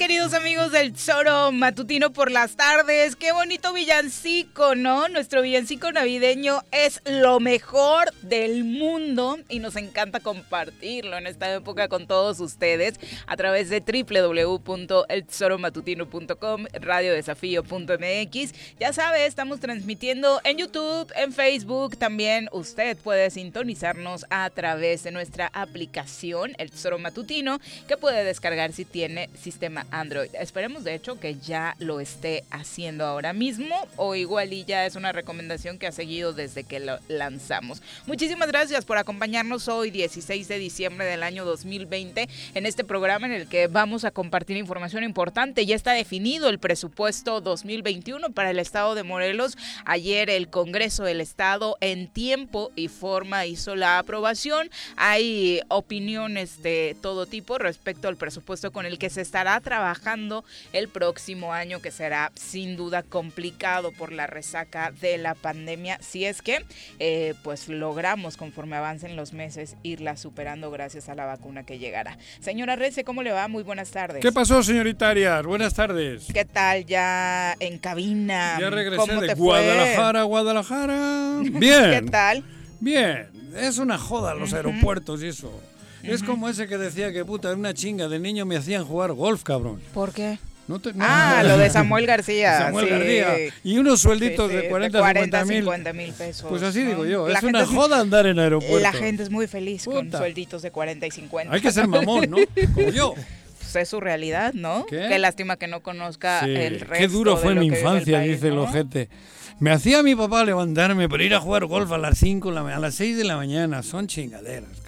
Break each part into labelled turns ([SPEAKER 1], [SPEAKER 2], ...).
[SPEAKER 1] queridos amigos del Zoro Matutino por las tardes. Qué bonito villancico, ¿no? Nuestro villancico navideño es lo mejor del mundo y nos encanta compartirlo en esta época con todos ustedes a través de www.elzoromatutino.com, radiodesafío.mx. Ya sabe, estamos transmitiendo en YouTube, en Facebook. También usted puede sintonizarnos a través de nuestra aplicación, El Zoro Matutino, que puede descargar si tiene sistema Android. Esperemos de hecho que ya lo esté haciendo ahora mismo o igual y ya es una recomendación que ha seguido desde que lo lanzamos. Muchísimas gracias por acompañarnos hoy 16 de diciembre del año 2020 en este programa en el que vamos a compartir información importante. Ya está definido el presupuesto 2021 para el estado de Morelos. Ayer el Congreso del Estado en tiempo y forma hizo la aprobación. Hay opiniones de todo tipo respecto al presupuesto con el que se estará trabajando el próximo año que será sin duda complicado por la resaca de la pandemia, si es que eh, pues logramos conforme avancen los meses irla superando gracias a la vacuna que llegará. Señora Rece, ¿cómo le va? Muy buenas tardes.
[SPEAKER 2] ¿Qué pasó, señorita Arias? Buenas tardes.
[SPEAKER 1] ¿Qué tal ya en cabina?
[SPEAKER 2] Ya regresé de Guadalajara, Guadalajara. Bien.
[SPEAKER 1] ¿Qué tal?
[SPEAKER 2] Bien. Es una joda los aeropuertos y eso. Es como ese que decía que puta, una chinga. De niño me hacían jugar golf, cabrón.
[SPEAKER 1] ¿Por qué? No ah, lo de Samuel García.
[SPEAKER 2] Samuel García. Y unos suelditos de 40, 40 50
[SPEAKER 1] mil pesos.
[SPEAKER 2] Pues así digo yo. es una joda andar en aeropuerto.
[SPEAKER 1] La gente es muy feliz con suelditos de 40 y 50.
[SPEAKER 2] Hay que ser mamón, ¿no? Como yo.
[SPEAKER 1] Pues es su realidad, ¿no? Qué, lástima que no conozca el resto
[SPEAKER 2] Qué duro fue mi infancia, dice el ojete. Me hacía mi papá levantarme para ir a jugar golf a las 5, a las 6 de la mañana. Son chingaderas.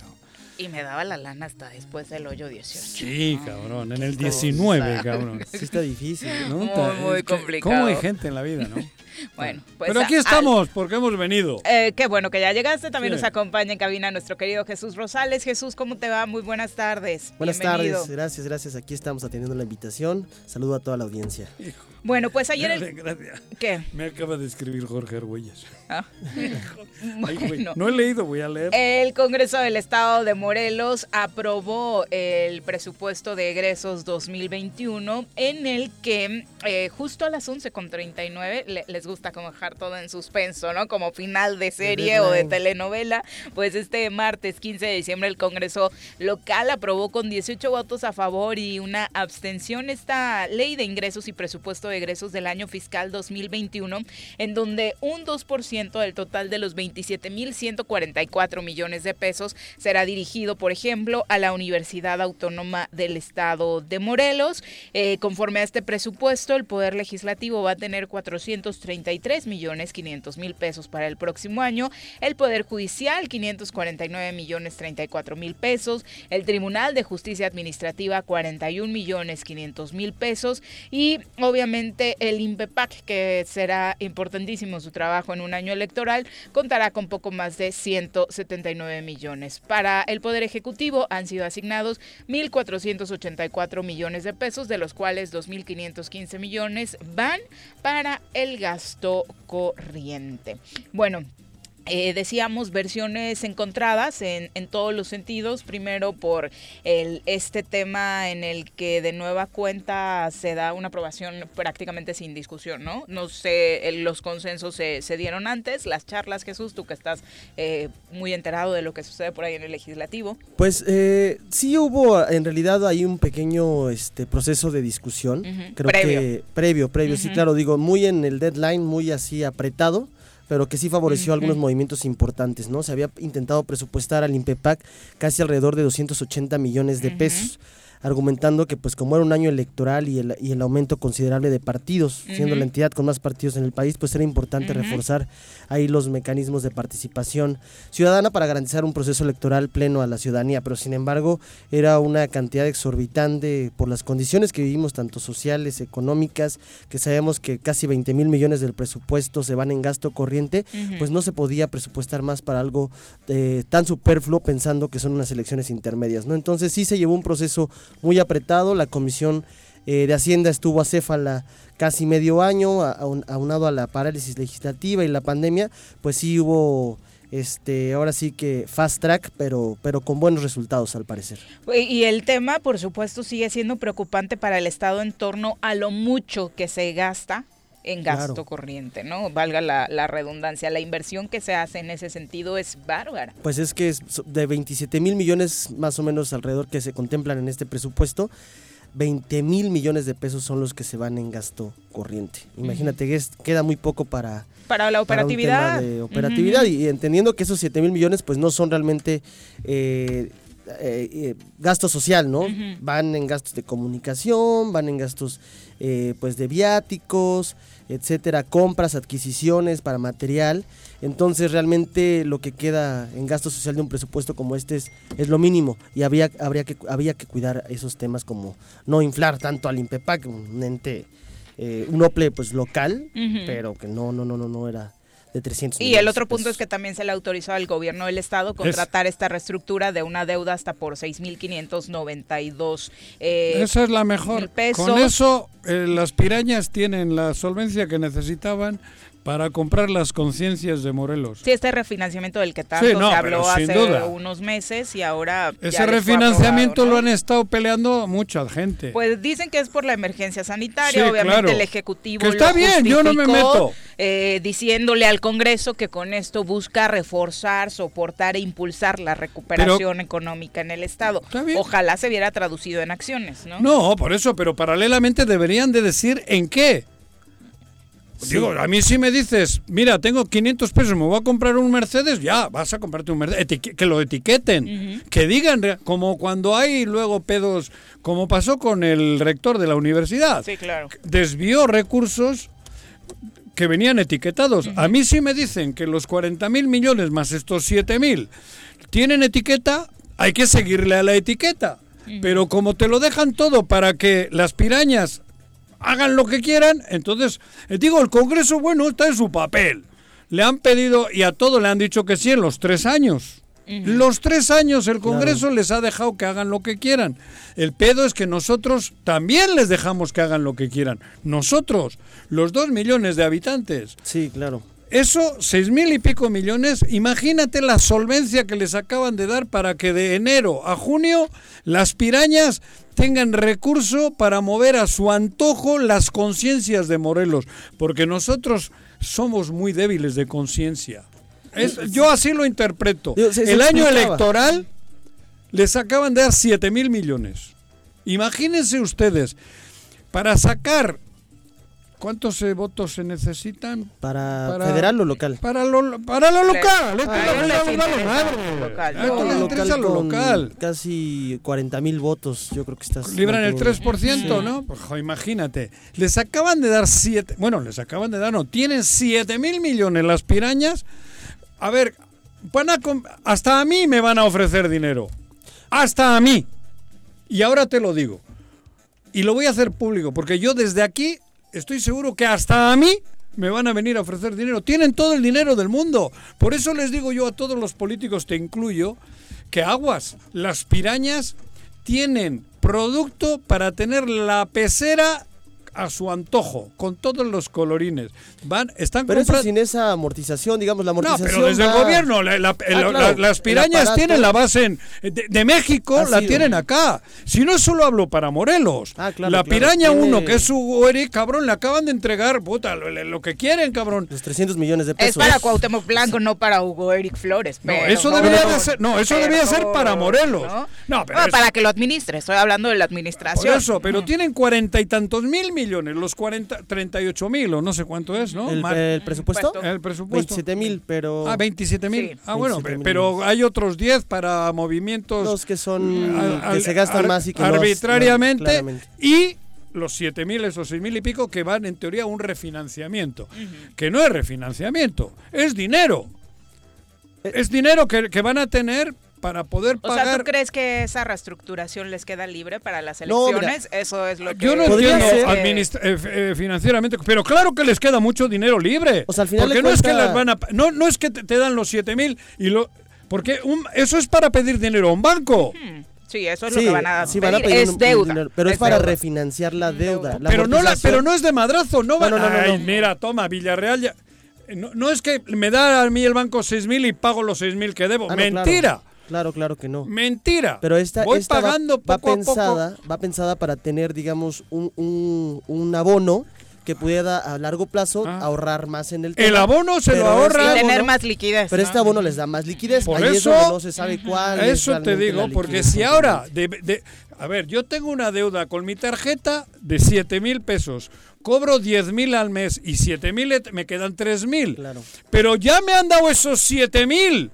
[SPEAKER 1] Y me daba la lana hasta después del hoyo 18.
[SPEAKER 2] Sí, cabrón, en el 19, cabrón.
[SPEAKER 3] Sí está difícil, ¿no?
[SPEAKER 1] Muy, muy complicado.
[SPEAKER 2] ¿Cómo hay gente en la vida, no?
[SPEAKER 1] Bueno, pues
[SPEAKER 2] Pero aquí estamos, porque hemos venido.
[SPEAKER 1] Eh, qué bueno que ya llegaste. También nos acompaña en cabina nuestro querido Jesús Rosales. Jesús, ¿cómo te va? Muy buenas tardes.
[SPEAKER 3] Buenas tardes, gracias, gracias. Aquí estamos atendiendo la invitación. Saludo a toda la audiencia.
[SPEAKER 1] Bueno, pues ayer.
[SPEAKER 2] Gracias.
[SPEAKER 1] ¿Qué?
[SPEAKER 2] Me acaba de escribir Jorge Argüelles. Ah. No he leído, voy a leer.
[SPEAKER 1] El Congreso del Estado de Morelos aprobó el presupuesto de egresos 2021, en el que eh, justo a las 11.39 les gusta como dejar todo en suspenso, ¿no? Como final de serie o de telenovela. Pues este martes 15 de diciembre el Congreso local aprobó con 18 votos a favor y una abstención esta ley de ingresos y presupuesto de egresos del año fiscal 2021, en donde un 2% del total de los 27.144 millones de pesos será dirigido, por ejemplo, a la Universidad Autónoma del Estado de Morelos. Eh, conforme a este presupuesto, el Poder Legislativo va a tener 433 millones 500 mil pesos para el próximo año, el Poder Judicial 549 millones 34 mil pesos, el Tribunal de Justicia Administrativa 41 millones 500 mil pesos y obviamente el INPEPAC, que será importantísimo su trabajo en un año electoral, contará con poco más de 179 millones. Para el Poder Ejecutivo han sido asignados 1.484 millones de pesos, de los cuales 2.515 millones van para el gasto corriente. Bueno, eh, decíamos versiones encontradas en, en, todos los sentidos. Primero por el, este tema en el que de nueva cuenta se da una aprobación prácticamente sin discusión, ¿no? No sé, los consensos se, se, dieron antes, las charlas, Jesús, tú que estás eh, muy enterado de lo que sucede por ahí en el legislativo.
[SPEAKER 3] Pues eh, sí hubo en realidad hay un pequeño este proceso de discusión. Uh -huh. Creo
[SPEAKER 1] previo.
[SPEAKER 3] que previo, previo, uh -huh. sí, claro, digo, muy en el deadline, muy así apretado pero que sí favoreció uh -huh. algunos movimientos importantes, ¿no? Se había intentado presupuestar al INPEPAC casi alrededor de 280 millones de pesos. Uh -huh argumentando que pues como era un año electoral y el, y el aumento considerable de partidos, uh -huh. siendo la entidad con más partidos en el país, pues era importante uh -huh. reforzar ahí los mecanismos de participación ciudadana para garantizar un proceso electoral pleno a la ciudadanía, pero sin embargo era una cantidad exorbitante por las condiciones que vivimos, tanto sociales, económicas, que sabemos que casi 20 mil millones del presupuesto se van en gasto corriente, uh -huh. pues no se podía presupuestar más para algo eh, tan superfluo pensando que son unas elecciones intermedias, ¿no? Entonces sí se llevó un proceso muy apretado. La Comisión eh, de Hacienda estuvo acéfala casi medio año, aunado a la parálisis legislativa y la pandemia, pues sí hubo este ahora sí que fast track pero pero con buenos resultados al parecer
[SPEAKER 1] y el tema por supuesto sigue siendo preocupante para el estado en torno a lo mucho que se gasta en gasto claro. corriente, ¿no? Valga la, la, redundancia. La inversión que se hace en ese sentido es bárbara.
[SPEAKER 3] Pues es que es de 27 mil millones más o menos alrededor que se contemplan en este presupuesto. 20 mil millones de pesos son los que se van en gasto corriente. Imagínate que es, queda muy poco para,
[SPEAKER 1] para la operatividad.
[SPEAKER 3] Para de operatividad uh -huh. y entendiendo que esos 7 mil millones pues no son realmente eh, eh, eh, gasto social, ¿no? Uh -huh. Van en gastos de comunicación, van en gastos eh, pues de viáticos, etcétera, compras, adquisiciones para material. Entonces realmente lo que queda en gasto social de un presupuesto como este es, es lo mínimo y había, habría que, había que cuidar esos temas como no inflar tanto al INPEPAC, un ente, eh, un OPLE pues local, uh -huh. pero que no, no, no, no, no era de 300
[SPEAKER 1] Y el otro punto es que también se le autorizó al gobierno del estado contratar es. esta reestructura de una deuda hasta por 6.592 eh,
[SPEAKER 2] Esa es la mejor.
[SPEAKER 1] Pesos.
[SPEAKER 2] Con eso eh, las pirañas tienen la solvencia que necesitaban para comprar las conciencias de Morelos.
[SPEAKER 1] Sí, este refinanciamiento del que tanto
[SPEAKER 2] sí, no,
[SPEAKER 1] se habló hace
[SPEAKER 2] duda.
[SPEAKER 1] unos meses y ahora...
[SPEAKER 2] Ese refinanciamiento aprobado, ¿no? lo han estado peleando mucha gente.
[SPEAKER 1] Pues dicen que es por la emergencia sanitaria, sí, obviamente
[SPEAKER 2] claro.
[SPEAKER 1] el Ejecutivo
[SPEAKER 2] Que está
[SPEAKER 1] lo
[SPEAKER 2] bien, yo no me meto.
[SPEAKER 1] Eh, diciéndole al Congreso que con esto busca reforzar, soportar e impulsar la recuperación pero, económica en el Estado. Ojalá se viera traducido en acciones, ¿no?
[SPEAKER 2] No, por eso, pero paralelamente deberían de decir en qué. Sí. Digo, a mí si me dices, mira, tengo 500 pesos, me voy a comprar un Mercedes, ya, vas a comprarte un Mercedes. Que lo etiqueten, uh -huh. que digan, como cuando hay luego pedos, como pasó con el rector de la universidad.
[SPEAKER 1] Sí, claro.
[SPEAKER 2] Desvió recursos que venían etiquetados. Uh -huh. A mí si me dicen que los 40 mil millones más estos 7 mil tienen etiqueta, hay que seguirle a la etiqueta. Uh -huh. Pero como te lo dejan todo para que las pirañas hagan lo que quieran. Entonces, eh, digo, el Congreso, bueno, está en su papel. Le han pedido y a todo le han dicho que sí en los tres años. Uh -huh. Los tres años el Congreso claro. les ha dejado que hagan lo que quieran. El pedo es que nosotros también les dejamos que hagan lo que quieran. Nosotros, los dos millones de habitantes.
[SPEAKER 3] Sí, claro.
[SPEAKER 2] Eso, seis mil y pico millones, imagínate la solvencia que les acaban de dar para que de enero a junio las pirañas tengan recurso para mover a su antojo las conciencias de Morelos, porque nosotros somos muy débiles de conciencia. Yo así lo interpreto. El año electoral les acaban de dar 7 mil millones. Imagínense ustedes, para sacar ¿Cuántos eh, votos se necesitan?
[SPEAKER 3] Para, federal o local.
[SPEAKER 2] Para lo, para lo local. Esto interesa
[SPEAKER 1] lo local.
[SPEAKER 2] A esto les interesa lo
[SPEAKER 3] con
[SPEAKER 2] local.
[SPEAKER 3] Casi 40 mil votos, yo creo que estás.
[SPEAKER 2] Libran el
[SPEAKER 3] manteniendo.
[SPEAKER 2] 3%,
[SPEAKER 3] Sí.
[SPEAKER 2] ¿no? Pues, jo, imagínate. Les acaban de dar 7, bueno, les acaban de dar, no, tienen 7 mil millones las pirañas. A ver, van a hasta a mí me van a ofrecer dinero. Hasta a mí. Y ahora te lo digo. Y lo voy a hacer público, porque yo desde aquí estoy seguro que hasta a mí me van a venir a ofrecer dinero. Tienen todo el dinero del mundo. Por eso les digo yo a todos los políticos, te incluyo, que aguas, las pirañas tienen producto para tener la pecera a su antojo, con todos los colorines. Van, están
[SPEAKER 3] Pero eso sin esa amortización, digamos, la
[SPEAKER 2] No,
[SPEAKER 3] amortización.
[SPEAKER 2] pero desde el gobierno, la- la-
[SPEAKER 3] Ah,
[SPEAKER 2] la-
[SPEAKER 3] claro,
[SPEAKER 2] la- las pirañas tienen la base en- de, de México,
[SPEAKER 3] Ha
[SPEAKER 2] la
[SPEAKER 3] sido.
[SPEAKER 2] tienen acá. Si no, solo hablo para Morelos.
[SPEAKER 3] Ah, claro,
[SPEAKER 2] la
[SPEAKER 3] claro,
[SPEAKER 2] piraña
[SPEAKER 3] tiene-
[SPEAKER 2] 1, que es su Eric, cabrón, le acaban de entregar, puta, lo, lo que quieren, cabrón.
[SPEAKER 3] Los 300 millones de
[SPEAKER 1] Es
[SPEAKER 3] pesos.
[SPEAKER 1] para Cuauhtémoc Blanco, no para Hugo Eric Flores.
[SPEAKER 2] No, eso debería de ser- no, eso debería ser para Morelos.
[SPEAKER 1] ¿no?
[SPEAKER 2] No, pero
[SPEAKER 1] Bueno,
[SPEAKER 2] es-
[SPEAKER 1] para que lo administre, estoy hablando de la
[SPEAKER 2] Por
[SPEAKER 1] administración.
[SPEAKER 2] eso, pero tienen cuarenta y tantos mil millones, los 40, 38 mil o no sé cuánto es, ¿no?
[SPEAKER 3] ¿El,
[SPEAKER 2] Mar-
[SPEAKER 3] el presupuesto?
[SPEAKER 1] Puesto.
[SPEAKER 2] el presupuesto.
[SPEAKER 3] 27 mil, pero.
[SPEAKER 2] Ah, 27 mil.
[SPEAKER 1] Sí.
[SPEAKER 2] Ah, bueno,
[SPEAKER 3] 27,000
[SPEAKER 2] pero hay otros 10 para movimientos
[SPEAKER 3] Los que son.
[SPEAKER 2] al-
[SPEAKER 3] que se gastan
[SPEAKER 2] ar-
[SPEAKER 3] más y que no-
[SPEAKER 2] arbitrariamente
[SPEAKER 3] no,
[SPEAKER 2] y los 7 mil, esos 6 mil y pico que van en teoría a un refinanciamiento, que no es refinanciamiento, es dinero.
[SPEAKER 3] Eh.
[SPEAKER 2] Es dinero que, que van a tener para poder
[SPEAKER 1] O sea, ¿tú
[SPEAKER 2] pagar.
[SPEAKER 1] crees que esa reestructuración les queda libre para las
[SPEAKER 3] No, mira,
[SPEAKER 1] elecciones? Eso es lo que...
[SPEAKER 2] Yo no entiendo eh, eh, financieramente, pero claro que les queda mucho dinero libre.
[SPEAKER 3] O sea, al final
[SPEAKER 2] porque no es que las van a, no, no es que te, te dan los 7 mil y lo, porque un- eso es para pedir dinero a un banco.
[SPEAKER 1] Hmm, Sí, eso es
[SPEAKER 3] Sí,
[SPEAKER 1] lo que van a
[SPEAKER 3] sí, van a
[SPEAKER 1] pedir.
[SPEAKER 3] pedir
[SPEAKER 1] Es
[SPEAKER 3] un-
[SPEAKER 1] deuda.
[SPEAKER 3] dinero, pero es, para
[SPEAKER 1] deuda.
[SPEAKER 3] refinanciar la deuda. la
[SPEAKER 2] pero no la, pero no es de madrazo, no va.
[SPEAKER 3] No, no, no, no,
[SPEAKER 2] Ay,
[SPEAKER 3] no.
[SPEAKER 2] mira, toma, Villarreal ya- no, no es que me da a mí el banco 6 mil y pago los 6 mil que debo.
[SPEAKER 3] Ah, no.
[SPEAKER 2] Mentira,
[SPEAKER 3] Claro, claro que no.
[SPEAKER 2] mentira.
[SPEAKER 3] Pero esta,
[SPEAKER 2] Voy
[SPEAKER 3] esta va-
[SPEAKER 2] pagando
[SPEAKER 3] va,
[SPEAKER 2] poco
[SPEAKER 3] pensada,
[SPEAKER 2] a poco.
[SPEAKER 3] va pensada para tener, digamos, un, un, un abono que pueda a largo plazo
[SPEAKER 2] Ah.
[SPEAKER 3] ahorrar más en el
[SPEAKER 2] El
[SPEAKER 3] tema,
[SPEAKER 2] abono se lo
[SPEAKER 3] este
[SPEAKER 2] ahorra.
[SPEAKER 1] Y tener
[SPEAKER 3] abono-
[SPEAKER 1] más liquidez.
[SPEAKER 3] Pero este abono les da más liquidez.
[SPEAKER 2] Por
[SPEAKER 3] Ahí es
[SPEAKER 2] eso-
[SPEAKER 3] donde no se sabe cuál es
[SPEAKER 2] Eso te digo,
[SPEAKER 3] la
[SPEAKER 2] porque si ahora,
[SPEAKER 3] tienen.
[SPEAKER 2] de, de- a ver, yo tengo una deuda con mi tarjeta de 7 mil pesos, cobro 10 mil al mes y 7 mil me quedan 3 mil.
[SPEAKER 3] Claro.
[SPEAKER 2] Pero ya me han dado esos 7 mil.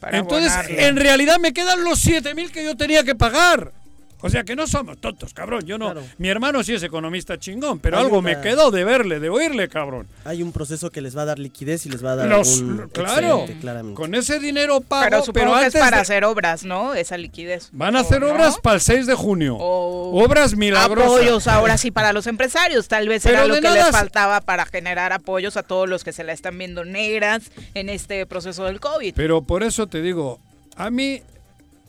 [SPEAKER 1] Para
[SPEAKER 2] Entonces,
[SPEAKER 1] abonarle.
[SPEAKER 2] en realidad me quedan los 7 mil que yo tenía que pagar. O sea que no somos tontos, cabrón. Yo no.
[SPEAKER 3] Claro.
[SPEAKER 2] Mi hermano sí es economista chingón, pero
[SPEAKER 3] Hay
[SPEAKER 2] algo
[SPEAKER 3] una-
[SPEAKER 2] me quedó de verle, de oírle, cabrón.
[SPEAKER 3] Hay un proceso que les va a dar liquidez y les va a dar
[SPEAKER 2] Los-
[SPEAKER 3] un
[SPEAKER 2] claro,
[SPEAKER 3] claramente.
[SPEAKER 2] con ese dinero pago,
[SPEAKER 1] Pero
[SPEAKER 2] pero,
[SPEAKER 1] supongo que es
[SPEAKER 2] antes
[SPEAKER 1] para
[SPEAKER 2] de-
[SPEAKER 1] hacer obras, ¿no? Esa liquidez.
[SPEAKER 2] van a hacer obras para el 6 de junio.
[SPEAKER 1] O
[SPEAKER 2] Obras milagrosas.
[SPEAKER 1] apoyos ahora sí para los empresarios. Tal vez era lo que
[SPEAKER 2] nada
[SPEAKER 1] les faltaba para generar apoyos a todos los que se la están viendo negras en este proceso del COVID.
[SPEAKER 2] Pero por eso te digo, a mí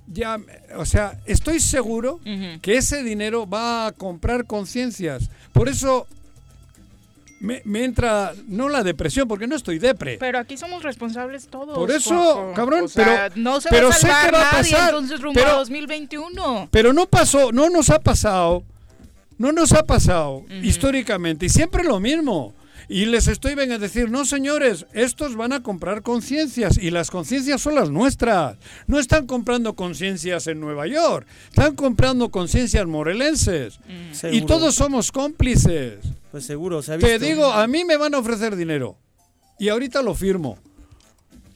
[SPEAKER 2] ya, o sea, estoy seguro
[SPEAKER 1] Ujú.
[SPEAKER 2] que ese dinero va a comprar conciencias. Por eso me, me entra, no la depresión, porque no estoy depre.
[SPEAKER 1] Pero aquí somos responsables todos.
[SPEAKER 2] Por eso,
[SPEAKER 1] Juanjo.
[SPEAKER 2] cabrón,
[SPEAKER 1] O sea,
[SPEAKER 2] pero-
[SPEAKER 1] no se
[SPEAKER 2] pero
[SPEAKER 1] va a
[SPEAKER 2] sé que
[SPEAKER 1] salvar
[SPEAKER 2] va a
[SPEAKER 1] nadie
[SPEAKER 2] pasar,
[SPEAKER 1] entonces rumbo
[SPEAKER 2] pero-
[SPEAKER 1] a 2021.
[SPEAKER 2] Pero no pasó, no nos ha pasado, no nos ha pasado históricamente y siempre lo mismo. Y les estoy venga a decir, no señores, estos van a comprar conciencias y las conciencias son las nuestras. No están comprando conciencias en Nueva York, están comprando conciencias morelenses. Y
[SPEAKER 3] Seguro.
[SPEAKER 2] todos somos cómplices.
[SPEAKER 3] Pues seguro, se ha
[SPEAKER 2] Te digo, a mí me van a ofrecer dinero. Y ahorita lo firmo.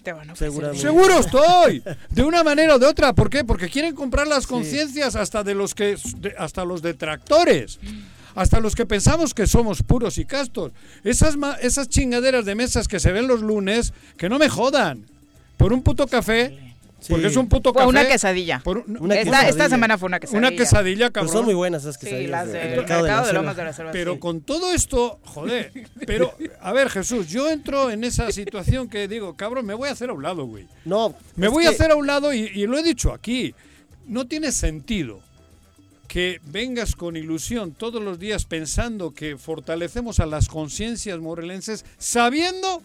[SPEAKER 1] Te van a ofrecer
[SPEAKER 3] Seguramente.
[SPEAKER 1] dinero.
[SPEAKER 2] Seguro estoy, de una manera o de otra. ¿Por qué? Porque quieren comprar las conciencias hasta de los que, de- hasta los detractores, hasta los que pensamos que somos puros y castos. Esas ma- esas chingaderas de mesas que se ven los lunes, que no me jodan. Por un puto café,
[SPEAKER 3] Sí.
[SPEAKER 2] porque es un puto café.
[SPEAKER 1] una quesadilla.
[SPEAKER 2] por un-
[SPEAKER 3] Una
[SPEAKER 1] esta,
[SPEAKER 3] quesadilla.
[SPEAKER 1] esta semana fue una quesadilla.
[SPEAKER 2] una quesadilla,
[SPEAKER 3] Pero
[SPEAKER 2] cabrón.
[SPEAKER 3] son muy buenas esas
[SPEAKER 1] Sí,
[SPEAKER 3] quesadillas
[SPEAKER 1] las
[SPEAKER 3] del
[SPEAKER 1] del
[SPEAKER 3] mercado de la
[SPEAKER 1] mercado de. Lomas de la Selva.
[SPEAKER 2] Pero
[SPEAKER 1] sí.
[SPEAKER 2] con todo esto, joder, pero a ver Jesús, yo entro en esa situación que digo, cabrón, me voy a hacer a un lado, güey.
[SPEAKER 3] No,
[SPEAKER 2] Me voy a hacer a un lado y, y lo he dicho aquí. No tiene sentido que vengas con ilusión todos los días pensando que fortalecemos a las conciencias morelenses sabiendo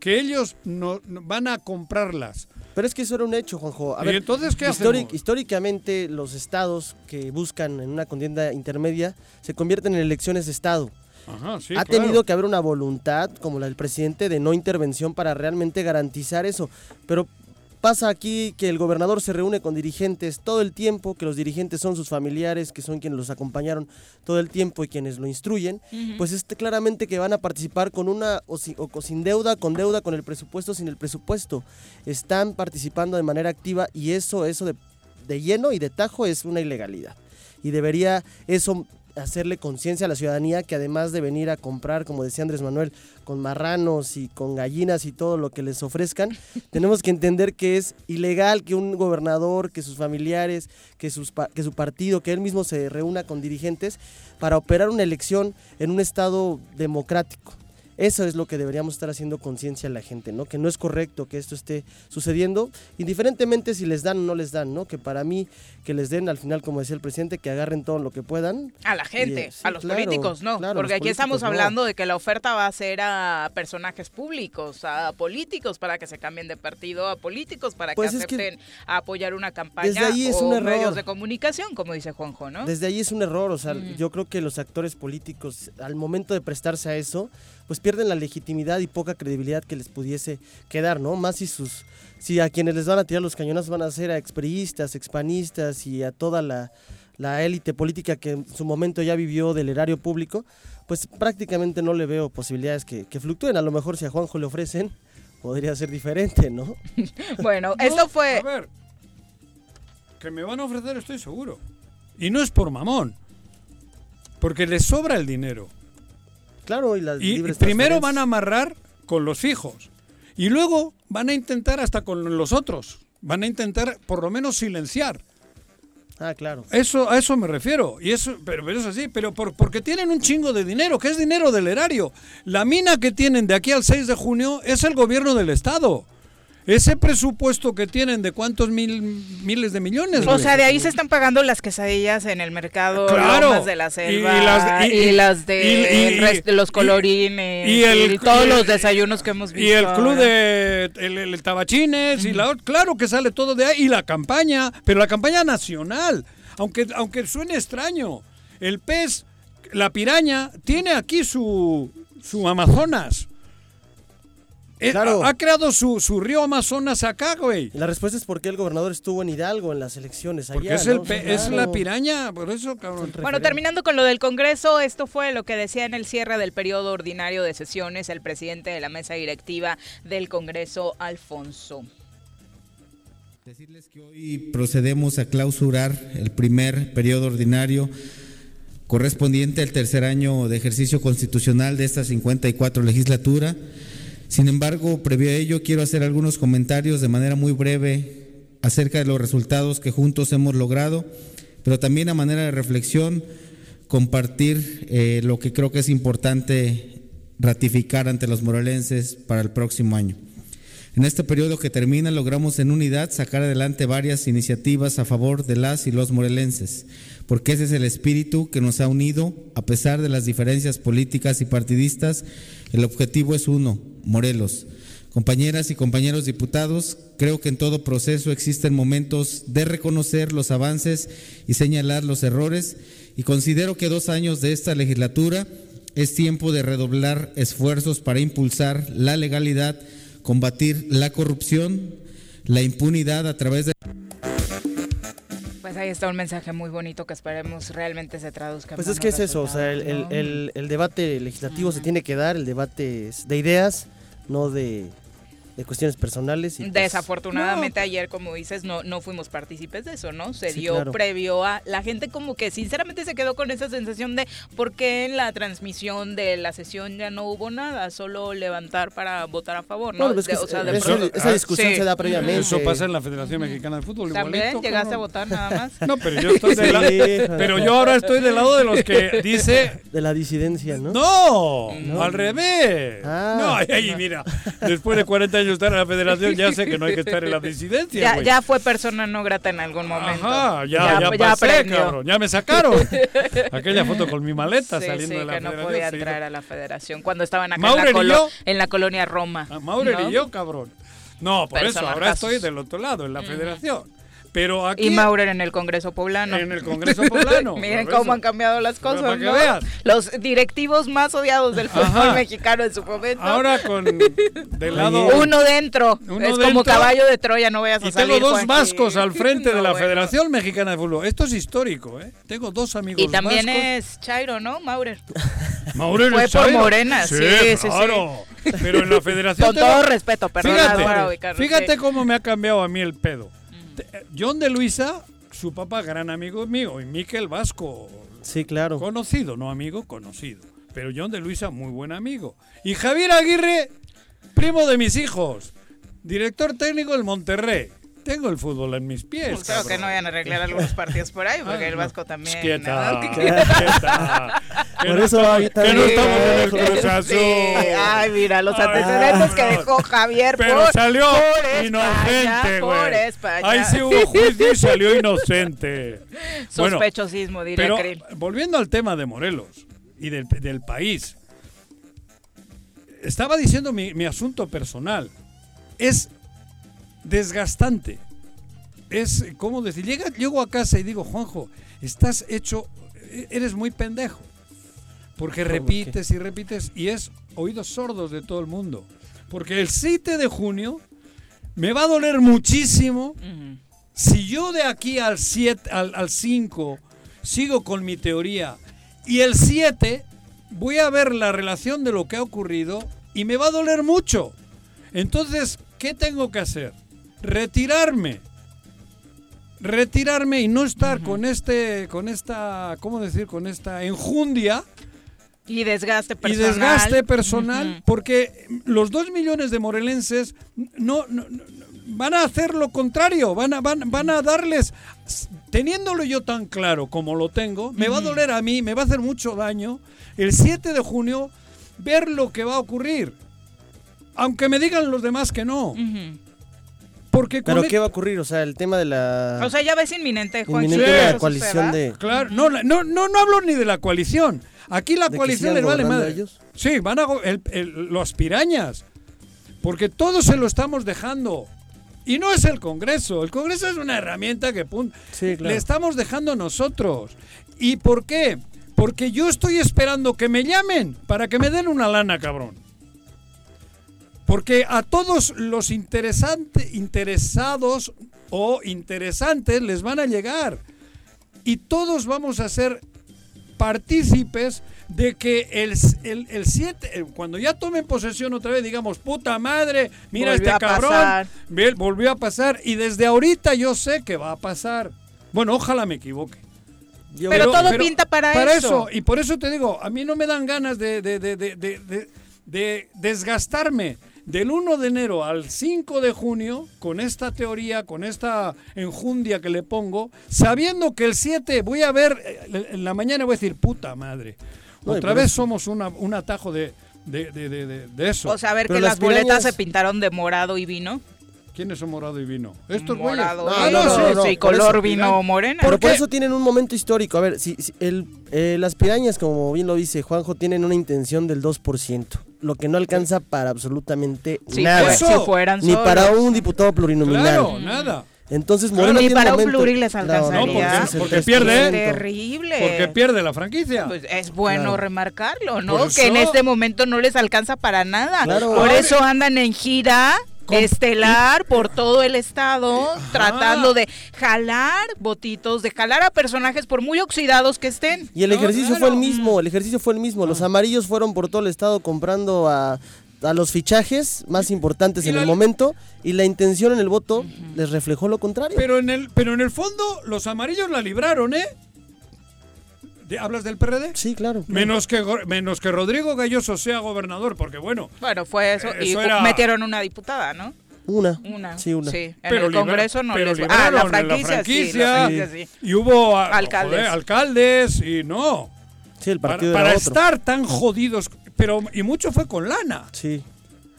[SPEAKER 2] que ellos no, no- van a comprarlas.
[SPEAKER 3] Pero es que eso era un hecho, Juanjo. A
[SPEAKER 2] ¿Y
[SPEAKER 3] ver,
[SPEAKER 2] entonces qué hacemos?
[SPEAKER 3] Históricamente, los estados que buscan en una contienda intermedia se convierten en elecciones de estado.
[SPEAKER 2] Ajá, sí,
[SPEAKER 3] ha
[SPEAKER 2] claro.
[SPEAKER 3] tenido que haber una voluntad, como la del presidente, de no intervención para realmente garantizar eso. Pero pasa aquí que el gobernador se reúne con dirigentes todo el tiempo, que los dirigentes son sus familiares, que son quienes los acompañaron todo el tiempo y quienes lo instruyen, pues este claramente que van a participar con una o, si- o co- sin deuda, con deuda, con el presupuesto, sin el presupuesto. Están participando de manera activa y eso, eso de, de lleno y de tajo es una ilegalidad. Y debería eso hacerle conciencia a la ciudadanía que además de venir a comprar, como decía Andrés Manuel, con marranos y con gallinas y todo lo que les ofrezcan, tenemos que entender que es ilegal que un gobernador, que sus familiares, que, sus, que su partido, que él mismo se reúna con dirigentes para operar una elección en un estado democrático. Eso es lo que deberíamos estar haciendo conciencia a la gente, ¿no? Que no es correcto que esto esté sucediendo, indiferentemente si les dan o no les dan, ¿no? Que para mí, que les den al final, como decía el presidente, que agarren todo lo que puedan.
[SPEAKER 1] A la gente,
[SPEAKER 3] Y, sí,
[SPEAKER 1] a los
[SPEAKER 3] claro,
[SPEAKER 1] políticos, no.
[SPEAKER 3] claro,
[SPEAKER 1] porque aquí estamos
[SPEAKER 3] no.
[SPEAKER 1] hablando de que la oferta va a ser a personajes públicos, a políticos para que se cambien de partido, a políticos para
[SPEAKER 3] Pues
[SPEAKER 1] que acepten a apoyar una campaña
[SPEAKER 3] desde ahí es
[SPEAKER 1] o
[SPEAKER 3] un error.
[SPEAKER 1] medios de comunicación, como dice Juanjo, ¿no?
[SPEAKER 3] Desde ahí es un error, o sea, yo creo que los actores políticos al momento de prestarse a eso, pues pierden la legitimidad y poca credibilidad que les pudiese quedar, ¿no? Más si sus si a quienes les van a tirar los cañonazos van a ser a expriistas, expanistas y a toda la la élite política que en su momento ya vivió del erario público, pues prácticamente no le veo posibilidades que, que fluctúen. A lo mejor si a Juanjo le ofrecen, podría ser diferente, ¿no?
[SPEAKER 1] Bueno,
[SPEAKER 2] No,
[SPEAKER 1] esto fue...
[SPEAKER 2] A ver, que me van a ofrecer, estoy seguro. Y no es por mamón. Porque les sobra el dinero.
[SPEAKER 3] Claro, y las
[SPEAKER 2] Y
[SPEAKER 3] libres
[SPEAKER 2] primero van a amarrar con los hijos. Y luego van a intentar hasta con los otros. Van a intentar por lo menos silenciar.
[SPEAKER 3] Ah, claro.
[SPEAKER 2] Eso, a eso me refiero. Y eso, pero, pero es así, pero por- porque tienen un chingo de dinero, que es dinero del erario. La mina que tienen de aquí al 6 de junio es el gobierno del Estado. Ese presupuesto que tienen de cuántos mil, miles de millones.
[SPEAKER 1] O sea, de ahí se están pagando las quesadillas en el mercado
[SPEAKER 2] Claro.
[SPEAKER 1] De la
[SPEAKER 2] Y-
[SPEAKER 1] Selva
[SPEAKER 2] y las- y-
[SPEAKER 1] y, las de
[SPEAKER 2] y-
[SPEAKER 1] los colorines
[SPEAKER 2] y el-
[SPEAKER 1] todos los desayunos que hemos visto.
[SPEAKER 2] Y el club
[SPEAKER 1] ahora.
[SPEAKER 2] de el, el- Tabachines y la claro que sale todo de ahí y la campaña, pero la campaña nacional, aunque aunque suene extraño, el pez, la piraña tiene aquí su su Amazonas. Eh,
[SPEAKER 3] Claro.
[SPEAKER 2] ha, ha creado su, su río Amazonas acá, güey.
[SPEAKER 3] La respuesta es porque el gobernador estuvo en Hidalgo en las elecciones allá.
[SPEAKER 2] Porque es,
[SPEAKER 3] ¿no?
[SPEAKER 2] el pe- es la piraña, por eso, cabrón.
[SPEAKER 1] Bueno, terminando con lo del Congreso, esto fue lo que decía en el cierre del periodo ordinario de sesiones el presidente de la mesa directiva del Congreso, Alfonso.
[SPEAKER 4] Decirles que hoy procedemos a clausurar el primer periodo ordinario correspondiente al tercer año de ejercicio constitucional de esta 54 legislatura. Sin embargo, previo a ello, quiero hacer algunos comentarios de manera muy breve acerca de los resultados que juntos hemos logrado, pero también a manera de reflexión, compartir eh, lo que creo que es importante ratificar ante los morelenses para el próximo año. En este periodo que termina logramos en unidad sacar adelante varias iniciativas a favor de las y los morelenses, porque ese es el espíritu que nos ha unido a pesar de las diferencias políticas y partidistas. El objetivo es uno, Morelos. Compañeras y compañeros diputados, creo que en todo proceso existen momentos de reconocer los avances y señalar los errores y considero que dos años de esta legislatura es tiempo de redoblar esfuerzos para impulsar la legalidad, combatir la corrupción, la impunidad a través de
[SPEAKER 1] Pues ahí está un mensaje muy bonito que esperemos realmente se traduzca.
[SPEAKER 3] Pues es que es eso, o sea, el, el-
[SPEAKER 1] resultados, ¿no?
[SPEAKER 3] el- el debate legislativo se tiene que dar, el debate es de ideas, no de, de cuestiones personales. y pues,
[SPEAKER 1] Desafortunadamente ayer, como dices, no, no fuimos partícipes de eso, ¿no? Se
[SPEAKER 3] Sí,
[SPEAKER 1] dio
[SPEAKER 3] claro.
[SPEAKER 1] previo a... La gente como que sinceramente se quedó con esa sensación de por qué en la transmisión de la sesión ya no hubo nada, solo levantar para votar a favor, ¿no?
[SPEAKER 3] Bueno, pues
[SPEAKER 1] De-
[SPEAKER 3] es que
[SPEAKER 1] o sea, de
[SPEAKER 3] eso-
[SPEAKER 1] pronto-
[SPEAKER 3] esa discusión
[SPEAKER 1] Sí.
[SPEAKER 3] se da previamente.
[SPEAKER 2] Eso pasa en la Federación Mexicana de Fútbol.
[SPEAKER 1] También
[SPEAKER 2] igualito,
[SPEAKER 1] llegaste a votar nada más.
[SPEAKER 2] No, pero yo estoy del lado,
[SPEAKER 3] Sí,
[SPEAKER 2] pero yo ahora estoy del lado de los que dice
[SPEAKER 3] De la disidencia, ¿no?
[SPEAKER 2] No, al revés.
[SPEAKER 3] Ah.
[SPEAKER 2] No, ay, mira, después de 40 años de estar en la federación, ya sé que no hay que estar en la disidencia.
[SPEAKER 1] Ya, ya fue persona no grata en algún momento.
[SPEAKER 2] Ajá, ya, ya, pasé,
[SPEAKER 1] aprendió.
[SPEAKER 2] cabrón, ya me sacaron. Aquella foto con mi maleta
[SPEAKER 1] Sí,
[SPEAKER 2] saliendo
[SPEAKER 1] sí,
[SPEAKER 2] de la
[SPEAKER 1] que no
[SPEAKER 2] federación.
[SPEAKER 1] podía
[SPEAKER 2] sí,
[SPEAKER 1] entrar a la federación cuando estaban acá en la,
[SPEAKER 2] y
[SPEAKER 1] colo-
[SPEAKER 2] yo.
[SPEAKER 1] en la colonia Roma.
[SPEAKER 2] A Maurer
[SPEAKER 1] ¿no?
[SPEAKER 2] y yo, cabrón. No, por eso, ahora
[SPEAKER 1] Personajazos.
[SPEAKER 2] estoy del otro lado, en la federación. Pero aquí,
[SPEAKER 1] Y Maurer en el Congreso Poblano.
[SPEAKER 2] en el Congreso Poblano.
[SPEAKER 1] Miren cómo
[SPEAKER 2] eso.
[SPEAKER 1] han cambiado las cosas,
[SPEAKER 2] para que
[SPEAKER 1] ¿no?
[SPEAKER 2] veas.
[SPEAKER 1] Los directivos más odiados del fútbol
[SPEAKER 2] Ajá.
[SPEAKER 1] mexicano en su momento.
[SPEAKER 2] Ahora con del lado...
[SPEAKER 1] Uno dentro.
[SPEAKER 2] Uno
[SPEAKER 1] es como caballo de Troya, no vayas a
[SPEAKER 2] Y
[SPEAKER 1] salir.
[SPEAKER 2] tengo dos vascos al frente de la
[SPEAKER 1] bueno.
[SPEAKER 2] Federación Mexicana de Fútbol. Esto es histórico, ¿eh? Tengo dos amigos
[SPEAKER 1] Y también
[SPEAKER 2] vascos.
[SPEAKER 1] es Chairo, ¿no? Maurer.
[SPEAKER 2] Maurer
[SPEAKER 1] Fue
[SPEAKER 2] es
[SPEAKER 1] por. Morena, sí, sí, sí.
[SPEAKER 2] claro. Pero en la Federación...
[SPEAKER 1] Con todo respeto, perdón.
[SPEAKER 2] Fíjate,
[SPEAKER 1] para
[SPEAKER 2] fíjate cómo me ha cambiado a mí el pedo. Te- John de Luisa, su papá, gran amigo mío, y Miquel Vasco,
[SPEAKER 3] Sí, claro.
[SPEAKER 2] conocido, no amigo, conocido. Pero John de Luisa, muy buen amigo. Y Javier Aguirre, primo de mis hijos, director técnico del Monterrey. Tengo el fútbol en mis pies.
[SPEAKER 1] Pues creo que no vayan a arreglar algunos partidos por ahí, porque
[SPEAKER 2] Ah,
[SPEAKER 1] el
[SPEAKER 2] no.
[SPEAKER 1] Vasco también.
[SPEAKER 2] Pues quieta,
[SPEAKER 1] ¿no?
[SPEAKER 2] quieta.
[SPEAKER 3] Por
[SPEAKER 2] no
[SPEAKER 3] eso ahorita
[SPEAKER 2] que no estamos en el. Cruz Azul.
[SPEAKER 1] Sí, ay, mira, los
[SPEAKER 2] Ay,
[SPEAKER 1] antecedentes que dejó Javier
[SPEAKER 2] Pero
[SPEAKER 1] por,
[SPEAKER 2] salió
[SPEAKER 1] por
[SPEAKER 2] inocente, güey.
[SPEAKER 1] Por España.
[SPEAKER 2] Ahí sí hubo juicio y salió inocente.
[SPEAKER 1] Sospechosismo, diría
[SPEAKER 2] pero volviendo al tema de Morelos y del, del país, estaba diciendo mi, mi asunto personal. Es desgastante. Es, ¿cómo decir? Llega, llego a casa y digo, Juanjo, estás hecho, e- eres muy pendejo. Porque
[SPEAKER 3] ¿Cómo
[SPEAKER 2] repites y repites y es oídos sordos de todo el mundo. Porque el 7 de junio me va a doler muchísimo si yo de aquí al 7 al, al 5 sigo con mi teoría y el 7 voy a ver la relación de lo que ha ocurrido y me va a doler mucho. Entonces, ¿qué tengo que hacer? Retirarme. Retirarme y no estar con este con esta, ¿cómo decir? con esta enjundia
[SPEAKER 1] Y desgaste
[SPEAKER 2] y
[SPEAKER 1] personal.
[SPEAKER 2] desgaste personal, porque los dos millones de morelenses no, no- no- van a hacer lo contrario, van a, van, van a darles, teniéndolo yo tan claro como lo tengo, me va a doler a mí, me va a hacer mucho daño el 7 de junio ver lo que va a ocurrir. Aunque me digan los demás que no. Porque con
[SPEAKER 3] Pero ¿qué va a ocurrir? O sea, el tema de la
[SPEAKER 1] O sea, ya ves inminente, Juan.
[SPEAKER 3] inminente
[SPEAKER 2] sí,
[SPEAKER 3] de la coalición de...
[SPEAKER 2] Claro, no, no, no, no hablo ni de la coalición. Aquí la
[SPEAKER 3] ¿De que
[SPEAKER 2] coalición les vale madre.
[SPEAKER 3] ellos?
[SPEAKER 2] Sí, van a el- el- los pirañas. Porque todos se lo estamos dejando. Y no es el Congreso. El Congreso es una herramienta que pun-
[SPEAKER 3] Sí, claro.
[SPEAKER 2] le estamos dejando nosotros. ¿Y por qué? Porque yo estoy esperando que me llamen para que me den una lana, cabrón. Porque a todos los interesados o interesantes les van a llegar. Y todos vamos a ser partícipes de que el 7, cuando ya tomen posesión otra vez, digamos, puta madre, mira
[SPEAKER 1] Volvió
[SPEAKER 2] este cabrón,
[SPEAKER 1] pasar.
[SPEAKER 2] volvió a pasar y desde ahorita yo sé que va a pasar. Bueno, ojalá me equivoque.
[SPEAKER 3] Yo-
[SPEAKER 1] Pero todo pinta para eso.
[SPEAKER 2] Y por eso te digo, a mí no me dan ganas de- de- de- de desgastarme del 1 de enero al 5 de junio con esta teoría, con esta enjundia que le pongo, sabiendo que el 7 voy a ver, eh, en la mañana voy a decir, puta madre,
[SPEAKER 3] No,
[SPEAKER 2] otra vez somos una- un atajo de, de, de- de- de- de eso.
[SPEAKER 1] O sea, a ver
[SPEAKER 3] Pero
[SPEAKER 1] que
[SPEAKER 3] las
[SPEAKER 1] las boletas
[SPEAKER 3] pirañas-
[SPEAKER 1] se pintaron de morado y vino.
[SPEAKER 2] ¿Quiénes son morado y vino? Estos güeyes.
[SPEAKER 1] morado
[SPEAKER 3] No,
[SPEAKER 1] y
[SPEAKER 3] no, no,
[SPEAKER 1] sí,
[SPEAKER 3] no,
[SPEAKER 1] sí, color
[SPEAKER 3] eso,
[SPEAKER 1] vino
[SPEAKER 2] mira.
[SPEAKER 1] morena.
[SPEAKER 3] Pero
[SPEAKER 2] ¿Por
[SPEAKER 3] por
[SPEAKER 2] qué?
[SPEAKER 3] eso tienen un momento histórico. A ver, si, si el, eh, las pirañas, como bien lo dice Juanjo, tienen una intención del 2%, lo que no alcanza para absolutamente nada.
[SPEAKER 2] Eso.
[SPEAKER 1] si fueran
[SPEAKER 3] Ni
[SPEAKER 1] solos.
[SPEAKER 3] para un diputado plurinominal.
[SPEAKER 2] Claro, nada.
[SPEAKER 3] Entonces,
[SPEAKER 2] Claro.
[SPEAKER 3] Morena
[SPEAKER 1] Ni para un pluri les alcanzaría.
[SPEAKER 2] No, porque-
[SPEAKER 3] es el
[SPEAKER 2] porque
[SPEAKER 3] 3%.
[SPEAKER 2] pierde.
[SPEAKER 1] Terrible.
[SPEAKER 2] Porque pierde la franquicia.
[SPEAKER 1] Pues es bueno
[SPEAKER 3] Claro.
[SPEAKER 1] remarcarlo, ¿no?
[SPEAKER 2] Por
[SPEAKER 1] Que en este momento no les alcanza para nada.
[SPEAKER 3] Claro.
[SPEAKER 1] Por eso andan en gira estelar por todo el estado,
[SPEAKER 2] Ajá.
[SPEAKER 1] tratando de jalar votitos, de jalar a personajes por muy oxidados que estén.
[SPEAKER 3] Y el
[SPEAKER 2] No,
[SPEAKER 3] ejercicio
[SPEAKER 2] claro.
[SPEAKER 3] fue el mismo, el ejercicio fue el mismo. Los amarillos fueron por todo el estado comprando a, a los fichajes más importantes en
[SPEAKER 2] la-
[SPEAKER 3] el momento y la intención en el voto les reflejó lo contrario.
[SPEAKER 2] Pero en el, pero en el fondo, los amarillos la libraron, ¿eh? ¿De- ¿Hablas del PRD?
[SPEAKER 3] sí, claro. claro.
[SPEAKER 2] Menos que, menos que Rodrigo Galloso sea gobernador, porque bueno,
[SPEAKER 1] Bueno, fue eso.
[SPEAKER 2] Eh,
[SPEAKER 1] y
[SPEAKER 2] era-
[SPEAKER 1] metieron una diputada, ¿no?
[SPEAKER 3] Una.
[SPEAKER 1] Una.
[SPEAKER 3] Sí, una.
[SPEAKER 1] En
[SPEAKER 2] pero,
[SPEAKER 1] el Congreso no
[SPEAKER 2] pero
[SPEAKER 1] les Ah, la franquicia, sí. La franquicia, sí.
[SPEAKER 2] y hubo
[SPEAKER 1] Alcaldes.
[SPEAKER 2] joder, alcaldes y no.
[SPEAKER 3] Sí, el
[SPEAKER 2] Para,
[SPEAKER 3] partido
[SPEAKER 2] para
[SPEAKER 3] otro.
[SPEAKER 2] estar tan jodidos, pero y mucho fue con lana.
[SPEAKER 3] Sí.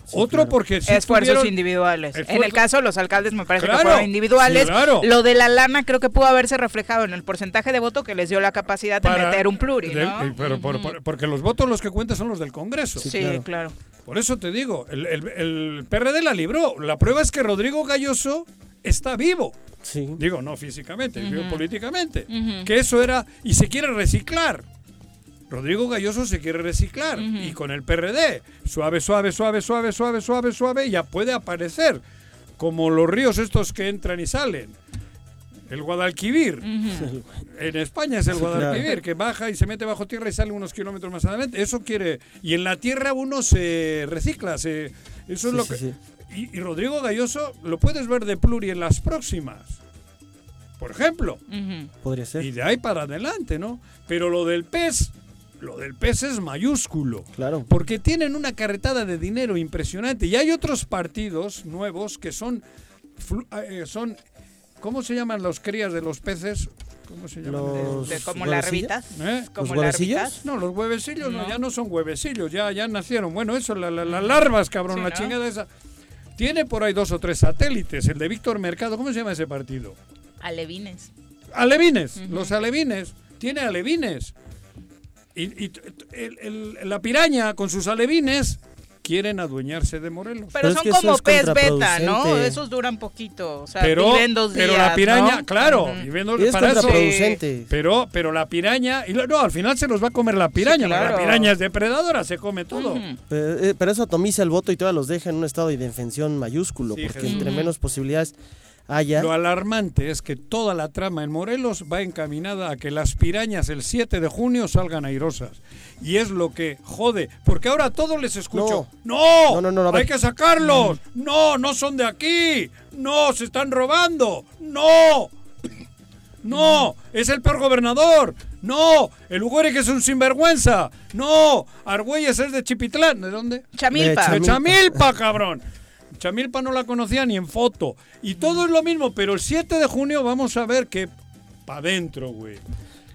[SPEAKER 3] Sí,
[SPEAKER 2] Otro
[SPEAKER 3] claro.
[SPEAKER 2] porque sí
[SPEAKER 1] Esfuerzos
[SPEAKER 2] tuvieron-
[SPEAKER 1] individuales. En el caso de los alcaldes me parece
[SPEAKER 2] Claro,
[SPEAKER 1] que fueron individuales.
[SPEAKER 2] sí, claro.
[SPEAKER 1] Lo de la lana creo que pudo haberse reflejado en el porcentaje de voto que les dio la capacidad de
[SPEAKER 2] para-
[SPEAKER 1] meter un pluri,
[SPEAKER 2] eh, pero por-
[SPEAKER 1] Ujú.
[SPEAKER 2] por- porque los votos los que cuentan son los del Congreso.
[SPEAKER 1] Sí,
[SPEAKER 3] claro.
[SPEAKER 1] claro.
[SPEAKER 2] Por eso te digo, el, el- el PRD la libró. La prueba es que Rodrigo Galloso está vivo.
[SPEAKER 3] Sí.
[SPEAKER 2] Digo, no físicamente, vivo políticamente. Que eso era. Y se quiere reciclar. Rodrigo Galloso se quiere reciclar. Y con el PRD, suave, suave, suave, suave, suave, suave, suave, ya puede aparecer. Como los ríos estos que entran y salen. El Guadalquivir. En España es el. Guadalquivir, que baja y se mete bajo tierra y sale unos kilómetros más adelante. Eso quiere. Y en la tierra uno se recicla. Se, eso es
[SPEAKER 3] Sí,
[SPEAKER 2] lo
[SPEAKER 3] sí,
[SPEAKER 2] que.
[SPEAKER 3] sí.
[SPEAKER 2] Y, y Rodrigo Galloso lo puedes ver de pluri en las próximas. Por ejemplo.
[SPEAKER 3] Podría ser.
[SPEAKER 2] Y de ahí para adelante, ¿no? Pero lo del pez. Lo del pez es mayúsculo.
[SPEAKER 3] Claro.
[SPEAKER 2] Porque tienen una carretada de dinero impresionante. Y hay otros partidos nuevos que son flu- eh, son, ¿cómo se llaman los crías de los peces? ¿Cómo se llaman?
[SPEAKER 3] Los
[SPEAKER 1] De- como
[SPEAKER 3] huevecillos.
[SPEAKER 1] larvitas.
[SPEAKER 2] ¿Eh?
[SPEAKER 1] Como
[SPEAKER 3] ¿Los huevecillos?
[SPEAKER 1] larvitas.
[SPEAKER 2] No, los huevecillos no,
[SPEAKER 1] No.
[SPEAKER 2] ya no son huevecillos, ya, ya nacieron. Bueno, eso, la- la- las larvas, cabrón,
[SPEAKER 1] Sí,
[SPEAKER 2] la
[SPEAKER 1] ¿no?
[SPEAKER 2] chingada esa. Tiene por ahí dos o tres satélites. El de Víctor Mercado, ¿cómo se llama ese partido?
[SPEAKER 1] Alevines.
[SPEAKER 2] Alevines, los alevines. Tiene alevines. Y, y el- el- la piraña con sus alevines quieren adueñarse de Morelos.
[SPEAKER 1] Pero,
[SPEAKER 3] Pero es
[SPEAKER 1] son
[SPEAKER 3] que
[SPEAKER 1] como
[SPEAKER 3] es
[SPEAKER 1] pez beta, ¿no? Esos duran poquito. O sea,
[SPEAKER 2] pero,
[SPEAKER 1] viven dos
[SPEAKER 2] pero
[SPEAKER 1] días,
[SPEAKER 2] la piraña,
[SPEAKER 1] ¿no?
[SPEAKER 2] claro,
[SPEAKER 1] Ujú.
[SPEAKER 2] viven dos-
[SPEAKER 3] Y es
[SPEAKER 2] para eso-
[SPEAKER 3] contraproducente.
[SPEAKER 2] Pero, pero la piraña, y no, al final se los va a comer la piraña, porque
[SPEAKER 1] claro.
[SPEAKER 2] la piraña es depredadora, se come todo.
[SPEAKER 3] Pero, eh, pero eso atomiza el voto y todavía los deja en un estado de indefensión mayúsculo,
[SPEAKER 2] Sí,
[SPEAKER 3] porque
[SPEAKER 2] Jesús.
[SPEAKER 3] entre menos posibilidades
[SPEAKER 2] Lo alarmante es que toda la trama en Morelos va encaminada a que las pirañas el 7 de junio salgan airosas. Y es lo que jode, porque ahora a todos les escucho. No,
[SPEAKER 3] No, no, no,
[SPEAKER 2] hay que sacarlos. No, no son de aquí. No, se están robando. No. No, es el peor gobernador. No, el Ugore que es un sinvergüenza. No, Argüelles es de Chipitlán. ¿De dónde?
[SPEAKER 1] Chamilpa.
[SPEAKER 3] De
[SPEAKER 2] De Chamilpa, cabrón. Chamilpa no la conocía ni en foto. Y todo es lo mismo, pero el 7 de junio vamos a ver que pa' adentro, güey.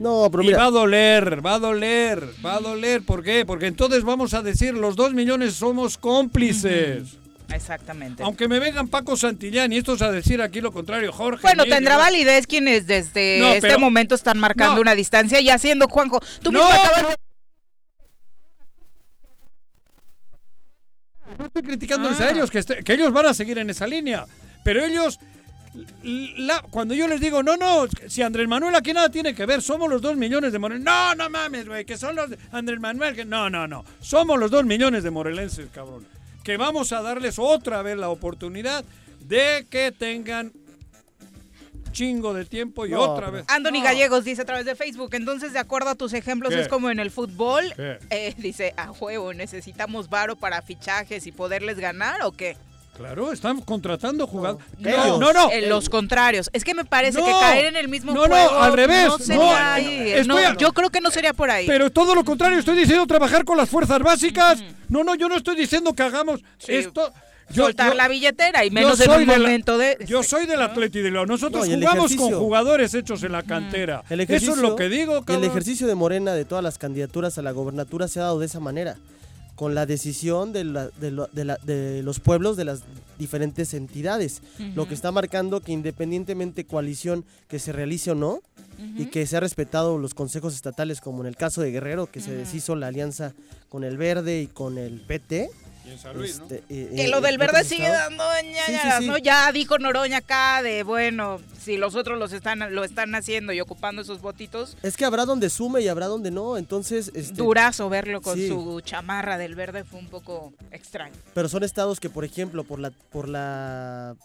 [SPEAKER 3] No, pero
[SPEAKER 2] Y va a doler, va a doler, va a doler. ¿Por qué? Porque entonces vamos a decir, los dos millones somos cómplices.
[SPEAKER 1] Exactamente.
[SPEAKER 2] Aunque me vengan Paco Santillán y estos a decir aquí lo contrario, Jorge.
[SPEAKER 1] Bueno, tendrá validez quienes desde
[SPEAKER 2] No,
[SPEAKER 1] este
[SPEAKER 2] pero-
[SPEAKER 1] momento están marcando
[SPEAKER 2] No.
[SPEAKER 1] una distancia y haciendo, Juanjo. Tú
[SPEAKER 2] No,
[SPEAKER 1] mismo acabas de-
[SPEAKER 2] No estoy criticándoles
[SPEAKER 1] Ah.
[SPEAKER 2] a ellos, que, este- que ellos van a seguir en esa línea. Pero ellos, la- cuando yo les digo, no, no, si Andrés Manuel aquí nada tiene que ver, somos los dos millones de morelenses. No, no mames, güey, que son los de Andrés Manuel. Que, no, no, no. Somos los dos millones de morelenses, cabrón. Que vamos a darles otra vez la oportunidad de que tengan chingo de tiempo y
[SPEAKER 3] No,
[SPEAKER 2] otra vez.
[SPEAKER 1] Anthony
[SPEAKER 2] No.
[SPEAKER 1] Gallegos dice a través de Facebook, entonces de acuerdo a tus ejemplos
[SPEAKER 2] ¿Qué?
[SPEAKER 1] es como en el fútbol, eh, dice, a huevo, necesitamos varo para fichajes y poderles ganar o qué?
[SPEAKER 2] Claro, están contratando jugadores.
[SPEAKER 3] No,
[SPEAKER 2] No, no, no.
[SPEAKER 1] En los contrarios. Es que me parece que
[SPEAKER 2] No.
[SPEAKER 1] caer en el mismo
[SPEAKER 2] No, no,
[SPEAKER 1] juego
[SPEAKER 2] al revés.
[SPEAKER 1] no sería
[SPEAKER 2] No,
[SPEAKER 1] ahí.
[SPEAKER 2] estoy
[SPEAKER 1] No,
[SPEAKER 2] a-
[SPEAKER 1] yo creo que no sería por ahí.
[SPEAKER 2] Pero todo lo contrario, estoy diciendo trabajar con las fuerzas básicas. No, no, yo no estoy diciendo que hagamos
[SPEAKER 1] Sí.
[SPEAKER 2] esto. Yo,
[SPEAKER 1] Soltar
[SPEAKER 2] yo-
[SPEAKER 1] la billetera y menos en un
[SPEAKER 2] la-
[SPEAKER 1] momento de...
[SPEAKER 2] Yo soy del Atleti de León. Nosotros
[SPEAKER 3] No,
[SPEAKER 2] jugamos con jugadores hechos en la cantera.
[SPEAKER 3] el
[SPEAKER 2] Eso es lo que digo,
[SPEAKER 3] y el
[SPEAKER 2] cabrón.
[SPEAKER 3] ejercicio de Morena de todas las candidaturas a la gobernatura se ha dado de esa manera, con la decisión de, la- de lo- de la- de los pueblos de las diferentes entidades, lo que está marcando que independientemente coalición que se realice o no, y que se ha respetado los consejos estatales, como en el caso de Guerrero, que se deshizo la alianza con el Verde y con el PT.
[SPEAKER 2] Y en San Luis, ¿no?
[SPEAKER 3] este, eh,
[SPEAKER 1] Que
[SPEAKER 3] eh,
[SPEAKER 1] lo del
[SPEAKER 3] en
[SPEAKER 1] verde sigue dando ñañaras,
[SPEAKER 3] Sí, sí, sí.
[SPEAKER 1] ¿no? Ya dijo Noroña acá de, bueno, si los otros los están, lo están haciendo y ocupando esos votitos,
[SPEAKER 3] Es que habrá donde sume y habrá donde no, entonces... Este,
[SPEAKER 1] durazo verlo con
[SPEAKER 3] sí.
[SPEAKER 1] su chamarra del verde fue un poco extraño.
[SPEAKER 3] Pero son estados que, por ejemplo, por la por la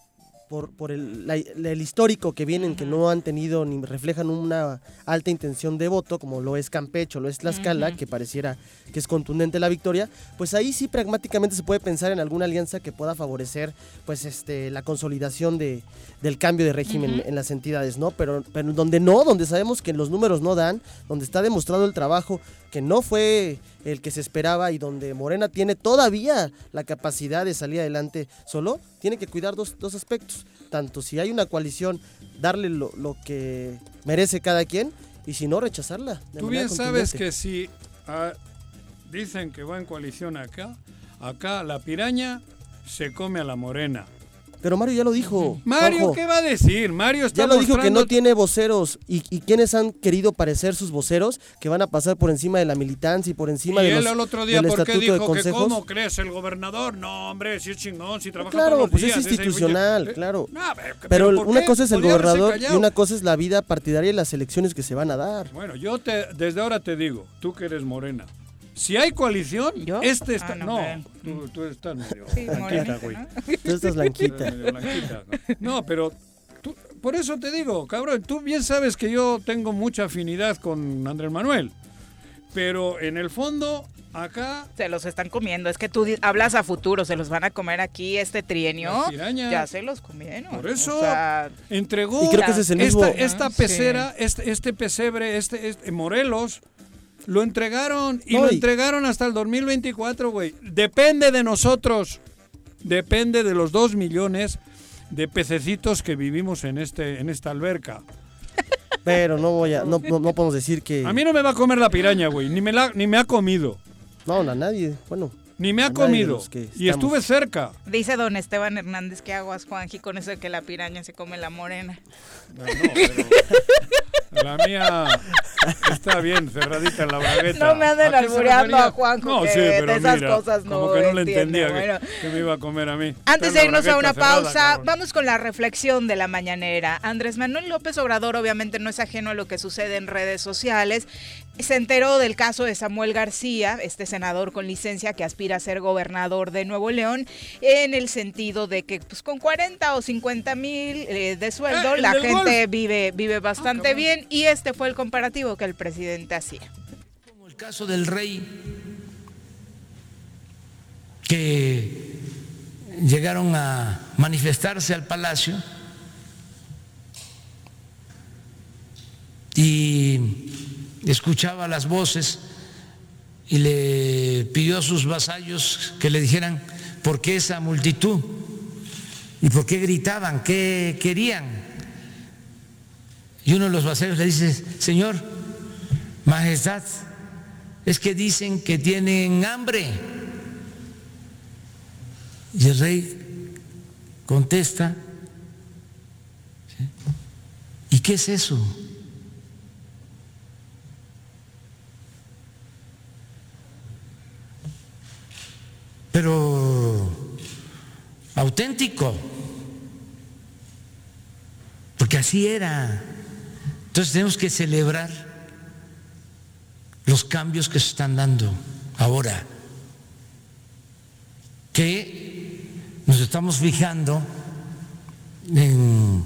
[SPEAKER 3] por, por el, la- el histórico que vienen, que no han tenido ni reflejan una alta intención de voto, como lo es Campeche o lo es Tlaxcala, que pareciera que es contundente la victoria, pues ahí sí pragmáticamente se puede pensar en alguna alianza que pueda favorecer pues este la consolidación de, del cambio de régimen en las entidades, ¿no? Pero, pero donde no, donde sabemos que los números no dan, donde está demostrado el trabajo que no fue el que se esperaba y donde Morena tiene todavía la capacidad de salir adelante solo, tiene que cuidar dos, dos aspectos. Tanto si hay una coalición, darle lo, lo que merece cada quien y si no, rechazarla.
[SPEAKER 2] Tú bien sabes que si ah, dicen que va en coalición acá, acá la piraña se come a la morena.
[SPEAKER 3] Pero Mario ya lo dijo.
[SPEAKER 2] Mario,
[SPEAKER 3] Juanjo.
[SPEAKER 2] ¿qué va a decir? Mario está
[SPEAKER 3] Ya lo dijo que no tiene voceros y, y quienes han querido parecer sus voceros que van a pasar por encima de la militancia y por encima
[SPEAKER 2] y
[SPEAKER 3] de
[SPEAKER 2] él
[SPEAKER 3] los
[SPEAKER 2] el otro día,
[SPEAKER 3] del
[SPEAKER 2] ¿por qué dijo que cómo crees el gobernador? No, hombre, si es chingón, si trabaja
[SPEAKER 3] Claro,
[SPEAKER 2] todos los
[SPEAKER 3] pues es
[SPEAKER 2] días,
[SPEAKER 3] institucional,
[SPEAKER 2] eh,
[SPEAKER 3] claro.
[SPEAKER 2] no, pero,
[SPEAKER 3] Pero,
[SPEAKER 2] ¿por
[SPEAKER 3] una
[SPEAKER 2] qué?
[SPEAKER 3] cosa es el gobernador y una cosa es la vida partidaria y las elecciones que se van a dar.
[SPEAKER 2] Bueno, yo te, desde ahora te digo, tú que eres morena, si hay coalición,
[SPEAKER 1] ¿Yo?
[SPEAKER 2] este está...
[SPEAKER 1] Ah, no,
[SPEAKER 2] no, tú, tú estás medio
[SPEAKER 1] Sí,
[SPEAKER 2] blanquita, güey.
[SPEAKER 1] ¿no?
[SPEAKER 3] Tú estás blanquita.
[SPEAKER 2] Blanquita. No, pero tú- por eso te digo, cabrón, tú bien sabes que yo tengo mucha afinidad con Andrés Manuel, pero en el fondo, acá...
[SPEAKER 1] Se los están comiendo, es que tú hablas a futuro, se los van a comer aquí este trienio. Ya se los comieron.
[SPEAKER 2] Por eso
[SPEAKER 1] O sea,
[SPEAKER 2] entregó
[SPEAKER 3] Y creo que ese es el mismo-
[SPEAKER 2] esta, esta
[SPEAKER 1] Sí.
[SPEAKER 2] pecera, este, este pesebre, este, este Morelos, lo entregaron y
[SPEAKER 3] No,
[SPEAKER 2] lo entregaron hasta el 2024, güey. Depende de nosotros, depende de los dos millones de pececitos que vivimos en, este, en esta alberca.
[SPEAKER 3] Pero no voy a, no, no, no podemos decir que.
[SPEAKER 2] A mí no me va a comer la piraña, güey. Ni me, la, ni me ha comido.
[SPEAKER 3] No, a nadie. Bueno,
[SPEAKER 2] Ni me ha comido. Y estuve cerca.
[SPEAKER 1] Dice don Esteban Hernández que aguas, Juanji, con eso de que la piraña se come la morena.
[SPEAKER 2] La mía está bien cerradita en la bragueta.
[SPEAKER 1] No me anden
[SPEAKER 2] ¿A qué se
[SPEAKER 1] albureando a Juanjo,
[SPEAKER 2] No,
[SPEAKER 1] que
[SPEAKER 2] sí, pero
[SPEAKER 1] de esas
[SPEAKER 2] mira,
[SPEAKER 1] cosas no
[SPEAKER 2] Como que no le entendía que-
[SPEAKER 1] bueno.
[SPEAKER 2] que, me iba a comer a mí.
[SPEAKER 1] Antes de irnos a una
[SPEAKER 2] cerrada,
[SPEAKER 1] pausa,
[SPEAKER 2] cabrón.
[SPEAKER 1] vamos con la reflexión de la mañanera. Andrés Manuel López Obrador obviamente no es ajeno a lo que sucede en redes sociales. Se enteró del caso de Samuel García, este senador con licencia que aspira a ser gobernador de Nuevo León, en el sentido de que pues, con 40 o 50 mil eh, de sueldo
[SPEAKER 2] Ah,
[SPEAKER 1] la gente
[SPEAKER 2] golf.
[SPEAKER 1] vive, vive bastante bien y este fue el comparativo que el presidente hacía.
[SPEAKER 5] Como el caso del rey, que llegaron a manifestarse al palacio y escuchaba las voces y le pidió a sus vasallos que le dijeran por qué esa multitud y por qué gritaban, qué querían. Y uno de los vasallos le dice, Señor, Majestad, es que dicen que tienen hambre. Y el rey contesta. ¿y qué es eso? Pero auténtico, porque así era. Entonces tenemos que celebrar los cambios que se están dando ahora, que nos estamos fijando en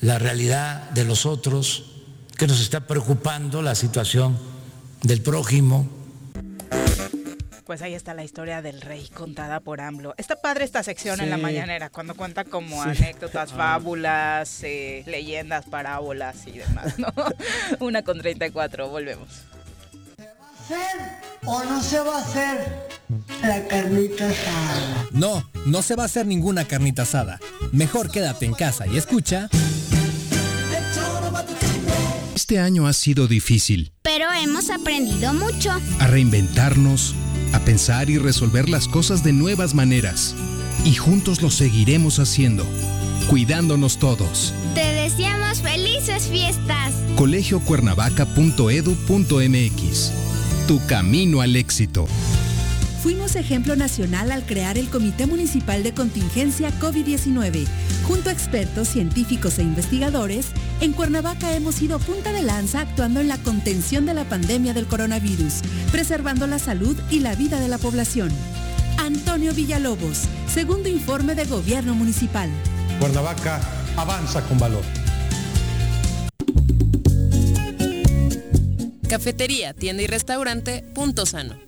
[SPEAKER 5] la realidad de los otros, que nos está preocupando la situación del prójimo.
[SPEAKER 1] Pues ahí está la historia del rey contada por AMLO. Está padre esta sección en la mañanera, cuando cuenta como anécdotas, fábulas, eh, leyendas, parábolas y demás, ¿no? Una con 34, volvemos.
[SPEAKER 6] hacer o no se va a hacer la carnita asada?
[SPEAKER 7] No, no se va a hacer ninguna carnita asada. Mejor quédate en casa y escucha.
[SPEAKER 8] Este año ha sido difícil.
[SPEAKER 9] Pero hemos aprendido mucho.
[SPEAKER 8] A reinventarnos, a pensar y resolver las cosas de nuevas maneras. Y juntos lo seguiremos haciendo, cuidándonos todos.
[SPEAKER 9] Te deseamos felices fiestas.
[SPEAKER 8] colegiocuernavaca.edu.mx Tu camino al éxito.
[SPEAKER 10] Fuimos ejemplo nacional al crear el Comité Municipal de Contingencia COVID-19. Junto a expertos, científicos e investigadores, en Cuernavaca hemos sido punta de lanza actuando en la contención de la pandemia del coronavirus, preservando la salud y la vida de la población. Antonio Villalobos, segundo informe de Gobierno Municipal.
[SPEAKER 11] Cuernavaca avanza con valor.
[SPEAKER 12] Cafetería, tienda y restaurante Punto Sano.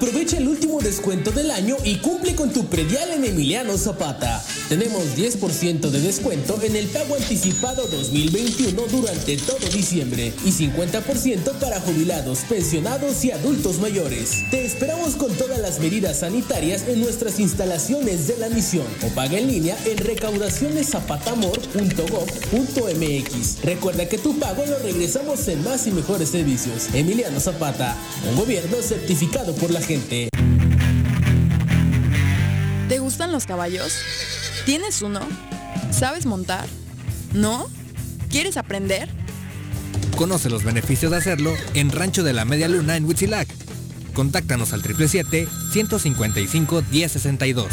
[SPEAKER 13] Aprovecha el último descuento del año y cumple con tu predial en Emiliano Zapata. Tenemos 10% de descuento en el pago anticipado 2021 durante todo diciembre y 50% para jubilados, pensionados y adultos mayores. Te esperamos con todas las medidas sanitarias en nuestras instalaciones de la misión o paga en línea en recaudacioneszapatamor.gov.mx. Recuerda que tu pago lo regresamos en más y mejores servicios. Emiliano Zapata, un gobierno certificado por la gente.
[SPEAKER 14] ¿Te gustan los caballos? ¿Tienes uno? ¿Sabes montar? ¿No? ¿Quieres aprender?
[SPEAKER 7] Conoce los beneficios de hacerlo en Rancho de la Media Luna en Huitzilac. Contáctanos al 777-155-1062.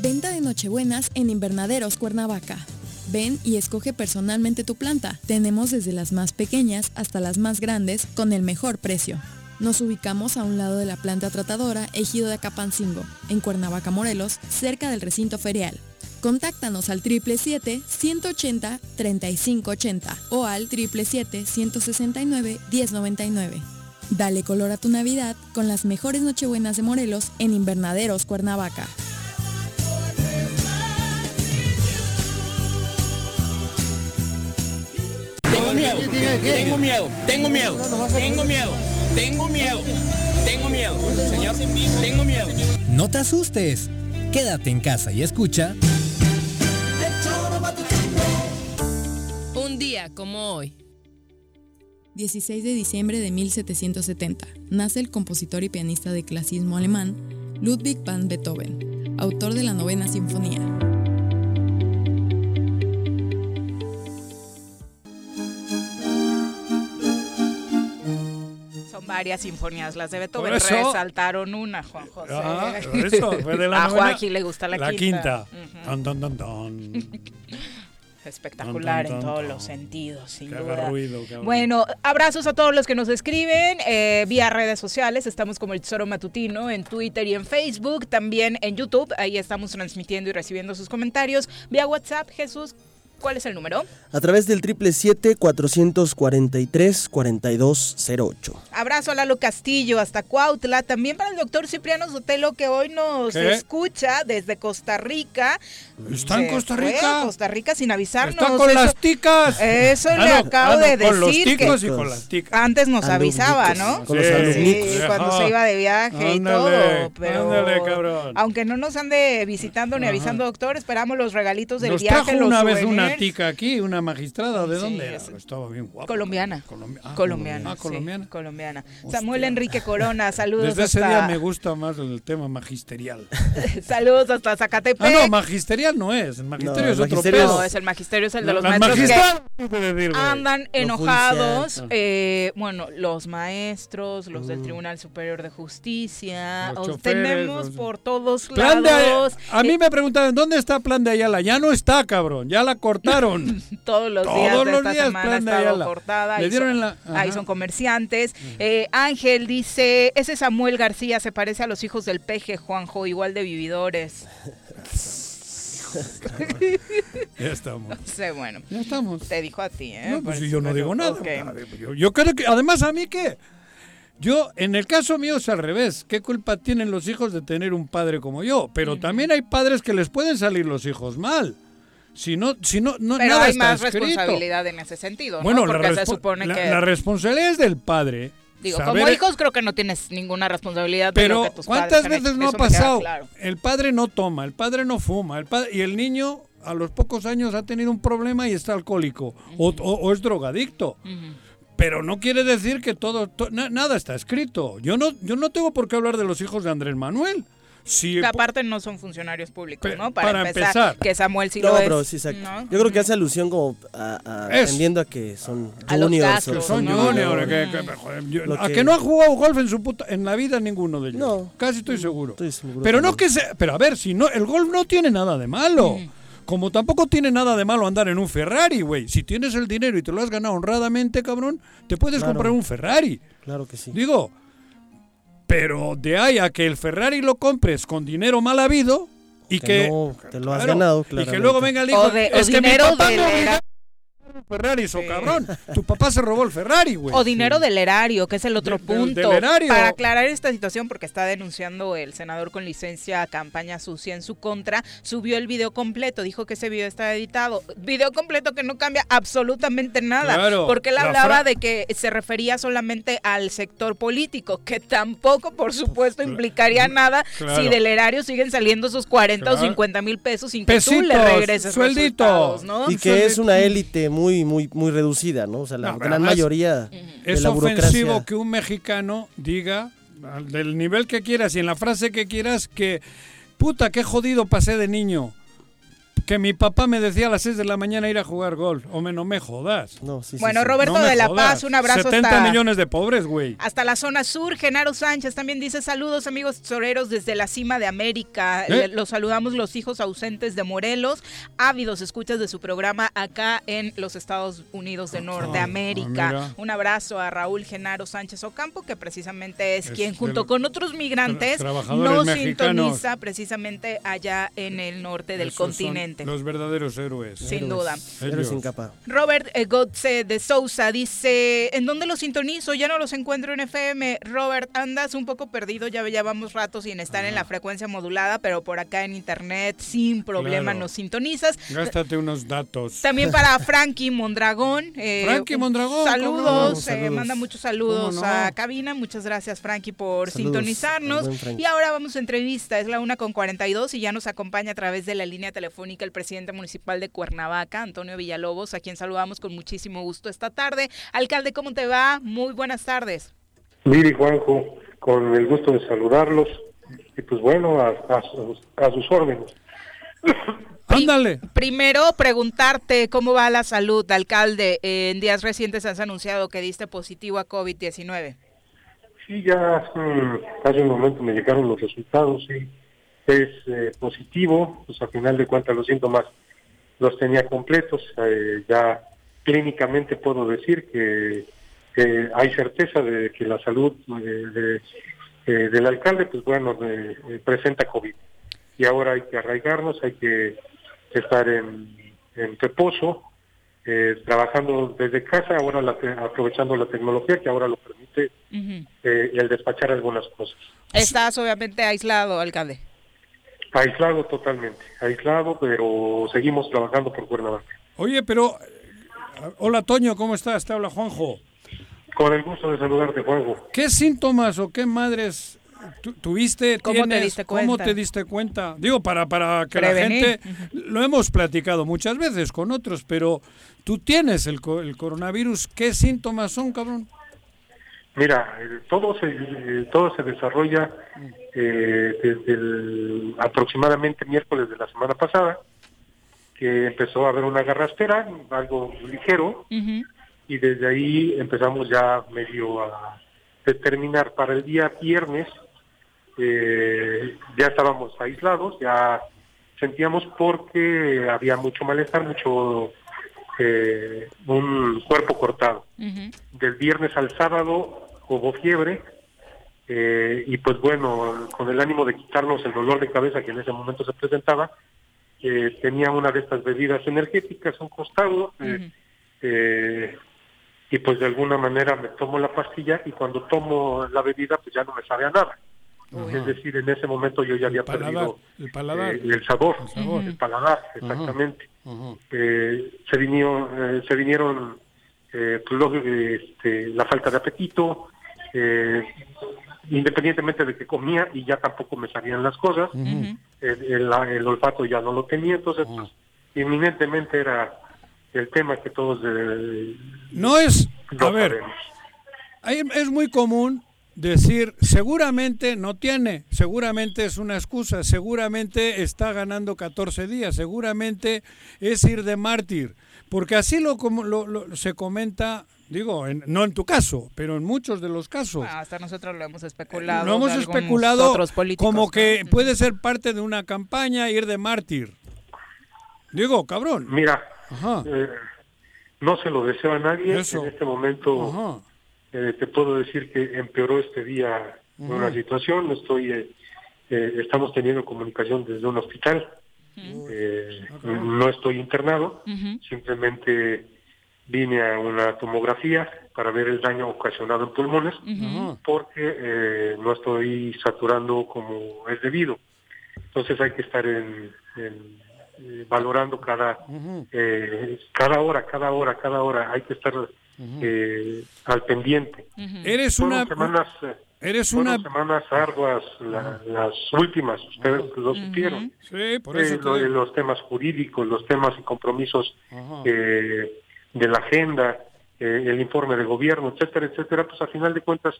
[SPEAKER 14] Venta de Nochebuenas en Invernaderos Cuernavaca. Ven y escoge personalmente tu planta. Tenemos desde las más pequeñas hasta las más grandes con el mejor precio. Nos ubicamos a un lado de la planta tratadora Ejido de Acapancingo, en Cuernavaca, Morelos, cerca del recinto ferial. Contáctanos al 777-180-3580 o al 777-169-1099. Dale color a tu Navidad con las mejores Nochebuenas de Morelos en Invernaderos Cuernavaca.
[SPEAKER 15] Tengo miedo, tengo miedo, tengo miedo, tengo miedo, tengo miedo, tengo miedo, señor, tengo miedo.
[SPEAKER 7] No te asustes. Quédate en casa y escucha.
[SPEAKER 12] Un día como hoy.
[SPEAKER 14] 16 de diciembre de 1770, nace el compositor y pianista de clasismo alemán Ludwig van Beethoven, autor de la novena sinfonía.
[SPEAKER 1] Varias sinfonías las de Beethoven.
[SPEAKER 2] Eso-
[SPEAKER 1] Resaltaron una, Juan José.
[SPEAKER 2] Ah, eso, fue de la
[SPEAKER 1] a
[SPEAKER 2] novena-
[SPEAKER 1] Juanji le gusta la,
[SPEAKER 2] La quinta.
[SPEAKER 1] Espectacular en todos los sentidos, sin duda.
[SPEAKER 2] ruido,
[SPEAKER 1] Bueno, abrazos a todos los que nos escriben eh, vía redes sociales. Estamos como el Tesoro Matutino en Twitter y en Facebook. También en YouTube. Ahí estamos transmitiendo y recibiendo sus comentarios. Vía WhatsApp, Jesús, ¿cuál es el número?
[SPEAKER 3] A través del 777-443-4208.
[SPEAKER 1] Abrazo a Lalo Castillo hasta Cuautla. También para el doctor Cipriano Sotelo que hoy nos
[SPEAKER 2] ¿Qué?
[SPEAKER 1] escucha desde Costa Rica.
[SPEAKER 2] ¿Está en Costa Rica?
[SPEAKER 1] Costa Rica sin avisarnos.
[SPEAKER 2] Está con
[SPEAKER 1] Eso-
[SPEAKER 2] las ticas.
[SPEAKER 1] Eso
[SPEAKER 2] Ah,
[SPEAKER 1] le
[SPEAKER 2] no,
[SPEAKER 1] acabo
[SPEAKER 2] ah, no,
[SPEAKER 1] de
[SPEAKER 2] con los
[SPEAKER 1] decir.
[SPEAKER 2] ticos
[SPEAKER 1] que
[SPEAKER 2] y con las ticas.
[SPEAKER 1] Antes nos
[SPEAKER 3] Alumnicos.
[SPEAKER 1] avisaba, ¿no?
[SPEAKER 3] Con los
[SPEAKER 2] Sí.
[SPEAKER 3] alumnicos.
[SPEAKER 1] Sí, cuando se iba de viaje y
[SPEAKER 2] Ándale,
[SPEAKER 1] todo. Pero
[SPEAKER 2] ándale, cabrón.
[SPEAKER 1] aunque no nos ande visitando ni avisando, doctor, esperamos los regalitos del
[SPEAKER 2] Nos
[SPEAKER 1] viaje.
[SPEAKER 2] trajo
[SPEAKER 1] los
[SPEAKER 2] una vez una. Tica aquí, una magistrada. ¿De
[SPEAKER 1] Sí,
[SPEAKER 2] dónde era?
[SPEAKER 1] es-
[SPEAKER 2] Estaba bien guapa.
[SPEAKER 1] Colombiana.
[SPEAKER 2] Colombi- ah,
[SPEAKER 1] colombiana.
[SPEAKER 2] Ah,
[SPEAKER 1] sí,
[SPEAKER 2] colombiana.
[SPEAKER 1] colombiana. Samuel Enrique Corona, saludos
[SPEAKER 2] Desde ese
[SPEAKER 1] hasta,
[SPEAKER 2] día me gusta más el tema magisterial.
[SPEAKER 1] saludos hasta Zacatepec.
[SPEAKER 2] Ah, no, magisterial no es. El magisterio
[SPEAKER 3] No,
[SPEAKER 2] es
[SPEAKER 3] el
[SPEAKER 2] otro
[SPEAKER 3] magisterio
[SPEAKER 2] pedo.
[SPEAKER 1] No, es el magisterio, es el de los maestros que andan enojados. eh, bueno, los maestros, los del Tribunal Superior de Justicia.
[SPEAKER 2] Los
[SPEAKER 1] os tenemos
[SPEAKER 2] los-
[SPEAKER 1] por todos
[SPEAKER 2] Plan de
[SPEAKER 1] lados.
[SPEAKER 2] a mí
[SPEAKER 1] eh,
[SPEAKER 2] me preguntaban, ¿dónde está Plan de Ayala? Ya no está, cabrón. Ya la cortaron.
[SPEAKER 1] todos los días
[SPEAKER 2] Todos
[SPEAKER 1] de
[SPEAKER 2] los
[SPEAKER 1] esta
[SPEAKER 2] días
[SPEAKER 1] semana ha
[SPEAKER 2] Plan de
[SPEAKER 1] estado
[SPEAKER 2] Ayala.
[SPEAKER 1] cortada.
[SPEAKER 2] Le
[SPEAKER 1] ahí
[SPEAKER 2] dieron
[SPEAKER 1] son,
[SPEAKER 2] la-
[SPEAKER 1] ahí son comerciantes. Eh, Ángel dice, ese Samuel García se parece a los hijos del peje, Juanjo, igual de vividores.
[SPEAKER 2] ya estamos.
[SPEAKER 1] No sé, bueno.
[SPEAKER 2] Ya estamos.
[SPEAKER 1] Te dijo a ti, ¿eh?
[SPEAKER 2] No, pues yo no digo nada. yo creo que, además, a mí qué. Yo, en el caso mío es al revés. ¿Qué culpa tienen los hijos de tener un padre como yo? Pero también hay padres que les pueden salir los hijos mal. Si no, si no, no
[SPEAKER 1] Pero
[SPEAKER 2] nada
[SPEAKER 1] hay
[SPEAKER 2] está
[SPEAKER 1] más
[SPEAKER 2] escrito.
[SPEAKER 1] responsabilidad en ese sentido,
[SPEAKER 2] Bueno,
[SPEAKER 1] ¿no?
[SPEAKER 2] la,
[SPEAKER 1] Porque se
[SPEAKER 2] respo-
[SPEAKER 1] supone
[SPEAKER 2] la-
[SPEAKER 1] que...
[SPEAKER 2] la responsabilidad es del padre.
[SPEAKER 1] Digo,
[SPEAKER 2] saber-
[SPEAKER 1] como hijos creo que no tienes ninguna responsabilidad de lo
[SPEAKER 2] Pero
[SPEAKER 1] que tus
[SPEAKER 2] ¿cuántas veces no ha pasado?
[SPEAKER 1] claro.
[SPEAKER 2] El padre no toma, el padre no fuma, el padre, y el niño a los pocos años ha tenido un problema y está alcohólico o, o- o es drogadicto. Pero no quiere decir que todo, to- na- nada está escrito. Yo no, yo no tengo por qué hablar de los hijos de Andrés Manuel. Si
[SPEAKER 1] Que aparte no son funcionarios públicos, ¿no? Para,
[SPEAKER 2] para
[SPEAKER 1] empezar,
[SPEAKER 2] empezar.
[SPEAKER 1] que Samuel sí
[SPEAKER 3] no,
[SPEAKER 1] lo es.
[SPEAKER 3] pero sí, exacto.
[SPEAKER 1] ¿no?
[SPEAKER 3] Yo creo que hace alusión como a, a- a que son
[SPEAKER 1] A los
[SPEAKER 3] juniors.
[SPEAKER 1] gastos,
[SPEAKER 2] son
[SPEAKER 1] no,
[SPEAKER 2] que-
[SPEAKER 3] Lo
[SPEAKER 2] a
[SPEAKER 3] que-
[SPEAKER 2] no ha jugado golf en su puta, en la vida ninguno de ellos.
[SPEAKER 3] No.
[SPEAKER 2] Casi estoy seguro.
[SPEAKER 3] Estoy seguro
[SPEAKER 2] Pero no que se, pero a ver, si no el golf no tiene nada de malo. Como tampoco tiene nada de malo andar en un Ferrari, güey. Si tienes el dinero y te lo has ganado honradamente, cabrón, te puedes
[SPEAKER 3] Claro.
[SPEAKER 2] comprar un Ferrari.
[SPEAKER 3] Claro que sí.
[SPEAKER 2] Digo, pero de ahí a que el Ferrari lo compres con dinero mal habido y
[SPEAKER 3] Que
[SPEAKER 2] que,
[SPEAKER 3] no, te lo has
[SPEAKER 2] claro,
[SPEAKER 3] ganado,
[SPEAKER 2] y que
[SPEAKER 3] claramente.
[SPEAKER 2] luego venga el hijo,
[SPEAKER 1] O de- o
[SPEAKER 2] es que mi
[SPEAKER 1] dinero
[SPEAKER 2] papá me obligó
[SPEAKER 1] era-
[SPEAKER 2] a comprar un Ferrari, eso cabrón. Tu papá se robó el Ferrari, güey.
[SPEAKER 1] O dinero del erario, que es el otro
[SPEAKER 2] De- del-
[SPEAKER 1] punto.
[SPEAKER 2] del erario.
[SPEAKER 1] Para aclarar esta situación, porque está denunciando el senador con licencia campaña sucia en su contra, subió el video completo, dijo que ese video está editado. Video completo que no cambia absolutamente nada.
[SPEAKER 2] Claro,
[SPEAKER 1] porque él
[SPEAKER 2] la
[SPEAKER 1] hablaba de que se refería solamente al sector político, que tampoco, por supuesto, implicaría nada
[SPEAKER 2] claro.
[SPEAKER 1] si del erario siguen saliendo esos 40 o
[SPEAKER 2] Claro.
[SPEAKER 1] 50 mil pesos sin que tú
[SPEAKER 2] Pesitos,
[SPEAKER 1] le regreses
[SPEAKER 2] sueldito.
[SPEAKER 1] resultados, ¿no?
[SPEAKER 3] Y que es una élite muy, muy, muy reducida, ¿no? O sea, la
[SPEAKER 2] No,
[SPEAKER 3] gran mayoría de
[SPEAKER 2] Es
[SPEAKER 3] la
[SPEAKER 2] ofensivo que un mexicano diga, del nivel que quieras y en la frase que quieras, que puta, qué jodido pasé de niño. Que mi papá me decía a las 6 de la mañana ir a jugar golf. O me, no me jodas.
[SPEAKER 3] No, sí, sí,
[SPEAKER 1] Bueno,
[SPEAKER 3] sí.
[SPEAKER 1] Roberto
[SPEAKER 2] No
[SPEAKER 1] de La
[SPEAKER 2] jodas.
[SPEAKER 1] Paz, un abrazo
[SPEAKER 2] 70
[SPEAKER 1] hasta,
[SPEAKER 2] millones de pobres, güey.
[SPEAKER 1] hasta la zona sur. Genaro Sánchez también dice saludos amigos toreros desde la cima de América.
[SPEAKER 2] ¿Eh?
[SPEAKER 1] Le- Los saludamos los hijos ausentes de Morelos, ávidos escuchas de su programa acá en los Estados Unidos de Norteamérica.
[SPEAKER 2] ah, mira.
[SPEAKER 1] un abrazo a Raúl Genaro Sánchez Ocampo, que precisamente es,
[SPEAKER 2] Es
[SPEAKER 1] quien junto con otros migrantes nos
[SPEAKER 2] mexicanos.
[SPEAKER 1] sintoniza precisamente allá en el norte del
[SPEAKER 2] Esos Los verdaderos héroes.
[SPEAKER 1] Sin duda.
[SPEAKER 3] Héroes sin capa.
[SPEAKER 1] Robert eh, Gotze de Sousa dice, ¿en dónde los sintonizo? Ya no los encuentro en FM. Robert, andas un poco perdido, ya llevamos rato sin estar en la frecuencia modulada, pero por acá en internet sin problema
[SPEAKER 2] Claro.
[SPEAKER 1] nos sintonizas.
[SPEAKER 2] Gástate unos datos.
[SPEAKER 1] También para Frankie Mondragón. eh,
[SPEAKER 2] Frankie Mondragón,
[SPEAKER 1] Saludos, eh, manda muchos saludos a cabina. Muchas gracias, Frankie, por
[SPEAKER 3] Saludos,
[SPEAKER 1] sintonizarnos. Y ahora vamos a entrevista. Es la una con 42 y ya nos acompaña a través de la línea telefónica el presidente municipal de Cuernavaca, Antonio Villalobos, a quien saludamos con muchísimo gusto esta tarde. Alcalde, ¿cómo te va? Muy buenas tardes.
[SPEAKER 16] Miri Juanjo, con el gusto de saludarlos y pues bueno, a, a sus, a sus órdenes.
[SPEAKER 2] Ándale.
[SPEAKER 1] Primero, preguntarte cómo va la salud, alcalde. En días recientes has anunciado que diste positivo a COVID-19.
[SPEAKER 16] Sí, ya mm, hace un momento me llegaron los resultados, sí, es eh, positivo, pues a final de cuentas los síntomas los tenía completos, eh, ya clínicamente puedo decir que, que hay certeza de que la salud eh, de- eh, del alcalde, pues bueno, presenta COVID. Y ahora hay que arraigarnos, hay que estar en, en reposo, eh, trabajando desde casa, ahora la te- aprovechando la tecnología que ahora lo permite eh, el despachar algunas cosas.
[SPEAKER 1] Estás obviamente aislado, alcalde.
[SPEAKER 16] Aislado totalmente, aislado, pero seguimos trabajando por Cuernavaca.
[SPEAKER 2] Oye, pero... eh, Hola, Toño, ¿cómo estás? Te habla Juanjo.
[SPEAKER 16] Con el gusto de saludarte, Juanjo.
[SPEAKER 2] ¿Qué síntomas o qué madres tu- tuviste?
[SPEAKER 1] ¿Cómo te diste
[SPEAKER 2] ¿Cómo
[SPEAKER 1] cuenta?
[SPEAKER 2] te diste cuenta? Digo, para, para que
[SPEAKER 1] Prevenir.
[SPEAKER 2] la gente... Lo hemos platicado muchas veces con otros, pero tú tienes el, co- el coronavirus. ¿Qué síntomas son, cabrón?
[SPEAKER 16] Mira, eh, todo se, eh, todo se desarrolla eh, desde el- aproximadamente miércoles de la semana pasada, que empezó a haber una garrastera, algo ligero, y desde ahí empezamos ya medio a determinar para el día viernes, eh, ya estábamos aislados, ya sentíamos porque había mucho malestar, mucho eh, un cuerpo cortado. Del viernes al sábado hubo fiebre eh, y pues bueno, con el ánimo de quitarnos el dolor de cabeza que en ese momento se presentaba, eh, tenía una de estas bebidas energéticas a un costado eh, eh, y pues de alguna manera me tomo la pastilla y cuando tomo la bebida pues ya no me sabe a nada. Es decir, en ese momento yo ya había
[SPEAKER 2] paladar,
[SPEAKER 16] perdido
[SPEAKER 2] el paladar.
[SPEAKER 16] eh, el sabor,
[SPEAKER 2] El sabor.
[SPEAKER 16] el paladar, exactamente. Eh, se vinieron, eh, se vinieron eh, pues, luego, este, la falta de apetito, eh, independientemente de que comía y ya tampoco me sabían las cosas, el, el- el olfato ya no lo tenía, entonces pues, inminentemente era el tema que todos eh,
[SPEAKER 2] No es...
[SPEAKER 16] lo
[SPEAKER 2] A ver,
[SPEAKER 16] sabemos.
[SPEAKER 2] Es muy común decir, seguramente no tiene, seguramente es una excusa, seguramente está ganando 14 días, seguramente es ir de mártir, porque así lo, como- lo- lo- se comenta, digo, en- no en tu caso, pero en muchos de los casos.
[SPEAKER 1] Ah, hasta nosotros lo hemos especulado.
[SPEAKER 2] Lo hemos especulado
[SPEAKER 1] otros políticos,
[SPEAKER 2] como
[SPEAKER 1] ¿no?
[SPEAKER 2] que puede ser parte de una campaña ir de mártir. Digo, cabrón.
[SPEAKER 16] Mira,
[SPEAKER 2] Ajá.
[SPEAKER 16] eh, no se lo deseo a nadie.
[SPEAKER 2] Eso.
[SPEAKER 16] En este momento eh, te puedo decir que empeoró este día
[SPEAKER 2] Ujú.
[SPEAKER 16] una situación. Estoy, eh, eh, estamos teniendo comunicación desde un hospital. Eh, no estoy internado. Simplemente vine a una tomografía para ver el daño ocasionado en pulmones, porque eh, no estoy saturando como es debido. Entonces hay que estar en, en, eh, valorando cada eh, cada hora, cada hora, cada hora. Hay que estar eh, al pendiente.
[SPEAKER 2] Eres
[SPEAKER 16] Fueron
[SPEAKER 2] una-
[SPEAKER 16] semanas, eh,
[SPEAKER 2] Eres
[SPEAKER 16] fueron
[SPEAKER 2] una...
[SPEAKER 16] semanas arduas, la- las últimas, ustedes lo supieron.
[SPEAKER 2] Sí, por
[SPEAKER 16] Eh,
[SPEAKER 2] eso te
[SPEAKER 16] lo-
[SPEAKER 2] digo.
[SPEAKER 16] los temas jurídicos, los temas y compromisos eh, de la agenda, eh, el informe de gobierno, etcétera, etcétera, pues a final de cuentas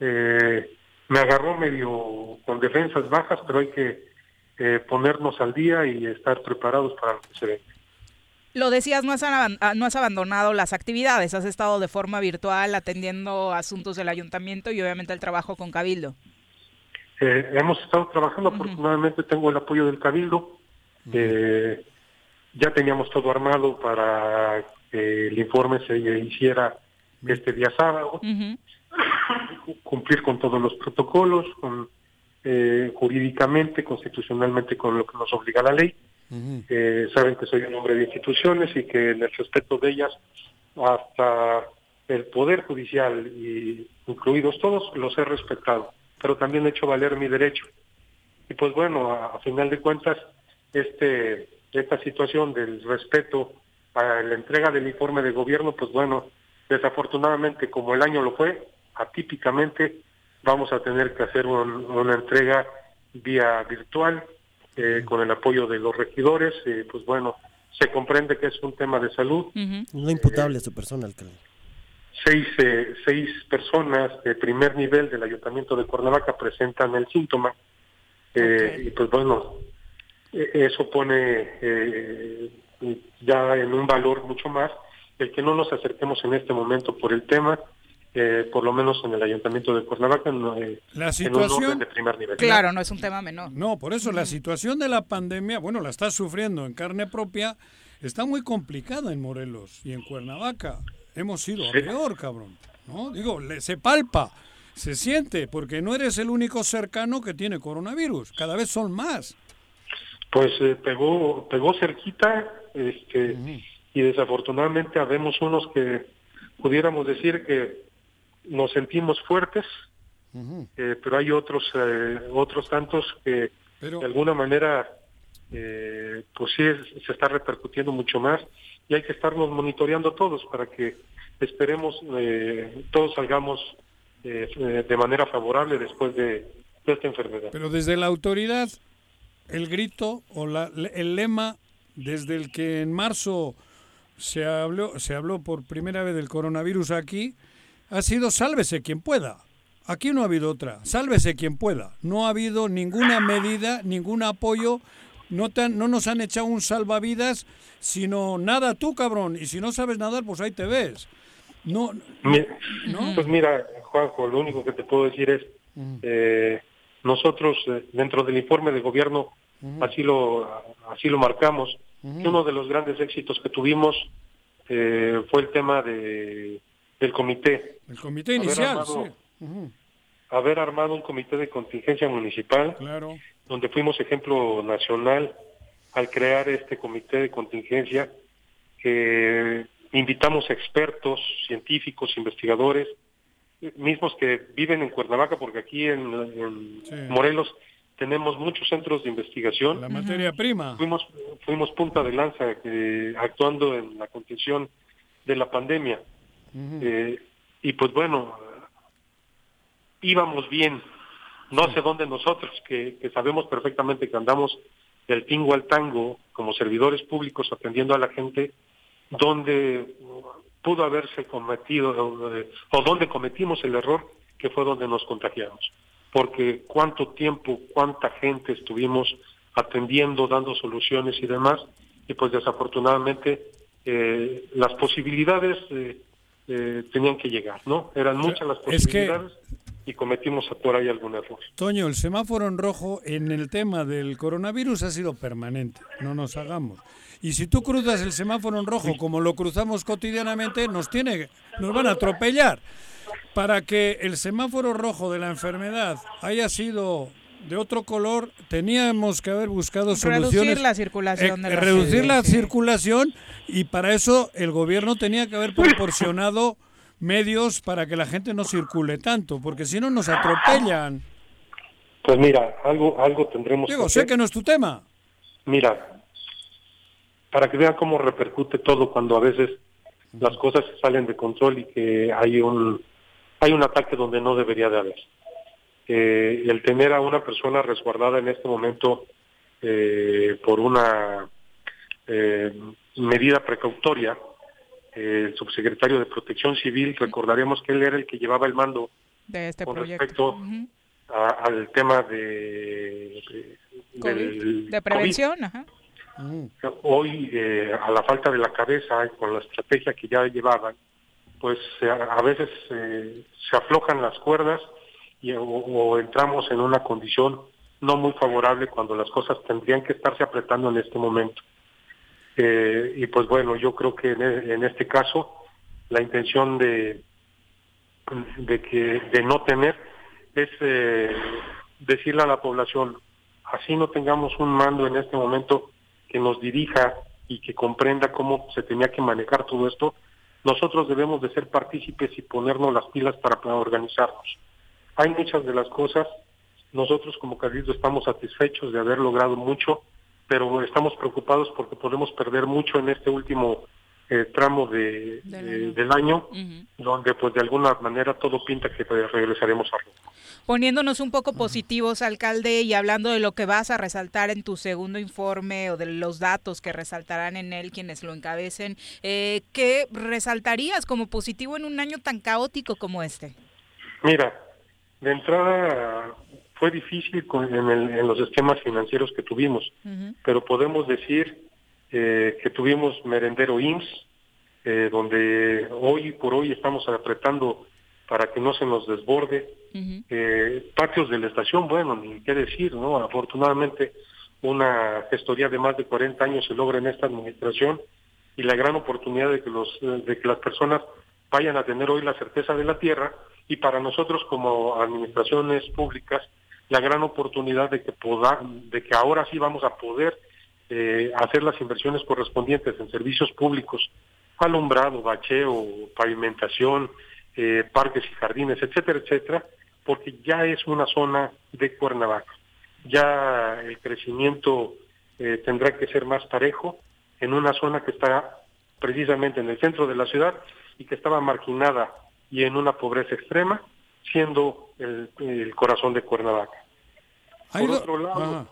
[SPEAKER 16] eh, me agarró medio con defensas bajas, pero hay que eh, ponernos al día y estar preparados para lo que se venga.
[SPEAKER 1] Lo decías, no has, ah, no has abandonado las actividades, has estado de forma virtual atendiendo asuntos del ayuntamiento y obviamente el trabajo con Cabildo.
[SPEAKER 16] Eh, hemos estado trabajando, afortunadamente tengo el apoyo del Cabildo. Eh, ya teníamos todo armado para que el informe se hiciera este día sábado, cumplir con todos los protocolos, con, eh, jurídicamente, constitucionalmente, con lo que nos obliga la ley. Eh, saben que soy un hombre de instituciones y que en el respeto de ellas, hasta el Poder Judicial, y incluidos todos, los he respetado, pero también he hecho valer mi derecho. Y pues bueno, a, a final de cuentas, este esta situación del respeto a la entrega del informe de gobierno, pues bueno, desafortunadamente como el año lo fue, atípicamente vamos a tener que hacer un- una entrega vía virtual eh, con el apoyo de los regidores, eh, pues bueno, se comprende que es un tema de salud,
[SPEAKER 3] No imputable a su persona, alcalde.
[SPEAKER 16] seis, eh, seis personas de primer nivel del Ayuntamiento de Cuernavaca presentan el síntoma eh, y pues bueno, eh, eso pone eh, ya en un valor mucho más el que no nos acerquemos en este momento por el tema, eh, por lo menos en el Ayuntamiento de Cuernavaca, no, eh,
[SPEAKER 2] La
[SPEAKER 16] en un orden
[SPEAKER 2] situación-
[SPEAKER 16] de primer nivel.
[SPEAKER 1] Claro, no es un tema menor.
[SPEAKER 2] No, por eso la situación de la pandemia, bueno, la está sufriendo en carne propia, está muy complicada en Morelos y en Cuernavaca. Hemos ido a
[SPEAKER 16] Sí.
[SPEAKER 2] peor, cabrón. ¿no? Digo, le- se palpa, se siente, porque no eres el único cercano que tiene coronavirus. Cada vez son más.
[SPEAKER 16] Pues eh, pegó, pegó cerquita, este, y desafortunadamente habemos unos que pudiéramos decir que nos sentimos fuertes, eh, pero hay otros, eh, otros tantos que
[SPEAKER 2] Pero-
[SPEAKER 16] de alguna manera, eh, pues sí es- se está repercutiendo mucho más y hay que estarnos monitoreando todos para que esperemos eh, todos salgamos eh, de manera favorable después de, de esta enfermedad.
[SPEAKER 2] Pero desde la autoridad, el grito o la- el lema desde el que en marzo se habló, se habló por primera vez del coronavirus aquí, ha sido sálvese quien pueda. Aquí no ha habido otra, sálvese quien pueda. No ha habido ninguna medida, ningún apoyo, no, te han- no nos han echado un salvavidas, sino nada tú, cabrón. Y si no sabes nadar, pues ahí te ves. No, ¿no?
[SPEAKER 16] Pues mira, Juanjo, lo único que te puedo decir es, eh, nosotros eh, dentro del informe de gobierno así lo así lo marcamos. uno de los grandes éxitos que tuvimos eh, fue el tema de del comité.
[SPEAKER 2] el comité
[SPEAKER 16] Haber
[SPEAKER 2] inicial,
[SPEAKER 16] armado-
[SPEAKER 2] sí. Ujú,
[SPEAKER 16] Haber armado un comité de contingencia municipal,
[SPEAKER 2] Claro.
[SPEAKER 16] donde fuimos ejemplo nacional al crear este comité de contingencia, que invitamos expertos, científicos, investigadores, mismos que viven en Cuernavaca, porque aquí en, en
[SPEAKER 2] Sí.
[SPEAKER 16] Morelos tenemos muchos centros de investigación.
[SPEAKER 2] La materia prima.
[SPEAKER 16] Fuimos, fuimos punta de lanza eh, actuando en la contención de la pandemia. Eh, y pues bueno, íbamos bien. No sé dónde nosotros, que, que sabemos perfectamente que andamos del tingo al tango como servidores públicos atendiendo a la gente, donde pudo haberse cometido eh, o donde cometimos el error que fue donde nos contagiamos. Porque cuánto tiempo, cuánta gente estuvimos atendiendo, dando soluciones y demás, y pues desafortunadamente eh, las posibilidades eh, eh, tenían que llegar, ¿no? Eran muchas las
[SPEAKER 2] es que-
[SPEAKER 16] posibilidades y cometimos por ahí algún error.
[SPEAKER 2] Toño, el semáforo en rojo en el tema del coronavirus ha sido permanente, no nos hagamos. Y si tú cruzas el semáforo en rojo como lo cruzamos cotidianamente, nos tiene, nos van a atropellar. Para que el semáforo rojo de la enfermedad haya sido de otro color, teníamos que haber buscado soluciones.
[SPEAKER 1] Reducir la circulación de la
[SPEAKER 2] reducir la
[SPEAKER 1] sí.
[SPEAKER 2] circulación y para eso el gobierno tenía que haber proporcionado medios para que la gente no circule tanto, porque si no nos atropellan.
[SPEAKER 16] Pues mira, algo, algo tendremos
[SPEAKER 2] Digo,
[SPEAKER 16] que
[SPEAKER 2] sé
[SPEAKER 16] hacer.
[SPEAKER 2] que no es tu tema.
[SPEAKER 16] Mira, para que vean cómo repercute todo cuando a veces las cosas se salen de control y que hay un hay un ataque donde no debería de haber. Eh, el tener a una persona resguardada en este momento eh, por una eh, medida precautoria, eh, el subsecretario de Protección Civil, recordaremos que él era el que llevaba el mando
[SPEAKER 1] de este
[SPEAKER 16] con
[SPEAKER 1] proyecto.
[SPEAKER 16] respecto a- al tema de, de- del
[SPEAKER 1] De prevención, ajá.
[SPEAKER 16] COVID. Hoy, eh, a la falta de la cabeza, y con la estrategia que ya llevaban, pues a veces eh, se aflojan las cuerdas y, o, entramos en una condición no muy favorable cuando las cosas tendrían que estarse apretando en este momento. Eh, y pues bueno, yo creo que en, e- en este caso la intención de, de que de no tener es eh, decirle a la población, así no tengamos un mando en este momento que nos dirija y que comprenda cómo se tenía que manejar todo esto, nosotros debemos de ser partícipes y ponernos las pilas para, organizarnos. Hay muchas de las cosas, nosotros como Cabildo estamos satisfechos de haber logrado mucho, pero estamos preocupados porque podemos perder mucho en este último eh, tramo de, de- del año, donde pues de alguna manera todo pinta que regresaremos a rumbo.
[SPEAKER 1] Poniéndonos un poco positivos, alcalde, y hablando de lo que vas a resaltar en tu segundo informe o de los datos que resaltarán en él quienes lo encabecen, eh, ¿qué resaltarías como positivo en un año tan caótico como este?
[SPEAKER 16] Mira, de entrada fue difícil con- en, el- en los esquemas financieros que tuvimos, pero podemos decir eh, que tuvimos merendero IMSS, eh, donde hoy por hoy estamos apretando para que no se nos desborde. Eh, patios de la estación, bueno, ni qué decir, ¿no? Afortunadamente una gestoría de más de 40 años se logra en esta administración y la gran oportunidad de que los de que las personas vayan a tener hoy la certeza de la tierra y para nosotros como administraciones públicas la gran oportunidad de que poda- de que ahora sí vamos a poder eh, hacer las inversiones correspondientes en servicios públicos, alumbrado, bacheo, pavimentación, eh, parques y jardines, etcétera, etcétera, porque ya es una zona de Cuernavaca. Ya el crecimiento eh, tendrá que ser más parejo en una zona que está precisamente en el centro de la ciudad y que estaba marginada y en una pobreza extrema, siendo el, el corazón de Cuernavaca. Por otro lado,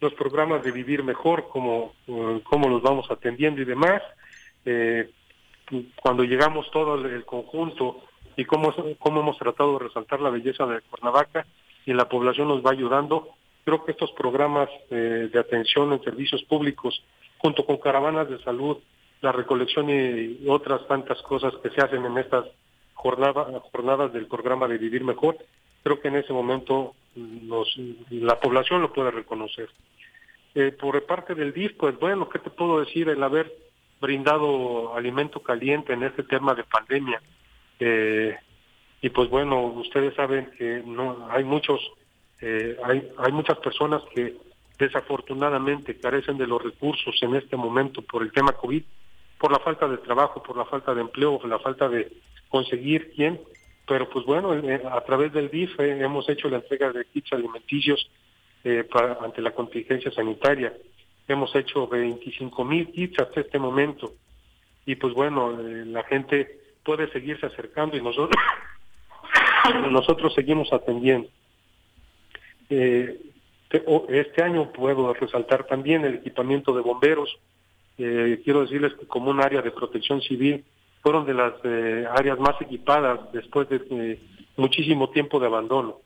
[SPEAKER 16] los programas de vivir mejor, cómo, eh, cómo los vamos atendiendo y demás. Eh, cuando llegamos todo el conjunto y cómo, cómo hemos tratado de resaltar la belleza de Cuernavaca y la población nos va ayudando, creo que estos programas eh, de atención en servicios públicos, junto con caravanas de salud, la recolección y otras tantas cosas que se hacen en estas jornada- jornadas del programa de Vivir Mejor, creo que en ese momento nos, la población lo puede reconocer. Eh, por parte del DIF, pues bueno, ¿qué te puedo decir? El haber brindado alimento caliente en este tema de pandemia. Eh, y pues bueno, ustedes saben que no hay muchos, eh, hay, hay muchas personas que desafortunadamente carecen de los recursos en este momento por el tema COVID, por la falta de trabajo, por la falta de empleo, por la falta de conseguir quién. Pero pues bueno, eh, a través del DIF eh, hemos hecho la entrega de kits alimenticios eh, para- ante la contingencia sanitaria. Hemos hecho 25 mil kits hasta este momento. Y pues bueno, eh, la gente puede seguirse acercando y nosotros, nosotros seguimos atendiendo. Eh, este año puedo resaltar también el equipamiento de bomberos. Eh, quiero decirles que como un área de protección civil fueron de las eh, áreas más equipadas después de eh, muchísimo tiempo de abandono.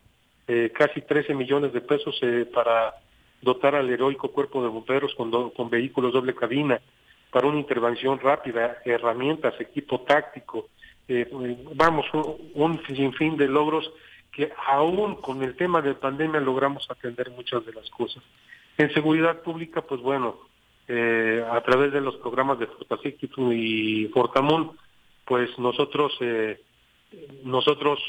[SPEAKER 16] Eh, casi 13 millones de pesos para dotar al heroico cuerpo de bomberos con, con vehículos doble cabina para una intervención rápida, herramientas, equipo táctico, vamos, un, un sinfín de logros que aún con el tema de pandemia logramos atender muchas de las cosas. En seguridad pública, pues bueno, eh, a través de los programas de Fortasíquitu y Fortamun, pues nosotros eh, nosotros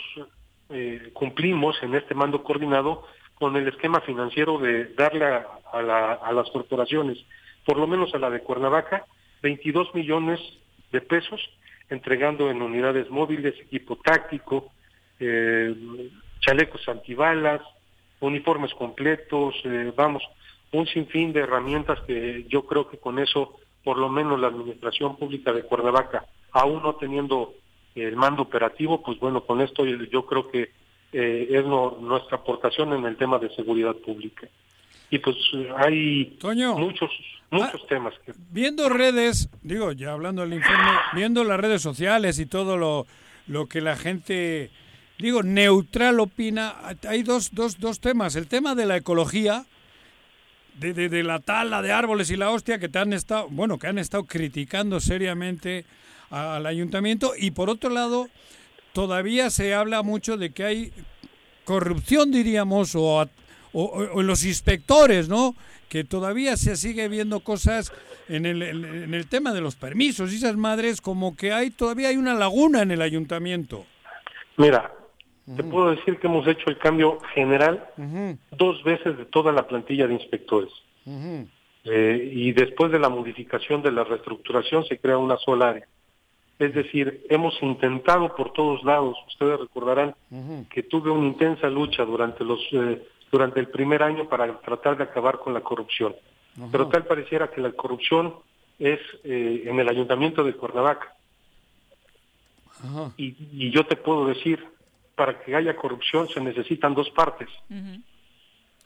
[SPEAKER 16] eh, cumplimos en este mando coordinado con el esquema financiero de darle a, a la- a las corporaciones, por lo menos a la de Cuernavaca, 22 millones de pesos, entregando en unidades móviles, equipo táctico, eh, chalecos antibalas, uniformes completos, eh, vamos, un sinfín de herramientas que yo creo que con eso, por lo menos la Administración Pública de Cuernavaca, aún no teniendo el mando operativo, pues bueno, con esto yo, yo creo que eh, es no- nuestra aportación en el tema de seguridad pública. Y pues eh, hay muchos muchos temas que
[SPEAKER 2] Viendo redes, digo, ya hablando del informe, viendo las redes sociales y todo lo, lo que la gente, digo, neutral opina, hay dos, dos, dos temas. El tema de la ecología de, de- de la tala de árboles y la hostia que te han estado, bueno, que han estado criticando seriamente al ayuntamiento y por otro lado todavía se habla mucho de que hay corrupción, diríamos, o, a- o- o- los inspectores, ¿no? Que todavía se sigue viendo cosas en el, en- en el tema de los permisos y esas madres, como que hay todavía hay una laguna en el ayuntamiento.
[SPEAKER 16] Mira, te puedo decir que hemos hecho el cambio general dos veces de toda la plantilla de inspectores. Eh, y después de la modificación de la reestructuración se crea una sola área. Es decir, hemos intentado por todos lados, ustedes recordarán que tuve una intensa lucha durante los eh, durante el primer año para tratar de acabar con la corrupción. Pero tal pareciera que la corrupción es eh, en el ayuntamiento de Cuernavaca. Y, y yo te puedo decir, para que haya corrupción se necesitan dos partes.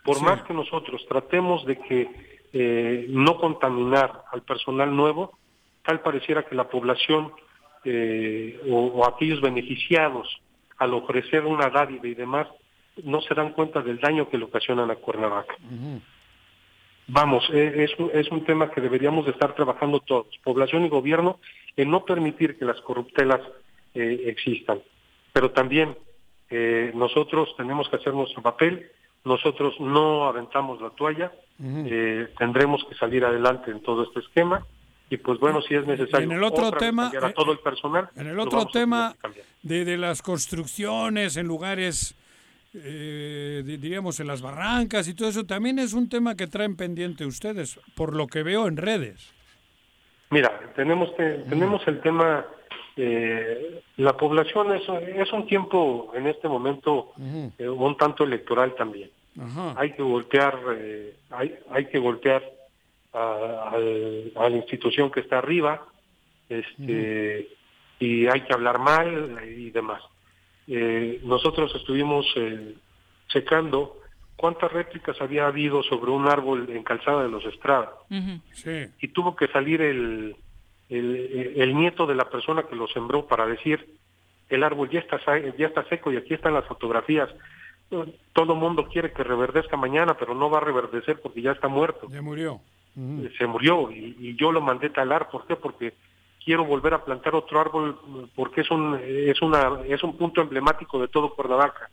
[SPEAKER 16] Por más que nosotros tratemos de que eh, no contaminar al personal nuevo, tal pareciera que la población eh, o, o aquellos beneficiados al ofrecer una dádiva y demás no se dan cuenta del daño que le ocasionan a Cuernavaca. Vamos, eh, es, un- es un tema que deberíamos de estar trabajando todos, población y gobierno, en no permitir que las corruptelas eh, existan. Pero también eh, nosotros tenemos que hacer nuestro papel, nosotros no aventamos la toalla, eh, tendremos que salir adelante en todo este esquema y pues bueno, si es necesario
[SPEAKER 2] En el otro tema,
[SPEAKER 16] a
[SPEAKER 2] eh,
[SPEAKER 16] todo el personal,
[SPEAKER 2] En el otro tema de, de las construcciones en lugares, eh, di- diríamos, en las barrancas y todo eso, también es un tema que traen pendiente ustedes, por lo que veo en redes.
[SPEAKER 16] Mira, tenemos que, tenemos el tema, eh, la población es, es un tiempo en este momento eh, un tanto electoral también. Hay que golpear, eh, hay, hay que golpear a, al- a la institución que está arriba, este, y hay que hablar mal y demás. Eh, nosotros estuvimos eh, checando cuántas réplicas había habido sobre un árbol en Calzada de los Estrada
[SPEAKER 2] Sí.
[SPEAKER 16] y tuvo que salir el, el, el nieto de la persona que lo sembró para decir el árbol ya está sa- ya está seco y aquí están las fotografías todo mundo quiere que reverdezca mañana pero no va a reverdecer porque ya está muerto
[SPEAKER 2] Ya murió.
[SPEAKER 16] Se murió y, y yo lo mandé talar. ¿por qué? porque quiero volver a plantar otro árbol porque es un es una es un punto emblemático de todo Cuernavaca.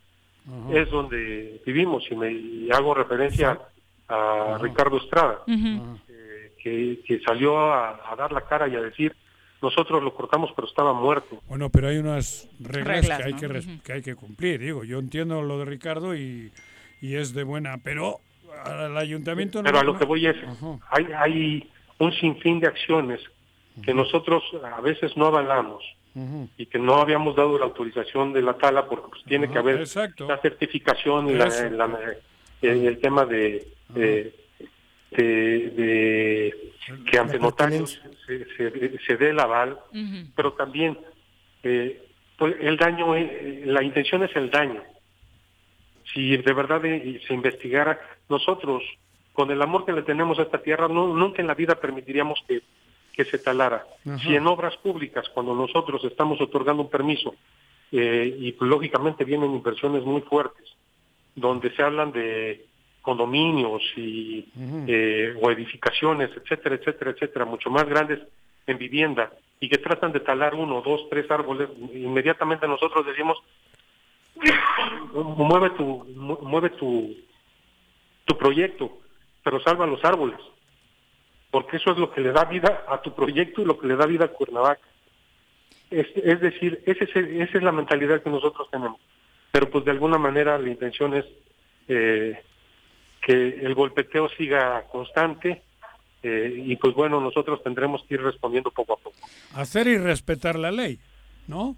[SPEAKER 16] Es donde vivimos y me y hago referencia a Ricardo Estrada eh, que, que salió a, a dar la cara y a decir nosotros lo cortamos pero estaba muerto
[SPEAKER 2] Bueno, pero hay unas reglas,
[SPEAKER 16] Reglas,
[SPEAKER 2] que, hay
[SPEAKER 16] ¿no?
[SPEAKER 2] que, res- que hay que cumplir. Digo, yo entiendo lo de Ricardo y, y es de buena, pero al ayuntamiento no-
[SPEAKER 16] pero a lo que voy es
[SPEAKER 2] Ajá.
[SPEAKER 16] hay hay un sinfín de acciones que nosotros a veces no avalamos y que no habíamos dado la autorización de la tala porque pues, tiene que haber
[SPEAKER 2] exacto.
[SPEAKER 16] la certificación y la- el, el tema de, de, de- de que ante notarios se, se- se dé el aval, pero también eh, pues el daño, eh, la intención es el daño. Si de verdad eh, se investigara, nosotros, con el amor que le tenemos a esta tierra, no, nunca en la vida permitiríamos que, que se talara.
[SPEAKER 17] Ajá.
[SPEAKER 16] Si en obras públicas, cuando nosotros estamos otorgando un permiso, eh, y pues, lógicamente vienen inversiones muy fuertes, donde se hablan de condominios y eh, o edificaciones, etcétera, etcétera, etcétera, mucho más grandes en vivienda y que tratan de talar uno, dos, tres árboles, inmediatamente nosotros decimos mueve tu mu- mueve tu tu proyecto, pero salva los árboles, porque eso es lo que le da vida a tu proyecto y lo que le da vida a Cuernavaca. Es, es decir, ese es esa es la mentalidad que nosotros tenemos, pero pues de alguna manera la intención es eh, que el golpeteo siga constante eh, y pues bueno, nosotros tendremos que ir respondiendo poco a poco.
[SPEAKER 2] Hacer y respetar la ley, ¿no?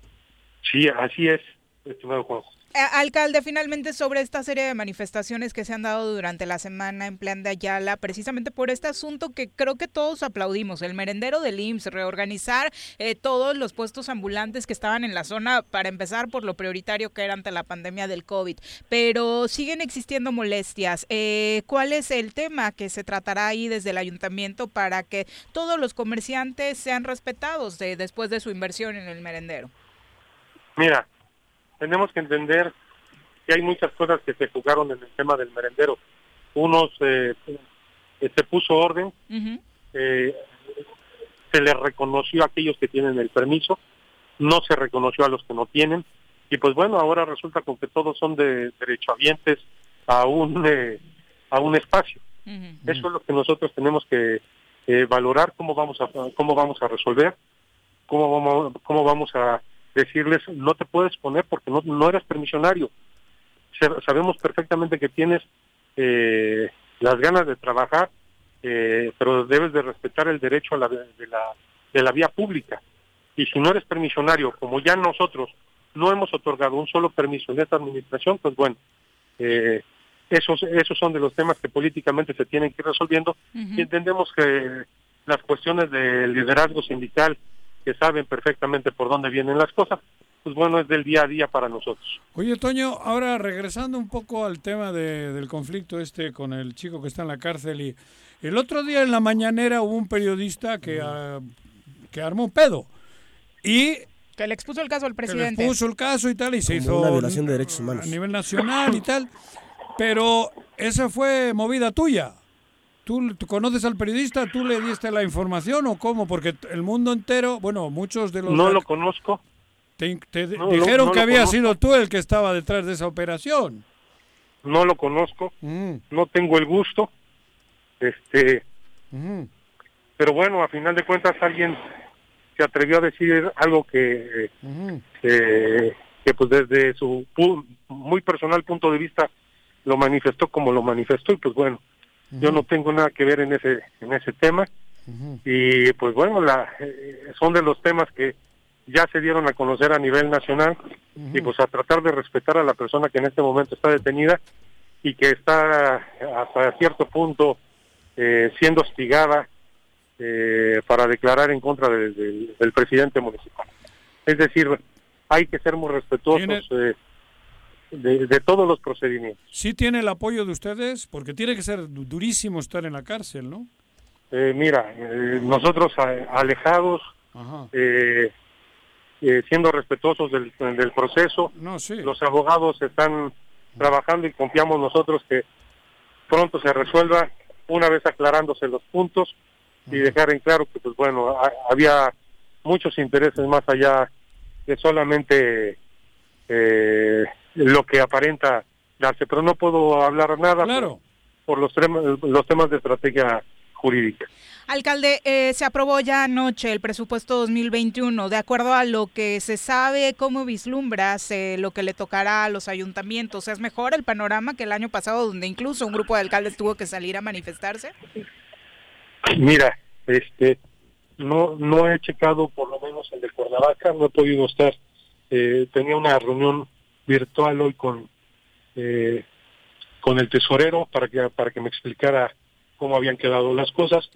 [SPEAKER 16] Sí, así es, estimado Juanjo.
[SPEAKER 1] Eh, Alcalde, finalmente sobre esta serie de manifestaciones que se han dado durante la semana en Plan de Ayala, precisamente por este asunto que creo que todos aplaudimos, el merendero del IMSS, reorganizar eh, todos los puestos ambulantes que estaban en la zona, para empezar por lo prioritario que era ante la pandemia del COVID, pero siguen existiendo molestias. Eh, ¿Cuál es el tema que se tratará ahí desde el ayuntamiento para que todos los comerciantes sean respetados de- después de su inversión en el merendero?
[SPEAKER 16] Mira, tenemos que entender que hay muchas cosas que se jugaron en el tema del merendero. Unos eh, se puso orden, eh, se les reconoció a aquellos que tienen el permiso, no se reconoció a los que no tienen, y pues bueno, ahora resulta con que todos son de derechohabientes a un, eh, a un espacio. Eso es lo que nosotros tenemos que eh, valorar, cómo vamos a, cómo vamos a resolver, cómo vamos, cómo vamos a decirles, no te puedes poner porque no, no eres permisionario. Sa- Sabemos perfectamente que tienes eh, las ganas de trabajar, eh, pero debes de respetar el derecho a la, de, la, de la vía pública. Y si no eres permisionario, como ya nosotros no hemos otorgado un solo permiso en esta administración, pues bueno, eh, esos, esos son de los temas que políticamente se tienen que ir resolviendo y entendemos que las cuestiones de liderazgo sindical, que saben perfectamente por dónde vienen las cosas, pues bueno, es del día a día para nosotros.
[SPEAKER 2] Oye, Toño, ahora regresando un poco al tema de- del conflicto este con el chico que está en la cárcel y el otro día en la mañanera hubo un periodista que, ah, que armó un pedo y
[SPEAKER 1] Que le expuso el caso al
[SPEAKER 2] que
[SPEAKER 1] presidente.
[SPEAKER 2] puso el caso y tal y se
[SPEAKER 3] Como
[SPEAKER 2] hizo
[SPEAKER 3] una violación de derechos humanos.
[SPEAKER 2] a nivel nacional y tal, pero esa fue movida tuya. ¿Tú, tú conoces al periodista? ¿Tú le diste la información o cómo? Porque el mundo entero, bueno, muchos de los...
[SPEAKER 16] No lo conozco.
[SPEAKER 2] Te, te
[SPEAKER 16] No,
[SPEAKER 2] dijeron
[SPEAKER 16] no
[SPEAKER 2] que había
[SPEAKER 16] conozco.
[SPEAKER 2] sido tú el que estaba detrás de esa operación.
[SPEAKER 16] No lo conozco,
[SPEAKER 2] Mm.
[SPEAKER 16] no tengo el gusto, este,
[SPEAKER 2] Ujú.
[SPEAKER 16] pero bueno, a final de cuentas alguien se atrevió a decir algo que,
[SPEAKER 2] Ujú.
[SPEAKER 16] eh, que pues desde su muy personal punto de vista lo manifestó como lo manifestó y pues bueno, yo no tengo nada que ver en ese en ese tema y pues bueno, la, eh, son de los temas que ya se dieron a conocer a nivel nacional y pues a tratar de respetar a la persona que en este momento está detenida y que está hasta cierto punto eh, siendo hostigada eh, para declarar en contra de- de- del presidente municipal. Es decir, hay que ser muy respetuosos eh, de, de todos los procedimientos.
[SPEAKER 2] ¿Sí tiene el apoyo de ustedes? Porque tiene que ser du- durísimo estar en la cárcel, ¿no?
[SPEAKER 16] Eh, mira, eh, nosotros alejados, eh, eh, siendo respetuosos del, del proceso,
[SPEAKER 2] No, sí.
[SPEAKER 16] los abogados están trabajando y confiamos nosotros que pronto se resuelva una vez aclarándose los puntos y dejar en claro que pues bueno ha- había muchos intereses más allá de solamente eh, lo que aparenta darse pero no puedo hablar nada por, por los temas los temas de estrategia jurídica
[SPEAKER 1] Alcalde, eh, se aprobó ya anoche el presupuesto 2021. De acuerdo a lo que se sabe, ¿cómo vislumbras eh, lo que le tocará a los ayuntamientos? ¿Es mejor el panorama que el año pasado, donde incluso un grupo de alcaldes tuvo que salir a manifestarse?
[SPEAKER 16] Mira, este, no no he checado por lo menos el de Cuernavaca, no he podido estar. Eh, tenía una reunión virtual hoy con eh, con el tesorero para que para que me explicara cómo habían quedado las cosas.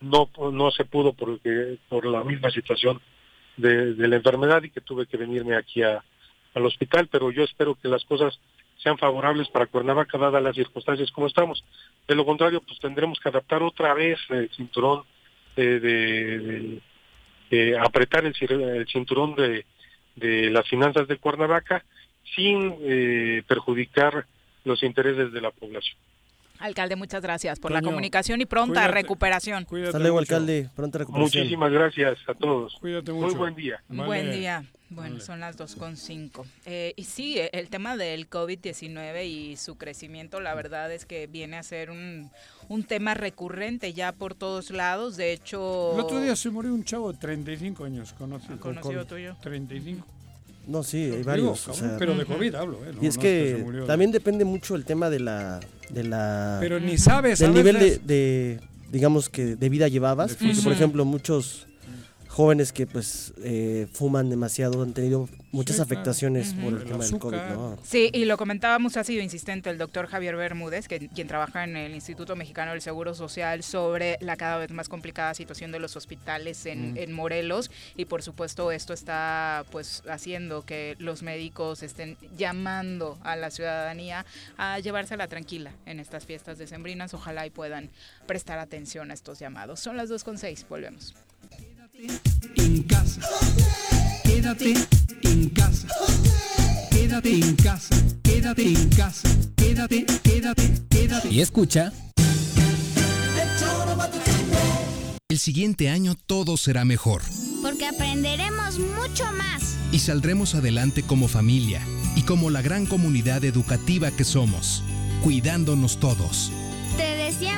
[SPEAKER 16] No no se pudo porque por la misma situación de, de la enfermedad y que tuve que venirme aquí a, al hospital, pero yo espero que las cosas sean favorables para Cuernavaca dadas las circunstancias como estamos. De lo contrario, pues tendremos que adaptar otra vez el cinturón de, de- de- de apretar el, el cinturón de las finanzas de Cuernavaca sin eh, perjudicar los intereses de la población.
[SPEAKER 1] Alcalde, muchas gracias por la comunicación y pronta
[SPEAKER 16] cuídate.
[SPEAKER 1] recuperación.
[SPEAKER 3] Hasta luego, alcalde. Pronta recuperación.
[SPEAKER 16] Muchísimas gracias a todos.
[SPEAKER 2] Cuídate
[SPEAKER 16] Muy buen día.
[SPEAKER 1] Buen día. Bueno, son las 2.5. Eh, y sí, eh, el tema del COVID-19 y su crecimiento, la verdad es que viene a ser un, un tema recurrente ya por todos lados. De hecho...
[SPEAKER 2] El otro día se murió un chavo de 35 años, conocido.
[SPEAKER 1] con conocido COVID. tuyo.
[SPEAKER 2] 35.
[SPEAKER 3] No, sí, hay
[SPEAKER 2] Digo,
[SPEAKER 3] varios. o
[SPEAKER 2] cabrón,
[SPEAKER 3] sea,
[SPEAKER 2] pero de COVID hablo, ¿eh? No,
[SPEAKER 3] y es
[SPEAKER 2] no
[SPEAKER 3] que,
[SPEAKER 2] murió
[SPEAKER 3] también depende mucho el tema de la... De la
[SPEAKER 2] Pero ni sabes,
[SPEAKER 3] Del nivel de, de, digamos que, de vida llevabas. Porque, por ejemplo, muchos jóvenes que pues eh, fuman demasiado han tenido muchas
[SPEAKER 1] Sí, claro.
[SPEAKER 3] afectaciones por el tema del COVID, ¿no?
[SPEAKER 1] Sí, y lo comentábamos, ha sido insistente el doctor Javier Bermúdez, que, quien trabaja en el Instituto Mexicano del Seguro Social, sobre la cada vez más complicada situación de los hospitales en,
[SPEAKER 17] Mm.
[SPEAKER 1] en Morelos. Y por supuesto esto está pues haciendo que los médicos estén llamando a la ciudadanía a llevársela tranquila en estas fiestas decembrinas. Ojalá y puedan prestar atención a estos llamados. Son las 2.6, volvemos.
[SPEAKER 17] En casa. Quédate en casa. Quédate en casa. Quédate en casa. Quédate, quédate, quédate.
[SPEAKER 7] Y escucha.
[SPEAKER 8] El siguiente año todo será mejor
[SPEAKER 9] Porque aprenderemos mucho más.
[SPEAKER 8] y saldremos adelante como familia y como la gran comunidad educativa que somos, cuidándonos todos.
[SPEAKER 9] Te deseamos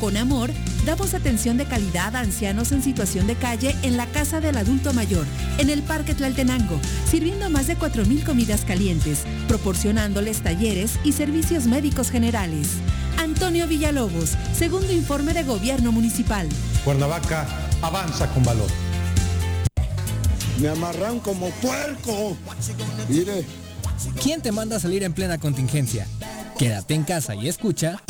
[SPEAKER 10] Con amor, damos atención de calidad a ancianos en situación de calle en la Casa del Adulto Mayor, en el Parque Tlaltenango, sirviendo más de 4.000 comidas calientes, proporcionándoles talleres y servicios médicos generales. Antonio Villalobos, segundo informe de Gobierno Municipal.
[SPEAKER 11] Cuernavaca avanza con valor.
[SPEAKER 18] Me amarran como puerco. Mire.
[SPEAKER 7] ¿Quién te manda a salir en plena contingencia? Quédate en casa y escucha.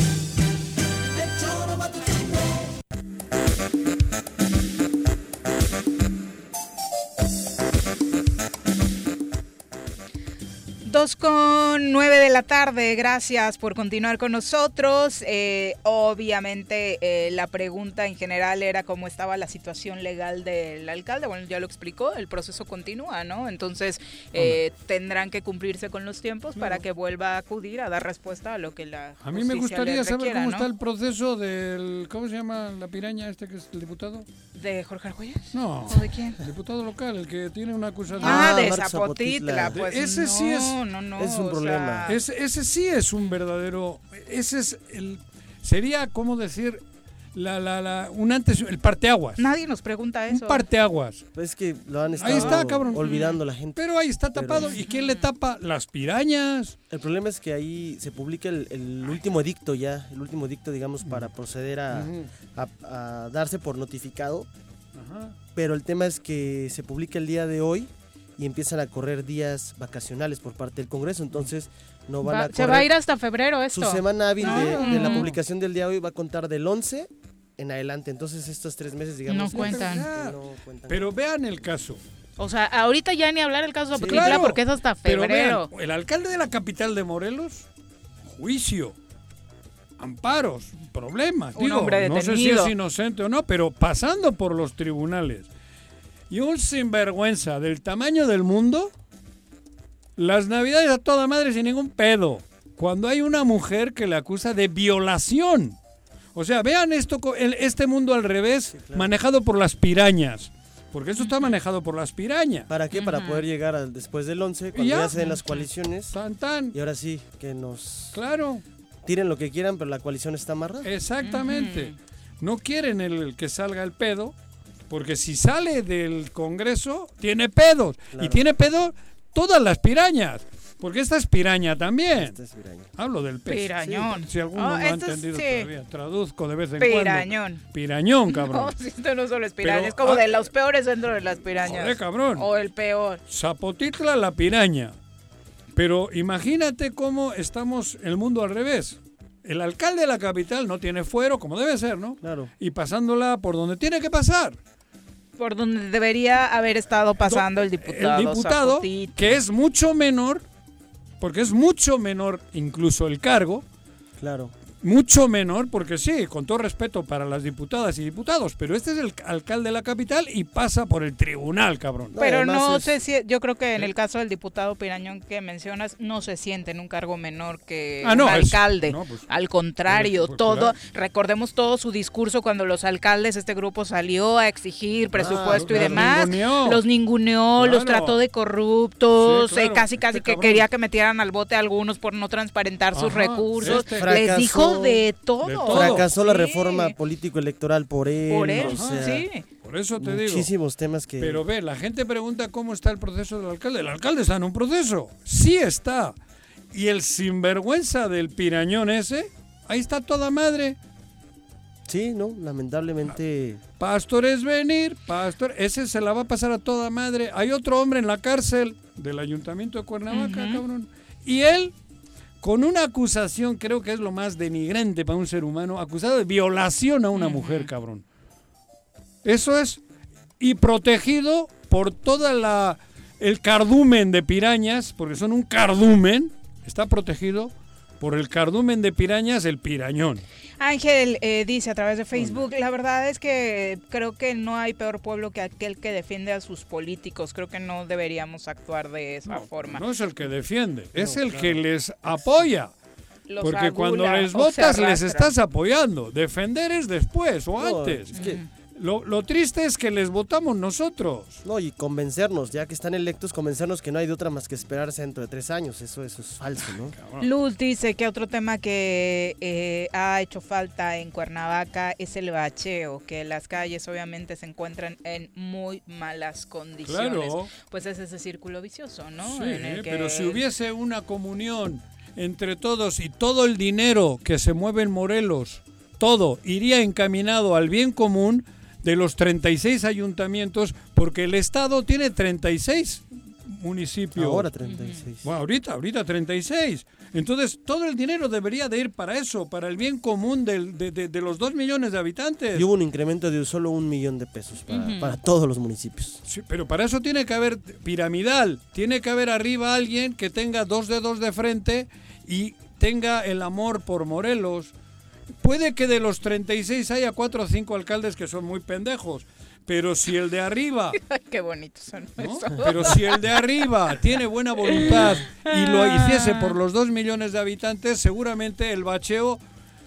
[SPEAKER 1] Con nueve de la tarde, gracias por continuar con nosotros. Eh, obviamente eh, la pregunta en general era cómo estaba la situación legal del alcalde. Bueno, ya lo explicó, el proceso continúa, ¿no? Entonces eh, tendrán que cumplirse con los tiempos para que vuelva a acudir a dar respuesta a lo que la
[SPEAKER 2] A mí me gustaría
[SPEAKER 1] le
[SPEAKER 2] saber cómo
[SPEAKER 1] ¿no?
[SPEAKER 2] está el proceso del... ¿Cómo se llama la piraña este que es el diputado?
[SPEAKER 1] ¿De Jorge Argüelles?
[SPEAKER 2] No.
[SPEAKER 1] ¿O de quién?
[SPEAKER 2] El diputado local, el que tiene una acusación.
[SPEAKER 1] Ah, de Zapotitla, pues
[SPEAKER 2] ese sí es...
[SPEAKER 1] no, no, no, Es un o problema.
[SPEAKER 2] Ese, ese sí es un verdadero... Ese es el... Sería, ¿cómo decir? La, la, la, un antes, el parteaguas.
[SPEAKER 1] Nadie nos pregunta eso.
[SPEAKER 2] Un parteaguas.
[SPEAKER 3] Pues es que lo han estado
[SPEAKER 2] Ahí está, cabrón.
[SPEAKER 3] olvidando la gente.
[SPEAKER 2] Pero ahí está
[SPEAKER 3] Pero-
[SPEAKER 2] tapado. ¿Y quién le tapa? Las pirañas.
[SPEAKER 3] El problema es que ahí se publica el, el último edicto ya, el último edicto, digamos, para proceder a, a- a darse por notificado.
[SPEAKER 2] Ajá.
[SPEAKER 3] Pero el tema es que se publica el día de hoy y empiezan a correr días vacacionales por parte del Congreso, entonces no van
[SPEAKER 1] Va-
[SPEAKER 3] a
[SPEAKER 1] se va a
[SPEAKER 3] correr-
[SPEAKER 1] ir hasta febrero esto.
[SPEAKER 3] Su semana hábil de,
[SPEAKER 1] No.
[SPEAKER 3] de la publicación del día de hoy va a contar del 11 en adelante, entonces estos tres meses, digamos...
[SPEAKER 1] No cuentan.
[SPEAKER 3] que no cuentan.
[SPEAKER 2] Pero vean el caso.
[SPEAKER 1] O sea, ahorita ya ni hablar el caso de
[SPEAKER 2] Sí. Claro,
[SPEAKER 1] porque es hasta
[SPEAKER 2] pero
[SPEAKER 1] febrero.
[SPEAKER 2] vean, el alcalde de la capital de Morelos, juicio, amparos, problemas.
[SPEAKER 1] Un
[SPEAKER 2] Digo,
[SPEAKER 1] hombre
[SPEAKER 2] no sé si es inocente o no, pero pasando por los tribunales. Y un sinvergüenza del tamaño del mundo, las navidades a toda madre sin ningún pedo. Cuando hay una mujer que le acusa de violación. O sea, vean esto, el- este mundo al revés, manejado por las pirañas. Porque esto está manejado por las pirañas.
[SPEAKER 3] ¿Para qué? Para poder llegar al- después del 11, cuando
[SPEAKER 2] ya.
[SPEAKER 3] ya, se den las coaliciones.
[SPEAKER 2] Tan,
[SPEAKER 3] Y ahora sí, que nos...
[SPEAKER 2] Claro.
[SPEAKER 3] Tiren lo que quieran, pero la coalición está amarrada.
[SPEAKER 2] Exactamente. No quieren el, que salga el pedo, porque si sale del Congreso, tiene pedos. Y tiene pedo todas las pirañas. Porque esta es piraña también.
[SPEAKER 3] Esta es piraña.
[SPEAKER 2] Hablo del pez.
[SPEAKER 1] Pirañón.
[SPEAKER 2] Si alguno
[SPEAKER 1] Oh,
[SPEAKER 2] no ha
[SPEAKER 1] esto es-
[SPEAKER 2] entendido
[SPEAKER 1] sí.
[SPEAKER 2] todavía, traduzco de vez en
[SPEAKER 1] Pirañón.
[SPEAKER 2] cuando. Pirañón, cabrón.
[SPEAKER 1] No, si esto no solo es piraña,
[SPEAKER 2] Pero,
[SPEAKER 1] es como
[SPEAKER 2] ah,
[SPEAKER 1] de los peores dentro de las pirañas.
[SPEAKER 2] Joder, cabrón.
[SPEAKER 1] O el peor.
[SPEAKER 2] Zapotitla la piraña. Pero imagínate cómo estamos el mundo al revés. El alcalde de la capital no tiene fuero, como debe ser, ¿no?
[SPEAKER 3] Claro.
[SPEAKER 2] Y pasándola por donde tiene que pasar.
[SPEAKER 1] Por donde debería haber estado pasando el diputado.
[SPEAKER 2] El diputado, que es mucho menor, porque es mucho menor incluso el cargo,
[SPEAKER 3] Claro.
[SPEAKER 2] Mucho menor, porque sí, con todo respeto para las diputadas y diputados, pero este es el alcalde de la capital y pasa por el tribunal, cabrón.
[SPEAKER 1] Pero no sé si, yo creo que en el caso del diputado Pirañón que mencionas, no se siente en un cargo menor que
[SPEAKER 2] Ah,
[SPEAKER 1] un
[SPEAKER 2] es-
[SPEAKER 1] alcalde.
[SPEAKER 2] no, pues,
[SPEAKER 1] Al contrario,
[SPEAKER 2] pues,
[SPEAKER 1] todo,
[SPEAKER 2] claro.
[SPEAKER 1] recordemos todo su discurso cuando los alcaldes, este grupo salió a exigir presupuesto y demás.
[SPEAKER 2] ninguneó.
[SPEAKER 1] Los ninguneó, los trató de corruptos,
[SPEAKER 2] Sí, claro,
[SPEAKER 1] eh, casi casi
[SPEAKER 2] este
[SPEAKER 1] que
[SPEAKER 2] cabrón.
[SPEAKER 1] quería que metieran al bote a algunos por no transparentar sus recursos.
[SPEAKER 2] este-
[SPEAKER 1] Les
[SPEAKER 3] Fracasó.
[SPEAKER 1] De todo.
[SPEAKER 3] Fracasó la reforma político-electoral por él.
[SPEAKER 1] Por él,
[SPEAKER 3] o sea,
[SPEAKER 1] sí.
[SPEAKER 2] Por eso te digo.
[SPEAKER 3] Muchísimos temas que...
[SPEAKER 2] Pero ve, la gente pregunta cómo está el proceso del alcalde. El alcalde está en un proceso. Sí está. Y el sinvergüenza del pirañón ese, ahí está toda madre.
[SPEAKER 3] Sí, ¿no? Lamentablemente...
[SPEAKER 2] Pastor es venir, pastor. Ese se la va a pasar a toda madre. Hay otro hombre en la cárcel del ayuntamiento de Cuernavaca, cabrón. Y él, con una acusación, creo que es lo más denigrante para un ser humano, acusado de violación a una mujer, cabrón. Eso es. Y protegido por toda la. El cardumen de pirañas, porque son un cardumen, está protegido por el cardumen de pirañas, el pirañón.
[SPEAKER 1] Ángel eh, dice a través de Facebook, la verdad es que creo que no hay peor pueblo que aquel que defiende a sus políticos. Creo que no deberíamos actuar de esa forma.
[SPEAKER 2] No es el que defiende, es el que les apoya.
[SPEAKER 1] Los
[SPEAKER 2] Porque cuando les votas les estás apoyando. Defender es después o
[SPEAKER 3] No,
[SPEAKER 2] antes.
[SPEAKER 3] es que-
[SPEAKER 2] Lo, lo triste es que les votamos nosotros.
[SPEAKER 3] No, y convencernos, ya que están electos, convencernos que no hay de otra más que esperarse dentro de tres años. Eso, eso es falso, ¿no?
[SPEAKER 1] Luz dice que otro tema que eh, ha hecho falta en Cuernavaca es el bacheo, que las calles obviamente se encuentran en muy malas condiciones.
[SPEAKER 2] Claro.
[SPEAKER 1] Pues es ese círculo vicioso, ¿no?
[SPEAKER 2] Sí,
[SPEAKER 1] En el que-
[SPEAKER 2] pero si hubiese una comunión entre todos y todo el dinero que se mueve en Morelos, todo iría encaminado al bien común de los 36 ayuntamientos, porque el Estado tiene 36 municipios.
[SPEAKER 3] Ahora 36.
[SPEAKER 2] Bueno, ahorita, ahorita 36. Entonces, todo el dinero debería de ir para eso, para el bien común del- de, de- de los dos millones de habitantes.
[SPEAKER 3] Y hubo un incremento de solo un millón de pesos para, todos los municipios.
[SPEAKER 2] Sí, pero para eso tiene que haber piramidal, tiene que haber arriba alguien que tenga dos dedos de frente y tenga el amor por Morelos. Puede que de los 36 haya cuatro o cinco alcaldes que son muy pendejos, pero si el de arriba,
[SPEAKER 1] qué bonito son
[SPEAKER 2] pero si el de arriba tiene buena voluntad y lo hiciese por los dos millones de habitantes, seguramente el bacheo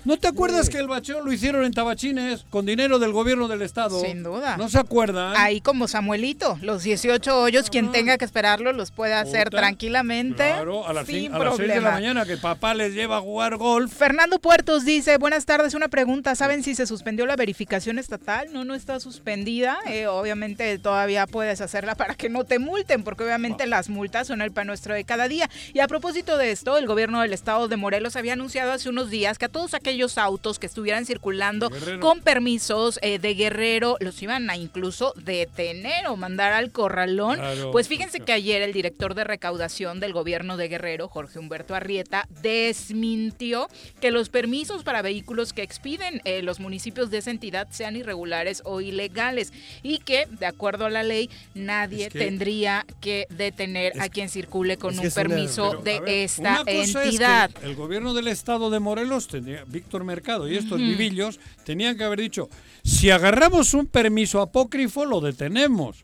[SPEAKER 2] ¿No te acuerdas que el bacheo lo hicieron en Tabachines con dinero del gobierno del estado?
[SPEAKER 1] Sin duda.
[SPEAKER 2] ¿No se acuerdan?
[SPEAKER 1] Ahí como Samuelito, los 18 hoyos, quien tenga que esperarlo los puede hacer tranquilamente.
[SPEAKER 2] Claro, a las,
[SPEAKER 1] sin
[SPEAKER 2] cin- a las 6 de la mañana que papá les lleva a jugar golf.
[SPEAKER 1] Fernando Puertos dice, buenas tardes, una pregunta, ¿saben si se suspendió la verificación estatal? No, no está suspendida, eh, obviamente todavía puedes hacerla para que no te multen, porque obviamente las multas son el pan nuestro de cada día. Y a propósito de esto, el gobierno del estado de Morelos había anunciado hace unos días que a todos aquellos autos que estuvieran circulando con permisos eh, de guerrero los iban a incluso detener o mandar al corralón.
[SPEAKER 2] Claro.
[SPEAKER 1] Pues fíjense que ayer el director de recaudación del gobierno de Guerrero, Jorge Humberto Arrieta, desmintió que los permisos para vehículos que expiden eh, los municipios de esa entidad sean irregulares o ilegales y que, de acuerdo a la ley, nadie
[SPEAKER 2] Es que-
[SPEAKER 1] tendría que detener a quien circule con un
[SPEAKER 3] una-
[SPEAKER 1] permiso
[SPEAKER 2] Pero,
[SPEAKER 1] de
[SPEAKER 2] ver,
[SPEAKER 1] esta
[SPEAKER 2] es que
[SPEAKER 1] entidad.
[SPEAKER 2] el gobierno del estado de Morelos, tenía, Víctor Mercado y estos vivillos, tenían que haber dicho, si agarramos un permiso apócrifo, lo detenemos.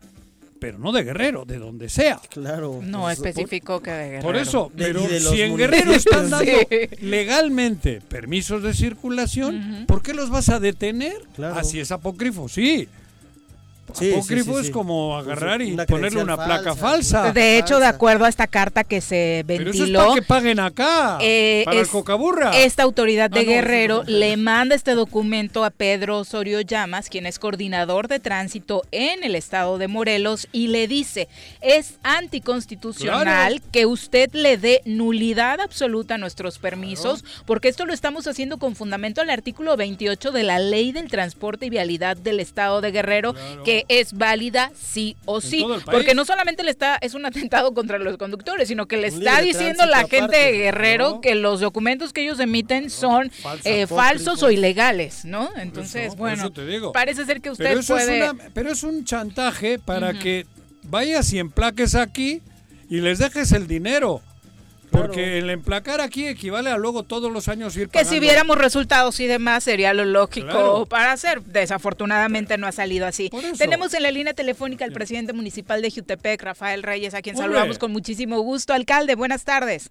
[SPEAKER 2] Pero no de Guerrero, de donde sea.
[SPEAKER 3] Claro.
[SPEAKER 1] No
[SPEAKER 3] pues,
[SPEAKER 1] especificó que de Guerrero.
[SPEAKER 2] Por eso, pero
[SPEAKER 3] de
[SPEAKER 2] si en Guerrero están dando
[SPEAKER 1] Sí.
[SPEAKER 2] legalmente permisos de circulación. ¿por qué los vas a detener?
[SPEAKER 3] Claro.
[SPEAKER 2] Así es apócrifo, sí.
[SPEAKER 3] Sí, sí,
[SPEAKER 2] Apócrifo
[SPEAKER 3] sí,
[SPEAKER 2] es como agarrar y
[SPEAKER 3] Una
[SPEAKER 2] ponerle una placa
[SPEAKER 3] falsa.
[SPEAKER 1] De hecho, de acuerdo a esta carta que se
[SPEAKER 2] Pero eso es
[SPEAKER 1] ventiló,
[SPEAKER 2] para que paguen acá.
[SPEAKER 1] eh,
[SPEAKER 2] para el
[SPEAKER 1] es-
[SPEAKER 2] cocaburra.
[SPEAKER 1] esta autoridad de
[SPEAKER 2] Ah, no,
[SPEAKER 1] Guerrero
[SPEAKER 2] no.
[SPEAKER 1] le manda este documento a Pedro Osorio Llamas, quien es coordinador de tránsito en el estado de Morelos, y le dice, es anticonstitucional
[SPEAKER 19] Claro.
[SPEAKER 1] que usted le dé nulidad absoluta a nuestros permisos, porque esto lo estamos haciendo con fundamento al artículo 28 de la Ley del Transporte y Vialidad del estado de Guerrero, que es válida sí o sí, porque no solamente le está es un atentado contra los conductores, sino que le está diciendo la gente de Guerrero que los documentos que ellos emiten son eh, falsos o ilegales, ¿no? Entonces, bueno,
[SPEAKER 2] te digo.
[SPEAKER 1] parece ser que usted
[SPEAKER 2] pero eso
[SPEAKER 1] puede...
[SPEAKER 2] es una- pero es un chantaje para que vayas y emplaques aquí y les dejes el dinero. Porque el emplacar aquí equivale a luego todos los años ir
[SPEAKER 1] Que
[SPEAKER 2] pagando.
[SPEAKER 1] si viéramos resultados y demás sería lo lógico
[SPEAKER 2] Claro.
[SPEAKER 1] para hacer. Desafortunadamente no ha salido así. Tenemos en la línea telefónica al presidente municipal de Jutepec, Rafael Reyes, a quien saludamos con muchísimo gusto. Alcalde, buenas tardes.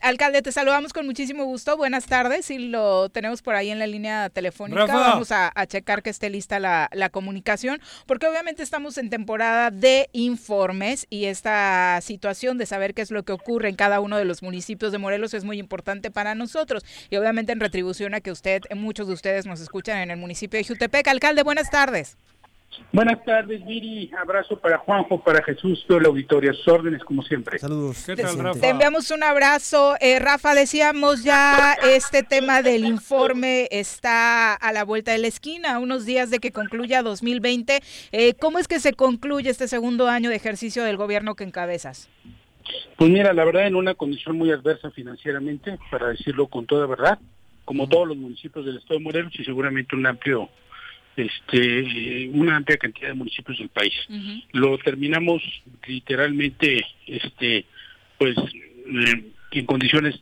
[SPEAKER 1] Alcalde, te saludamos con muchísimo gusto. Buenas tardes. Y lo tenemos por ahí en la línea telefónica.
[SPEAKER 19] Rafa.
[SPEAKER 1] Vamos a, a checar que esté lista la, la comunicación, porque obviamente estamos en temporada de informes y esta situación de saber qué es lo que ocurre en cada uno de los municipios de Morelos es muy importante para nosotros. Y obviamente en retribución a que usted, muchos de ustedes nos escuchan en el municipio de Jutepec. Alcalde, buenas tardes.
[SPEAKER 20] Buenas tardes, Viri. Abrazo para Juanjo, para Jesús, todo el auditorio. Sus órdenes, como siempre.
[SPEAKER 3] Saludos.
[SPEAKER 2] ¿Qué
[SPEAKER 1] Te enviamos un abrazo. Eh, Rafa, decíamos ya este tema del informe está a la vuelta de la esquina, unos días de que concluya 2020. Eh, ¿Cómo es que se concluye este segundo año de ejercicio del gobierno que encabezas?
[SPEAKER 20] Pues mira, la verdad, en una condición muy adversa financieramente, para decirlo con toda verdad, como todos los municipios del estado de Morelos y seguramente un amplio, este, una amplia cantidad de municipios del país. Lo terminamos literalmente, este, pues, eh, en condiciones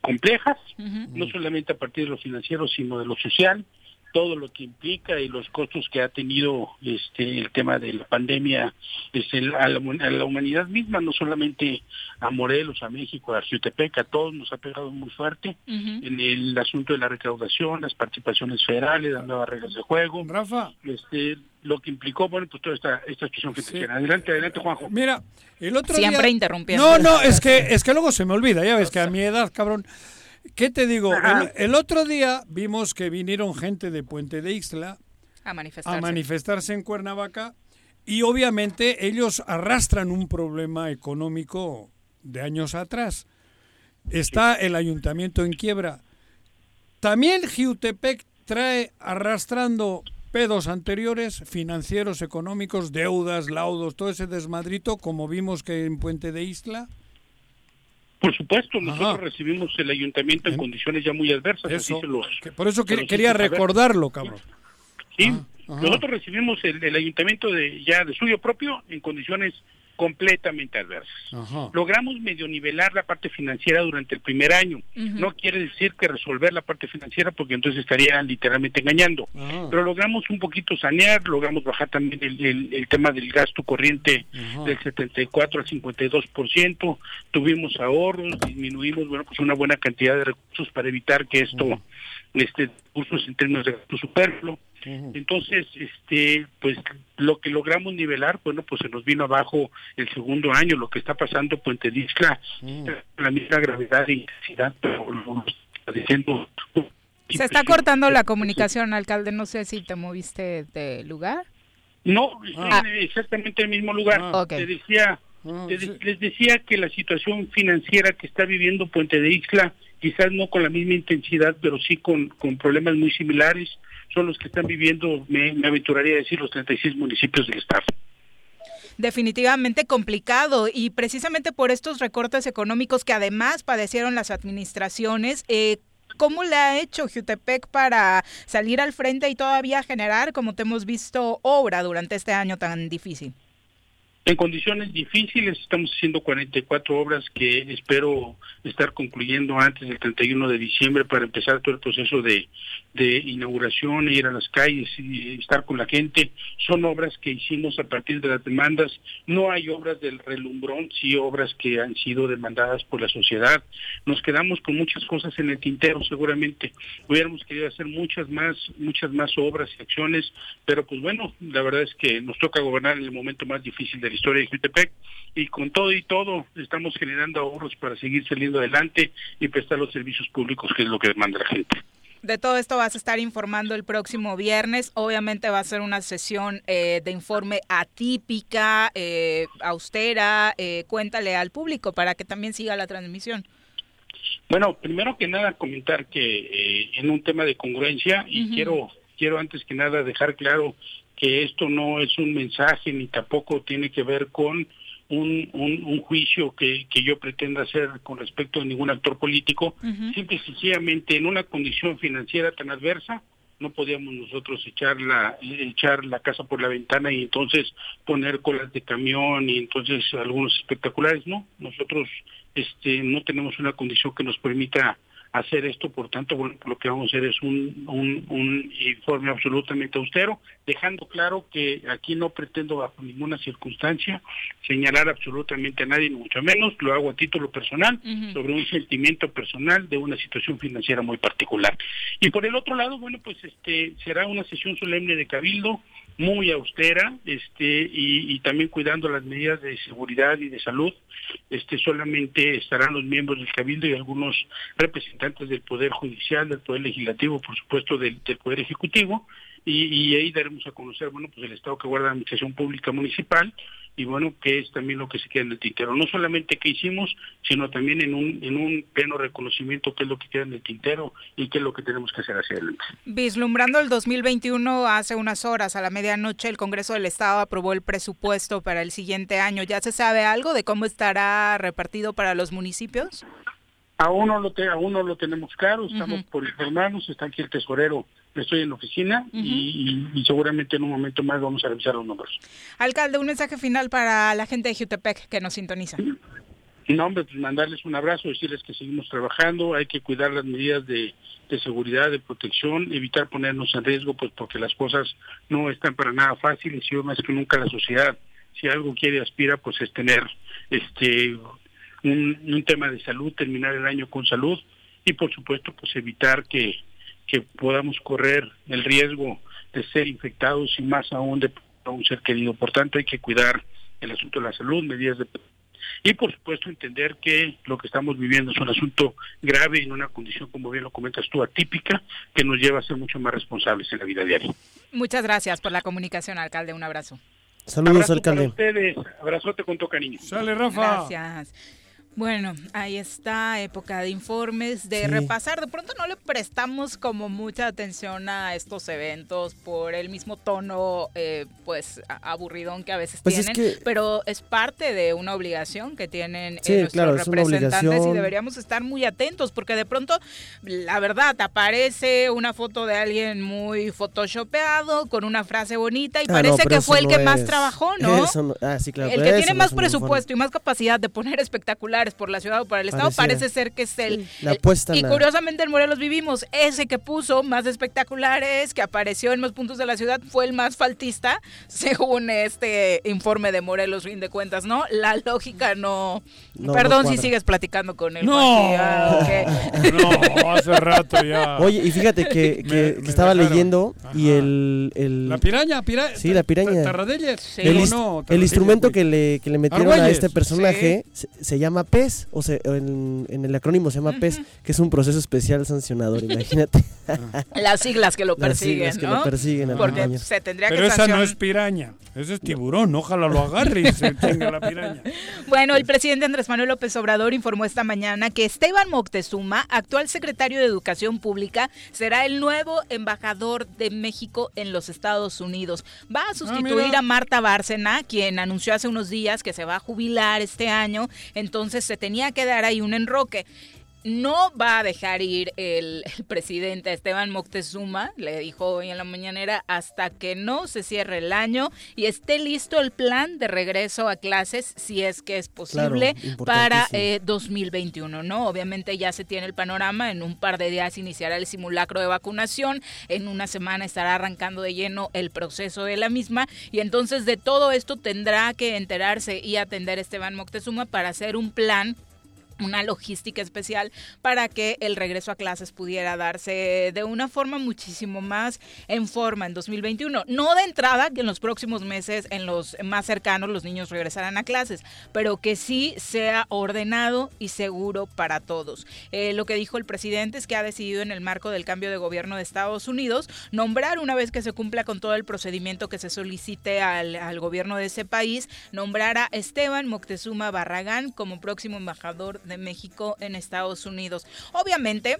[SPEAKER 20] complejas, no solamente a partir de lo financiero, sino de lo social, todo lo que implica y los costos que ha tenido este el tema de la pandemia este, a, la, a la humanidad misma, no solamente a Morelos, a México, a Jutepec, a todos nos ha pegado muy fuerte en el asunto de la recaudación, las participaciones federales, las nuevas reglas de juego,
[SPEAKER 2] Rafa.
[SPEAKER 20] este lo que implicó, bueno, pues toda esta, esta situación que tiene. Adelante, adelante, Juanjo.
[SPEAKER 2] Mira, el otro
[SPEAKER 1] Siempre
[SPEAKER 2] día-
[SPEAKER 1] interrumpiendo.
[SPEAKER 2] No, no, es que, es que luego se me olvida, ya ves que a mi edad, cabrón. ¿Qué te digo? El, el otro día vimos que vinieron gente de Puente de Ixtla
[SPEAKER 1] A manifestarse.
[SPEAKER 2] a manifestarse en Cuernavaca y obviamente ellos arrastran un problema económico de años atrás. Está el ayuntamiento en quiebra. También Jiutepec trae arrastrando pedos anteriores, financieros, económicos, deudas, laudos, todo ese desmadrito, como vimos que en Puente de Isla.
[SPEAKER 20] Por supuesto, nosotros recibimos el ayuntamiento en condiciones ya muy adversas. así
[SPEAKER 2] Eso,
[SPEAKER 20] se los-
[SPEAKER 2] que por eso que- quería recordarlo, cabrón.
[SPEAKER 20] Sí,
[SPEAKER 2] ajá.
[SPEAKER 20] nosotros recibimos el, el ayuntamiento de ya de suyo propio en condiciones completamente adversas.
[SPEAKER 2] Ajá.
[SPEAKER 20] Logramos medio nivelar la parte financiera durante el primer año. No quiere decir que resolver la parte financiera porque entonces estaría literalmente engañando.
[SPEAKER 2] Ajá.
[SPEAKER 20] Pero logramos un poquito sanear, logramos bajar también el, el- el tema del gasto corriente
[SPEAKER 2] Ajá.
[SPEAKER 20] del 74 al 52%, tuvimos ahorros, disminuimos bueno pues una buena cantidad de recursos para evitar que esto este recursos en términos de gasto superfluo. Entonces, este, pues lo que logramos nivelar, bueno, pues se nos vino abajo el segundo año, lo que está pasando en Puente Discla, la misma gravedad e intensidad, pero lo está diciendo
[SPEAKER 1] Se está cortando la comunicación, alcalde. No sé si te moviste de lugar.
[SPEAKER 20] No, estoy
[SPEAKER 1] Ah.
[SPEAKER 20] en exactamente el mismo lugar.
[SPEAKER 1] Ok.
[SPEAKER 20] Te decía, te de- les decía que la situación financiera que está viviendo Puente de Ixtla, quizás no con la misma intensidad, pero sí con, con problemas muy similares, son los que están viviendo, me, me aventuraría a decir, los 36 municipios del estado.
[SPEAKER 1] definitivamente complicado y precisamente por estos recortes económicos que además padecieron las administraciones, eh, ¿cómo le ha hecho Jutepec para salir al frente y todavía generar, como te hemos visto, obra durante este año tan difícil?
[SPEAKER 20] En condiciones difíciles. Estamos haciendo 44 obras que espero estar concluyendo antes del 31 de diciembre para empezar todo el proceso de, de inauguración, ir a las calles y estar con la gente. Son obras que hicimos a partir de las demandas. No hay obras del relumbrón, sí obras que han sido demandadas por la sociedad. Nos quedamos con muchas cosas en el tintero, seguramente. Hubiéramos querido hacer muchas más, muchas más obras y acciones, pero pues bueno, la verdad es que nos toca gobernar en el momento más difícil de la historia de Jutepec y con todo y todo estamos generando ahorros para seguir saliendo adelante y prestar los servicios públicos que es lo que demanda la gente.
[SPEAKER 1] De todo esto vas a estar informando el próximo viernes. Obviamente va a ser una sesión eh, de informe atípica, eh, austera. Eh, cuéntale al público para que también siga la transmisión.
[SPEAKER 20] Bueno, primero que nada comentar que en un tema de congruencia y quiero quiero antes que nada dejar claro que esto no es un mensaje ni tampoco tiene que ver con un, un, juicio que, que, yo pretenda hacer con respecto a ningún actor político, simple y sencillamente en una condición financiera tan adversa, no podíamos nosotros echar la, echar la casa por la ventana y entonces poner colas de camión y entonces algunos espectaculares, no, nosotros este no tenemos una condición que nos permita hacer esto, por tanto, bueno, lo que vamos a hacer es un, un, informe absolutamente austero, dejando claro que aquí no pretendo bajo ninguna circunstancia señalar absolutamente a nadie, ni mucho menos, lo hago a título personal, sobre un sentimiento personal de una situación financiera muy particular. Y por el otro lado, bueno, pues este será una sesión solemne de cabildo, muy austera este y, también cuidando las medidas de seguridad y de salud este solamente estarán los miembros del cabildo y algunos representantes del poder judicial del poder legislativo por supuesto del, del poder ejecutivo y, y, ahí daremos a conocer bueno pues el estado que guarda la administración pública municipal y bueno, que es también lo que se queda en el tintero. No solamente qué hicimos, sino también en un, en un pleno reconocimiento qué es lo que queda en el tintero y qué es lo que tenemos que hacer hacia adelante.
[SPEAKER 1] Vislumbrando el 2021, hace unas horas, a la medianoche, el Congreso del Estado aprobó el presupuesto para el siguiente año. ¿Ya se sabe algo de cómo estará repartido para los municipios?
[SPEAKER 20] Aún no lo, te, aún no lo tenemos claro, estamos por informarnos, está aquí el tesorero estoy en la oficina y, seguramente en un momento más vamos a revisar los números.
[SPEAKER 1] Alcalde, un mensaje final para la gente de Jutepec que nos sintoniza.
[SPEAKER 20] No, hombre, pues mandarles un abrazo, decirles que seguimos trabajando, hay que cuidar las medidas de, seguridad, de protección, evitar ponernos en riesgo, pues porque las cosas no están para nada fáciles y más que nunca la sociedad, si algo quiere aspira, pues es tener este un, un tema de salud, terminar el año con salud y por supuesto pues evitar que que podamos correr el riesgo de ser infectados y más aún de un ser querido. Por tanto, hay que cuidar el asunto de la salud, medidas de... Y por supuesto entender que lo que estamos viviendo es un asunto grave en una condición, como bien lo comentas tú, atípica, que nos lleva a ser mucho más responsables en la vida diaria.
[SPEAKER 1] Muchas gracias por la comunicación, alcalde. Un abrazo.
[SPEAKER 3] Saludos, alcalde.
[SPEAKER 20] ustedes. Abrazote con tu cariño.
[SPEAKER 2] Sale, Rafa.
[SPEAKER 1] Gracias. Bueno, ahí está, época de informes, de repasar. De pronto no le prestamos como mucha atención a estos eventos por el mismo tono, eh, pues, aburridón que a veces
[SPEAKER 3] Pues
[SPEAKER 1] tienen, pero es parte de una obligación que tienen eh, nuestros representantes y deberíamos estar muy atentos porque de pronto, la verdad, aparece una foto de alguien muy photoshopeado con una frase bonita y
[SPEAKER 3] Ah,
[SPEAKER 1] parece
[SPEAKER 3] no,
[SPEAKER 1] que fue el
[SPEAKER 3] no
[SPEAKER 1] que más trabajó, ¿no?
[SPEAKER 3] eso no- ah, sí, claro,
[SPEAKER 1] el que tiene más presupuesto y más capacidad de poner espectaculares por la ciudad o para el estado
[SPEAKER 3] Pareciera.
[SPEAKER 1] parece ser que es el,
[SPEAKER 3] la
[SPEAKER 1] el-
[SPEAKER 3] apuesta
[SPEAKER 1] y
[SPEAKER 3] en la-
[SPEAKER 1] curiosamente en Morelos vivimos ese que puso más espectaculares que apareció en más puntos de la ciudad fue el más faltista según este informe de Morelos fin de cuentas no la lógica no,
[SPEAKER 3] No,
[SPEAKER 1] perdón
[SPEAKER 3] no
[SPEAKER 1] si sigues platicando con él
[SPEAKER 2] No.
[SPEAKER 1] Ah.
[SPEAKER 2] No, hace rato ya.
[SPEAKER 3] Oye, y fíjate que,
[SPEAKER 2] Me-
[SPEAKER 3] que-
[SPEAKER 2] me
[SPEAKER 3] estaba
[SPEAKER 2] dejaron.
[SPEAKER 3] leyendo y el, el-
[SPEAKER 2] La piraña, pira,
[SPEAKER 3] Sí, la piraña.
[SPEAKER 2] Tarradelles.
[SPEAKER 3] el, el instrumento que le, que le metieron a este personaje se, se llama PES, o sea, en, en el acrónimo se llama PES, que es un proceso especial sancionador, imagínate.
[SPEAKER 1] las siglas que lo
[SPEAKER 3] Las
[SPEAKER 1] persiguen
[SPEAKER 3] siglas que
[SPEAKER 1] ¿no?
[SPEAKER 3] lo persiguen
[SPEAKER 1] porque se tendría
[SPEAKER 2] Pero
[SPEAKER 1] que
[SPEAKER 2] esa no es piraña, ese es tiburón, ojalá lo agarre y se tenga la piraña.
[SPEAKER 1] Bueno, el presidente Andrés Manuel López Obrador informó esta mañana que Esteban Moctezuma, actual secretario de Educación Pública, será el nuevo embajador de México en los Estados Unidos. Va a sustituir
[SPEAKER 2] mira.
[SPEAKER 1] a Marta Bárcena, quien anunció hace unos días que se va a jubilar este año, entonces se tenía que dar ahí un enroque. No va a dejar ir el, el presidente Esteban Moctezuma, le dijo hoy en la mañanera, hasta que no se cierre el año y esté listo el plan de regreso a clases, si es que es posible,
[SPEAKER 3] Claro,
[SPEAKER 1] para
[SPEAKER 3] importantísimo.
[SPEAKER 1] eh, 2021, ¿no? Obviamente ya se tiene el panorama, en un par de días iniciará el simulacro de vacunación, en una semana estará arrancando de lleno el proceso de la misma y entonces de todo esto tendrá que enterarse y atender Esteban Moctezuma para hacer un plan una logística especial para que el regreso a clases pudiera darse de una forma muchísimo más en forma en 2021. No de entrada que en los próximos meses, en los más cercanos, los niños regresarán a clases, pero que sí sea ordenado y seguro para todos. Eh, lo que dijo el presidente es que ha decidido en el marco del cambio de gobierno de Estados Unidos nombrar una vez que se cumpla con todo el procedimiento que se solicite al, al gobierno de ese país, nombrar a Esteban Moctezuma Barragán como próximo embajador de México en Estados Unidos. Obviamente,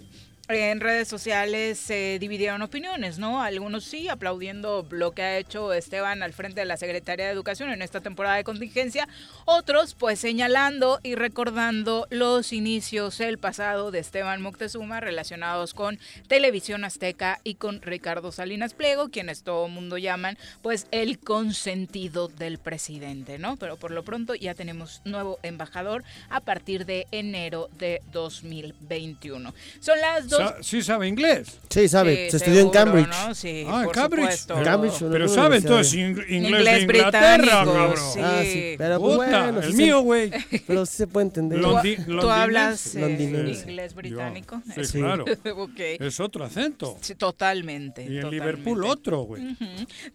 [SPEAKER 1] en redes sociales se dividieron opiniones, ¿no? Algunos sí, aplaudiendo lo que ha hecho Esteban al frente de la Secretaría de Educación en esta temporada de contingencia. Otros, pues, señalando y recordando los inicios el pasado de Esteban Moctezuma relacionados con Televisión Azteca y con Ricardo Salinas Pliego, quienes todo mundo llaman, pues, el consentido del presidente, ¿no? Pero por lo pronto ya tenemos nuevo embajador a partir de enero de 2021. Son las dos
[SPEAKER 2] Sa- ¿Sí sabe inglés?
[SPEAKER 3] Sí, sabe,
[SPEAKER 1] Sí,
[SPEAKER 3] se estudió en Cambridge.
[SPEAKER 1] ¿no? Sí,
[SPEAKER 2] Ah, en
[SPEAKER 1] por
[SPEAKER 2] Cambridge.
[SPEAKER 3] Cambridge, una
[SPEAKER 2] pero sabe entonces ing- inglés,
[SPEAKER 1] Inglés
[SPEAKER 2] de Inglaterra,
[SPEAKER 1] británico,
[SPEAKER 2] cabrón.
[SPEAKER 1] sí.
[SPEAKER 3] Ah, sí, pero pues
[SPEAKER 2] Puta,
[SPEAKER 3] bueno,
[SPEAKER 2] el
[SPEAKER 3] sí
[SPEAKER 2] mío, güey.
[SPEAKER 3] Pero sí se puede entender.
[SPEAKER 2] Lo-
[SPEAKER 1] ¿Tú,
[SPEAKER 2] Londi-
[SPEAKER 1] tú hablas eh, inglés británico?
[SPEAKER 2] Sí,
[SPEAKER 1] Es-
[SPEAKER 2] claro.
[SPEAKER 1] ok.
[SPEAKER 2] Es otro acento.
[SPEAKER 1] Sí, totalmente.
[SPEAKER 2] Y en
[SPEAKER 1] totalmente.
[SPEAKER 2] Liverpool otro, güey.
[SPEAKER 1] Ujú.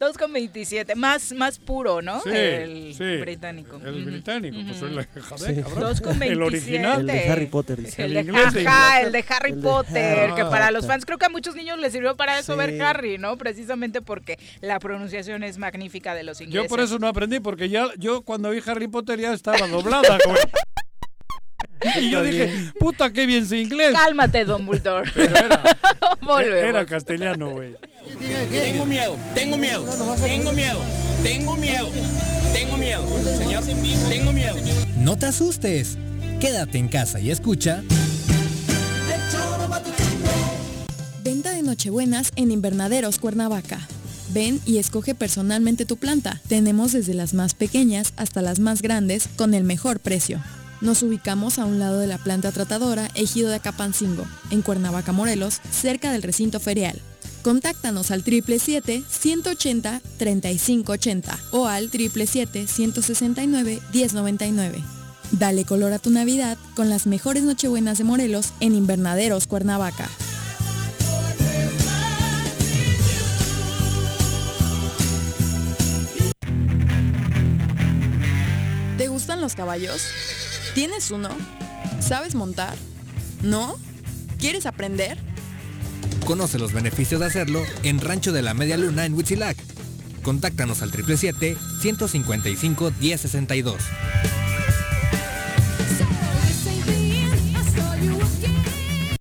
[SPEAKER 1] 2,27. Más, más puro, ¿no?
[SPEAKER 2] Sí,
[SPEAKER 1] el
[SPEAKER 2] sí.
[SPEAKER 1] británico.
[SPEAKER 2] El británico, pues el, joder,
[SPEAKER 3] Sí.
[SPEAKER 2] cabrón.
[SPEAKER 1] 2,27.
[SPEAKER 2] el original.
[SPEAKER 3] El de Harry Potter, dice.
[SPEAKER 1] El,
[SPEAKER 2] El
[SPEAKER 1] de,
[SPEAKER 2] inglés de
[SPEAKER 1] ajá,
[SPEAKER 2] Inglaterra.
[SPEAKER 1] el de Harry Potter, Que para los fans creo que a muchos niños les sirvió para eso
[SPEAKER 3] Sí.
[SPEAKER 1] ver Harry, ¿no? Precisamente porque la pronunciación es magnífica de los ingleses.
[SPEAKER 2] Yo por eso no aprendí, porque ya yo cuando vi Harry Potter ya estaba doblada, güey. Y yo dije, puta, qué bien sé inglés.
[SPEAKER 1] Cálmate, Dumbledore.
[SPEAKER 2] Pero era, era castellano, güey.
[SPEAKER 15] Tengo miedo, tengo miedo, tengo miedo, tengo miedo, tengo miedo, señor, tengo miedo.
[SPEAKER 7] No te asustes. Quédate en casa y escucha.
[SPEAKER 14] Nochebuenas en Invernaderos Cuernavaca. Ven y escoge personalmente tu planta. Tenemos desde las más pequeñas hasta las más grandes con el mejor precio. Nos ubicamos a un lado de la planta tratadora Ejido de Acapancingo, en Cuernavaca, Morelos, cerca del recinto ferial. Contáctanos al 777-180-3580 o al 777-169-1099. Dale color a tu Navidad con las mejores Nochebuenas de Morelos en Invernaderos Cuernavaca. Los caballos? ¿Tienes uno? ¿Sabes montar? ¿No? ¿Quieres aprender?
[SPEAKER 7] Conoce los beneficios de hacerlo en Rancho de la Media Luna en Huitzilac. Contáctanos al 777-155-1062.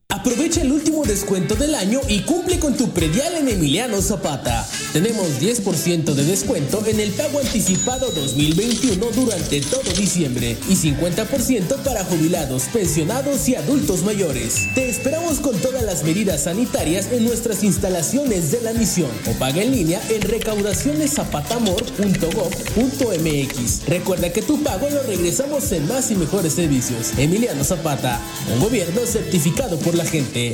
[SPEAKER 21] Aprovecha el último descuento del año y cumple con tu predial en Emiliano Zapata. Tenemos 10% de descuento en el pago anticipado 2021 durante todo diciembre y 50% para jubilados, pensionados y adultos mayores. Te esperamos con todas las medidas sanitarias en nuestras instalaciones de la misión o paga en línea en recaudacioneszapatamor.gov.mx. Recuerda que tu pago lo regresamos en más y mejores servicios. Emiliano Zapata, un gobierno certificado por la gente.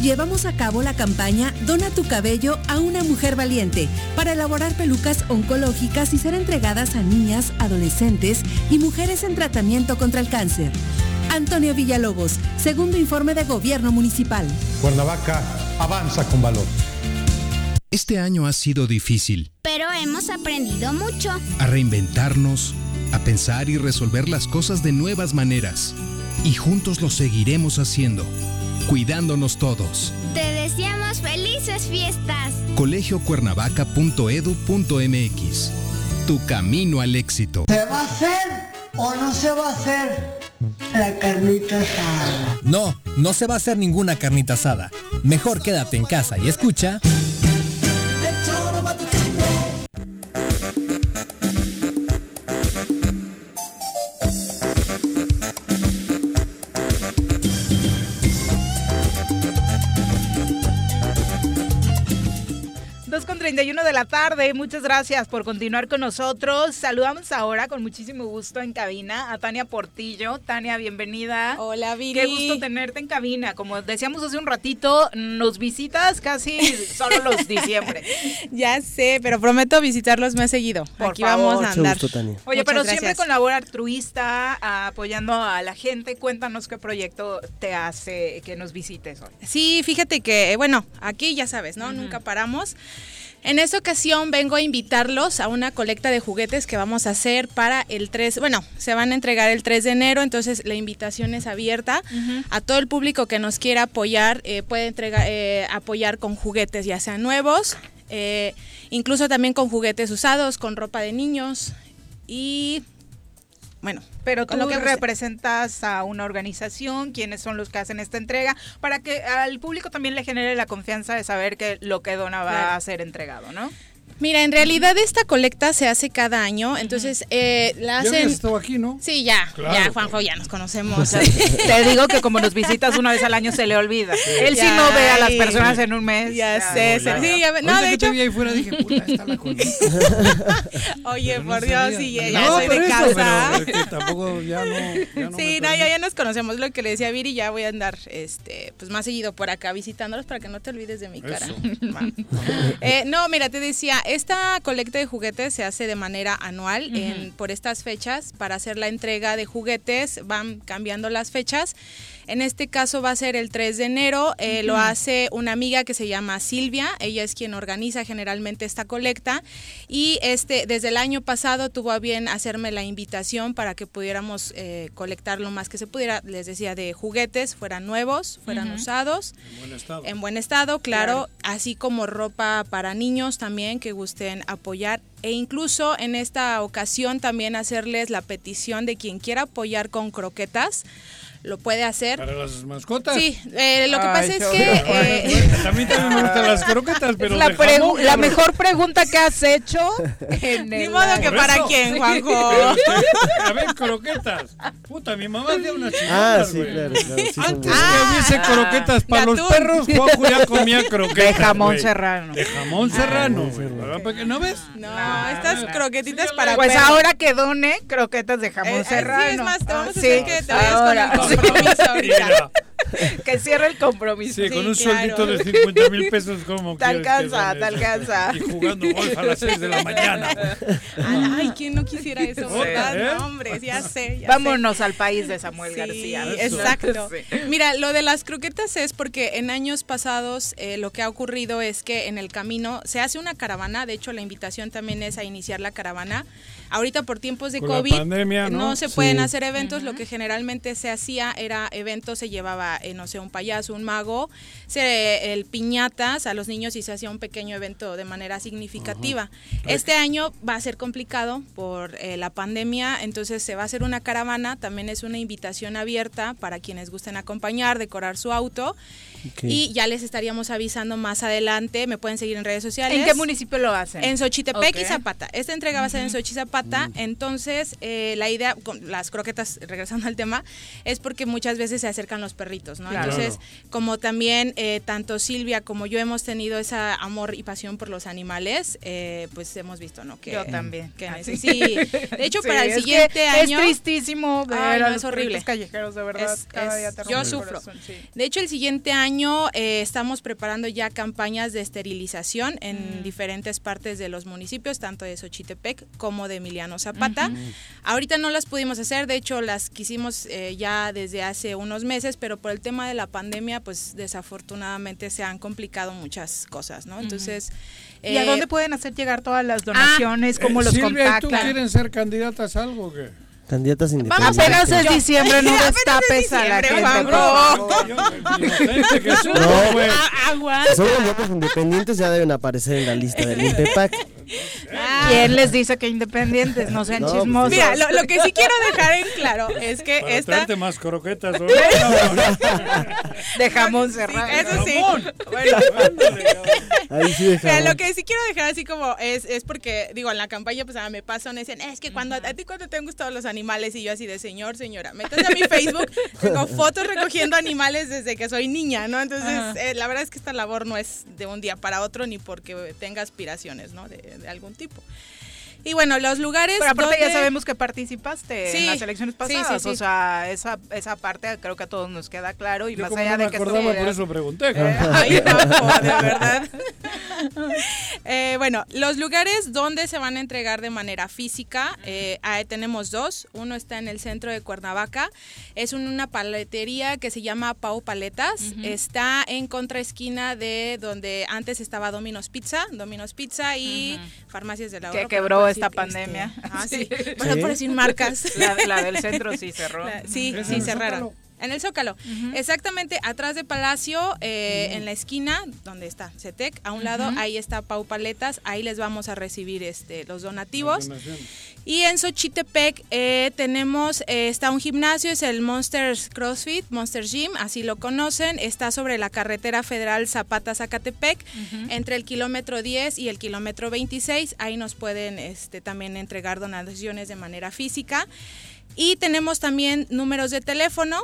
[SPEAKER 10] Llevamos a cabo la campaña Dona tu cabello a una mujer valiente para elaborar pelucas oncológicas y ser entregadas a niñas, adolescentes y mujeres en tratamiento contra el cáncer. Antonio Villalobos, segundo informe de Gobierno Municipal.
[SPEAKER 11] Cuernavaca avanza con valor.
[SPEAKER 8] Este año ha sido difícil.
[SPEAKER 9] Pero hemos aprendido mucho.
[SPEAKER 8] A reinventarnos, a pensar y resolver las cosas de nuevas maneras. Y juntos lo seguiremos haciendo. Cuidándonos todos.
[SPEAKER 9] Te deseamos felices fiestas.
[SPEAKER 8] colegiocuernavaca.edu.mx. Tu camino al éxito.
[SPEAKER 19] ¿Se va a hacer o no se va a hacer la carnita asada?
[SPEAKER 7] No, no se va a hacer ninguna carnita asada. Mejor quédate en casa y escucha.
[SPEAKER 1] 31 de la tarde, muchas gracias por continuar con nosotros. Saludamos ahora con muchísimo gusto en cabina a Tania Portillo. Tania, bienvenida.
[SPEAKER 22] Hola, Viri.
[SPEAKER 1] Qué gusto tenerte en cabina. Como decíamos hace un ratito, nos visitas casi solo los diciembre.
[SPEAKER 22] ya sé, pero prometo visitarlos más seguido.
[SPEAKER 1] Por
[SPEAKER 22] Aquí
[SPEAKER 1] favor.
[SPEAKER 22] vamos a andar.
[SPEAKER 1] Oye,
[SPEAKER 22] Muchas
[SPEAKER 1] pero
[SPEAKER 22] gracias.
[SPEAKER 1] siempre con labor altruista, apoyando a la gente. Cuéntanos qué proyecto te hace que nos visites hoy.
[SPEAKER 22] Sí, fíjate que, eh, bueno, aquí ya sabes, ¿no? Nunca paramos. En esta ocasión vengo a invitarlos a una colecta de juguetes que vamos a hacer para el 3, bueno, se van a entregar el 3 de enero, entonces la invitación es abierta a todo el público que nos quiera apoyar, eh, puede entregar, eh, apoyar con juguetes ya sean nuevos, eh, incluso también con juguetes usados, con ropa de niños y bueno,
[SPEAKER 1] Pero tú
[SPEAKER 22] lo que
[SPEAKER 1] representas a una organización, quiénes son los que hacen esta entrega, para que al público también le genere la confianza de saber que lo que dona va
[SPEAKER 22] Claro.
[SPEAKER 1] a ser entregado, ¿no?
[SPEAKER 22] Mira, en realidad esta colecta se hace cada año, entonces eh, la
[SPEAKER 2] Ya
[SPEAKER 22] hacen...
[SPEAKER 2] habías estado aquí, ¿no?
[SPEAKER 22] Sí, ya,
[SPEAKER 2] Claro,
[SPEAKER 22] ya. Juanjo, ya nos conocemos.
[SPEAKER 1] Te digo que como nos visitas una vez al año se le olvida. Él sí no ve a las personas en un mes.
[SPEAKER 22] Ya sé,
[SPEAKER 1] no,
[SPEAKER 22] sí, ya ve- no, de
[SPEAKER 2] que te
[SPEAKER 22] hecho,
[SPEAKER 2] vi ahí fuera dije, puta, esta la
[SPEAKER 22] oye,
[SPEAKER 2] Pero no
[SPEAKER 22] por Dios, sí, ya, ya
[SPEAKER 2] No,
[SPEAKER 22] soy
[SPEAKER 2] por
[SPEAKER 22] de
[SPEAKER 2] eso,
[SPEAKER 22] casa.
[SPEAKER 2] pero es que tampoco ya no. ya no
[SPEAKER 22] sí, no, ya, ya nos conocemos. Lo que le decía a Viri, ya voy a andar este, pues más seguido por acá visitándolos para que no te olvides de mi cara. Eh, no, mira, te decía, esta colecta de juguetes se hace de manera anual en, por estas fechas para hacer la entrega de juguetes. Van cambiando las fechas. En este caso va a ser el 3 de enero. eh, Lo hace una amiga que se llama Silvia. Ella es quien organiza generalmente esta colecta. Y este, desde el año pasado tuvo a bien hacerme la invitación para que pudiéramos eh, colectar lo más que se pudiera. Les decía de juguetes, fueran nuevos, fueran usados.
[SPEAKER 2] Buen estado.
[SPEAKER 22] En buen estado, claro,
[SPEAKER 2] Claro.
[SPEAKER 22] así como ropa para niños también que gusten apoyar e incluso en esta ocasión también hacerles la petición de quien quiera apoyar con croquetas, lo puede hacer.
[SPEAKER 2] ¿Para las mascotas?
[SPEAKER 22] Sí, eh, lo que
[SPEAKER 2] Ay,
[SPEAKER 22] pasa es que... eh,
[SPEAKER 2] A mí también me gustan las croquetas, pero
[SPEAKER 1] la,
[SPEAKER 2] jamón,
[SPEAKER 1] la mejor pregunta que has hecho en
[SPEAKER 22] Ni
[SPEAKER 1] el
[SPEAKER 22] modo que para quién, Juanjo.
[SPEAKER 2] A ver, croquetas. Puta, mi mamá hacía unas
[SPEAKER 3] Ah, sí,
[SPEAKER 2] güey.
[SPEAKER 3] claro, claro. sí
[SPEAKER 2] Antes
[SPEAKER 3] buenas.
[SPEAKER 2] que hubiese croquetas para
[SPEAKER 22] de
[SPEAKER 2] los perros, Juanjo ya comía croquetas.
[SPEAKER 1] De jamón
[SPEAKER 2] güey.
[SPEAKER 1] serrano.
[SPEAKER 2] De jamón serrano, güey. ¿No ves?
[SPEAKER 22] No, estas croquetitas para
[SPEAKER 1] Pues
[SPEAKER 22] perros.
[SPEAKER 1] ahora que done croquetas de jamón
[SPEAKER 22] Eh, eh,
[SPEAKER 1] serrano.
[SPEAKER 22] sí, es más, te vamos a
[SPEAKER 1] Sí,
[SPEAKER 22] hacer que te vayas con compromiso ahorita.
[SPEAKER 1] Que cierre el compromiso.
[SPEAKER 2] sí, con
[SPEAKER 22] Sí,
[SPEAKER 2] un
[SPEAKER 22] claro.
[SPEAKER 2] sueldito de 50 mil pesos, como
[SPEAKER 1] Te alcanza, te alcanza.
[SPEAKER 2] Y jugando golf a las 6 de la mañana.
[SPEAKER 22] Ay, ¿quién no quisiera eso,
[SPEAKER 2] Sí.
[SPEAKER 22] verdad?
[SPEAKER 2] ¿Eh?
[SPEAKER 22] No, hombre, ya sé. ya sé.
[SPEAKER 1] Vámonos al país de Samuel
[SPEAKER 22] Sí,
[SPEAKER 1] García.
[SPEAKER 22] exacto.
[SPEAKER 1] Sí.
[SPEAKER 22] Mira, lo de las croquetas es porque en años pasados eh, lo que ha ocurrido es que en el camino se hace una caravana, de hecho la invitación también es a iniciar la caravana. Ahorita por tiempos de
[SPEAKER 2] Con
[SPEAKER 22] COVID
[SPEAKER 2] pandemia, ¿no?
[SPEAKER 22] se pueden
[SPEAKER 3] Sí.
[SPEAKER 22] hacer eventos, lo que generalmente se hacía era eventos, se llevaba, eh, no sé, un payaso, un mago, se, el piñatas a los niños y se hacía un pequeño evento de manera significativa. Este año va a ser complicado por eh, la pandemia, entonces se va a hacer una caravana, también es una invitación abierta para quienes gusten acompañar, decorar su auto
[SPEAKER 3] Ok.
[SPEAKER 22] y ya les estaríamos avisando más adelante, me pueden seguir en redes sociales.
[SPEAKER 1] ¿En qué municipio lo hacen?
[SPEAKER 22] En Xochitepec y
[SPEAKER 1] Ok.
[SPEAKER 22] Zapata. Esta entrega va a ser en Xochitepec y Zapata.
[SPEAKER 3] Mm.
[SPEAKER 22] Entonces, eh, la idea, con las croquetas, regresando al tema, es porque muchas veces se acercan los perritos, ¿no?
[SPEAKER 1] Claro.
[SPEAKER 22] Entonces, como también eh, tanto Silvia como yo hemos tenido ese amor y pasión por los animales, eh, pues hemos visto, ¿no? Que,
[SPEAKER 1] Yo también.
[SPEAKER 22] que
[SPEAKER 1] Ah,
[SPEAKER 22] sí. De hecho,
[SPEAKER 1] Sí,
[SPEAKER 22] para el
[SPEAKER 1] es que
[SPEAKER 22] siguiente año...
[SPEAKER 1] Es tristísimo ver
[SPEAKER 22] Ay, no,
[SPEAKER 1] a
[SPEAKER 22] es
[SPEAKER 1] los
[SPEAKER 22] horrible.
[SPEAKER 1] perritos callejeros, de verdad.
[SPEAKER 22] Es-
[SPEAKER 1] Cada
[SPEAKER 22] es-
[SPEAKER 1] día te
[SPEAKER 22] yo sufro.
[SPEAKER 1] corazón, sí.
[SPEAKER 22] De hecho, el siguiente año eh, estamos preparando ya campañas de esterilización
[SPEAKER 1] Mm.
[SPEAKER 22] en diferentes partes de los municipios, tanto de Xochitepec como de Emiliano Zapata. Ahorita no las pudimos hacer, de hecho las quisimos eh, ya desde hace unos meses, pero por el tema de la pandemia, pues desafortunadamente se han complicado muchas cosas, ¿no? Entonces...
[SPEAKER 1] ¿Y a
[SPEAKER 22] eh,
[SPEAKER 1] dónde pueden hacer llegar todas las donaciones? ¿Cómo
[SPEAKER 2] Eh,
[SPEAKER 1] los
[SPEAKER 2] Silvia, ¿y tú
[SPEAKER 1] contactan?
[SPEAKER 2] quieren ser candidatas a algo o qué?
[SPEAKER 3] Candidatas independientes.
[SPEAKER 1] Apenas es diciembre, no destapes a la gente.
[SPEAKER 3] No. Si son candidatos independientes ya deben aparecer en la lista del INPEPAC.
[SPEAKER 1] ¿Quién les dice que independientes? No sean
[SPEAKER 3] No,
[SPEAKER 1] chismosos.
[SPEAKER 22] Mira, lo, lo que sí quiero dejar en claro es que
[SPEAKER 2] Para
[SPEAKER 22] esta...
[SPEAKER 2] traerte más croquetas. ¿no?
[SPEAKER 1] De jamón cerrado.
[SPEAKER 22] Eso sí.
[SPEAKER 2] Jamón.
[SPEAKER 22] Bueno.
[SPEAKER 3] Ahí sí
[SPEAKER 22] Mira,
[SPEAKER 3] dejamos.
[SPEAKER 22] lo que sí quiero dejar así como es, es porque, digo, en la campaña pues a mí me pasan, dicen, es que cuando a ti cuando te han gustado los animales y yo así de señor, señora, métase a mi Facebook, tengo fotos recogiendo animales desde que soy niña, ¿no? Entonces, eh, la verdad es que esta labor no es de un día para otro ni porque tenga aspiraciones, ¿no? De, de algún tipo. Y bueno, los lugares
[SPEAKER 1] Pero aparte ya sabemos que participaste
[SPEAKER 22] Sí,
[SPEAKER 1] en las elecciones
[SPEAKER 22] sí, sí,
[SPEAKER 1] pasadas.
[SPEAKER 22] sí.
[SPEAKER 1] O sea, esa, esa parte creo que a todos nos queda claro. Y
[SPEAKER 2] Yo
[SPEAKER 1] más
[SPEAKER 2] como
[SPEAKER 1] allá
[SPEAKER 2] no
[SPEAKER 1] de
[SPEAKER 2] me
[SPEAKER 1] que
[SPEAKER 2] acordaba, por eso pregunté.
[SPEAKER 1] Eh,
[SPEAKER 22] Ay, Juanjo, de verdad. Eh, bueno, los lugares donde se van a entregar de manera física, eh, ahí tenemos dos. Uno está en el centro de Cuernavaca. Es un- una paletería que se llama Pau Paletas. Está en contraesquina de donde antes estaba Domino's Pizza, Domino's Pizza y Farmacias de la
[SPEAKER 1] Que quebró esta
[SPEAKER 22] decir,
[SPEAKER 1] pandemia.
[SPEAKER 22] este, ah, sí.
[SPEAKER 1] Sí.
[SPEAKER 22] Bueno,
[SPEAKER 1] Sí.
[SPEAKER 22] por decir marcas.
[SPEAKER 1] La- la del centro sí cerró.
[SPEAKER 22] La- sí,
[SPEAKER 1] ¿Es
[SPEAKER 22] sí,
[SPEAKER 1] en el. Zócalo?
[SPEAKER 22] Exactamente atrás de Palacio, eh, en la esquina donde está CETEC, a un lado, ahí está Pau Paletas, ahí les vamos a recibir este los donativos. Y en Xochitepec eh, tenemos, eh, está un gimnasio, es el Monsters CrossFit, Monster Gym, así lo conocen, está sobre la carretera federal Zapata-Zacatepec, entre el kilómetro 10 y el kilómetro 26, ahí nos pueden este, también entregar donaciones de manera física. Y tenemos también números de teléfono,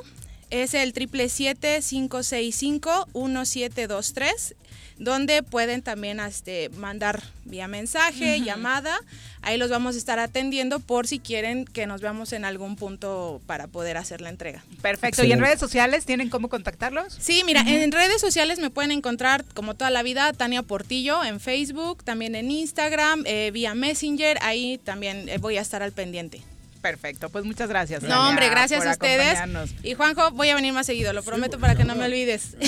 [SPEAKER 22] es el 777-565-1723, donde pueden también este, mandar vía mensaje, llamada. Ahí los vamos a estar atendiendo por si quieren que nos veamos en algún punto para poder hacer la entrega.
[SPEAKER 1] Perfecto. ¿Y en redes sociales tienen cómo contactarlos?
[SPEAKER 22] Sí, mira, en redes sociales me pueden encontrar como toda la vida Tania Portillo en Facebook, también en Instagram, eh, vía Messenger, ahí también eh, voy a estar al pendiente.
[SPEAKER 1] Perfecto, pues muchas gracias.
[SPEAKER 22] No,
[SPEAKER 1] Tania,
[SPEAKER 22] hombre, gracias a ustedes. Y Juanjo, voy a venir más seguido, lo prometo para que no me olvides.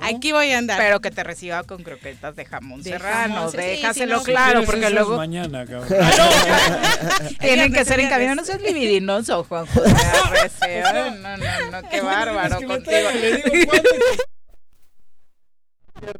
[SPEAKER 22] Aquí voy a andar.
[SPEAKER 1] Pero que te reciba con croquetas de jamón
[SPEAKER 22] De
[SPEAKER 1] serrano,
[SPEAKER 22] jamón, sí,
[SPEAKER 1] déjaselo
[SPEAKER 22] sí, no,
[SPEAKER 1] claro,
[SPEAKER 2] Si
[SPEAKER 1] porque luego
[SPEAKER 2] mañana, cabrón.
[SPEAKER 1] tienen que ser en cabina. No seas libidinoso, Juan José Arrece. No, no, no, qué bárbaro
[SPEAKER 2] Es que me
[SPEAKER 1] contigo.
[SPEAKER 2] trae, le digo,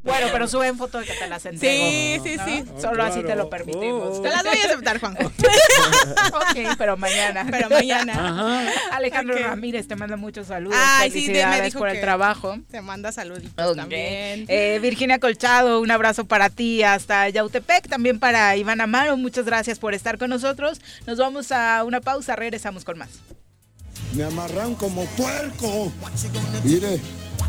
[SPEAKER 1] Bueno, pero suben foto de que te las entrego.
[SPEAKER 22] Sí, sí,
[SPEAKER 1] ¿no?
[SPEAKER 22] sí.
[SPEAKER 1] Solo así te lo permitimos.
[SPEAKER 2] Oh.
[SPEAKER 22] Te las voy a aceptar, Juanjo.
[SPEAKER 1] ok, pero mañana.
[SPEAKER 22] Pero mañana.
[SPEAKER 2] Ajá.
[SPEAKER 1] Alejandro. Ramírez te manda muchos saludos.
[SPEAKER 22] Ay, sí, de- me
[SPEAKER 1] Felicidades
[SPEAKER 22] dijo
[SPEAKER 1] por el
[SPEAKER 22] que
[SPEAKER 1] trabajo.
[SPEAKER 22] Te manda saluditos también.
[SPEAKER 1] Eh, Virginia Colchado, un abrazo para ti hasta Yautepec, también para Iván Amaro, muchas gracias por estar con nosotros. Nos vamos a una pausa, regresamos con más.
[SPEAKER 18] Me amarran como puerco. Mire.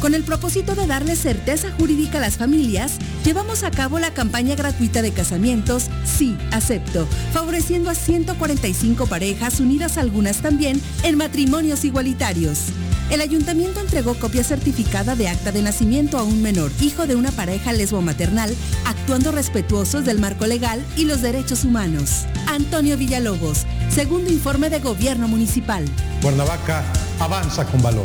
[SPEAKER 10] Con el propósito de darle certeza jurídica a las familias, llevamos a cabo la campaña gratuita de casamientos Sí, acepto, favoreciendo a 145 parejas unidas algunas también en matrimonios igualitarios. El ayuntamiento entregó copia certificada de acta de nacimiento a un menor, hijo de una pareja lesbo-maternal, actuando respetuosos del marco legal y los derechos humanos. Antonio Villalobos, segundo informe de Gobierno Municipal.
[SPEAKER 11] Cuernavaca avanza con valor.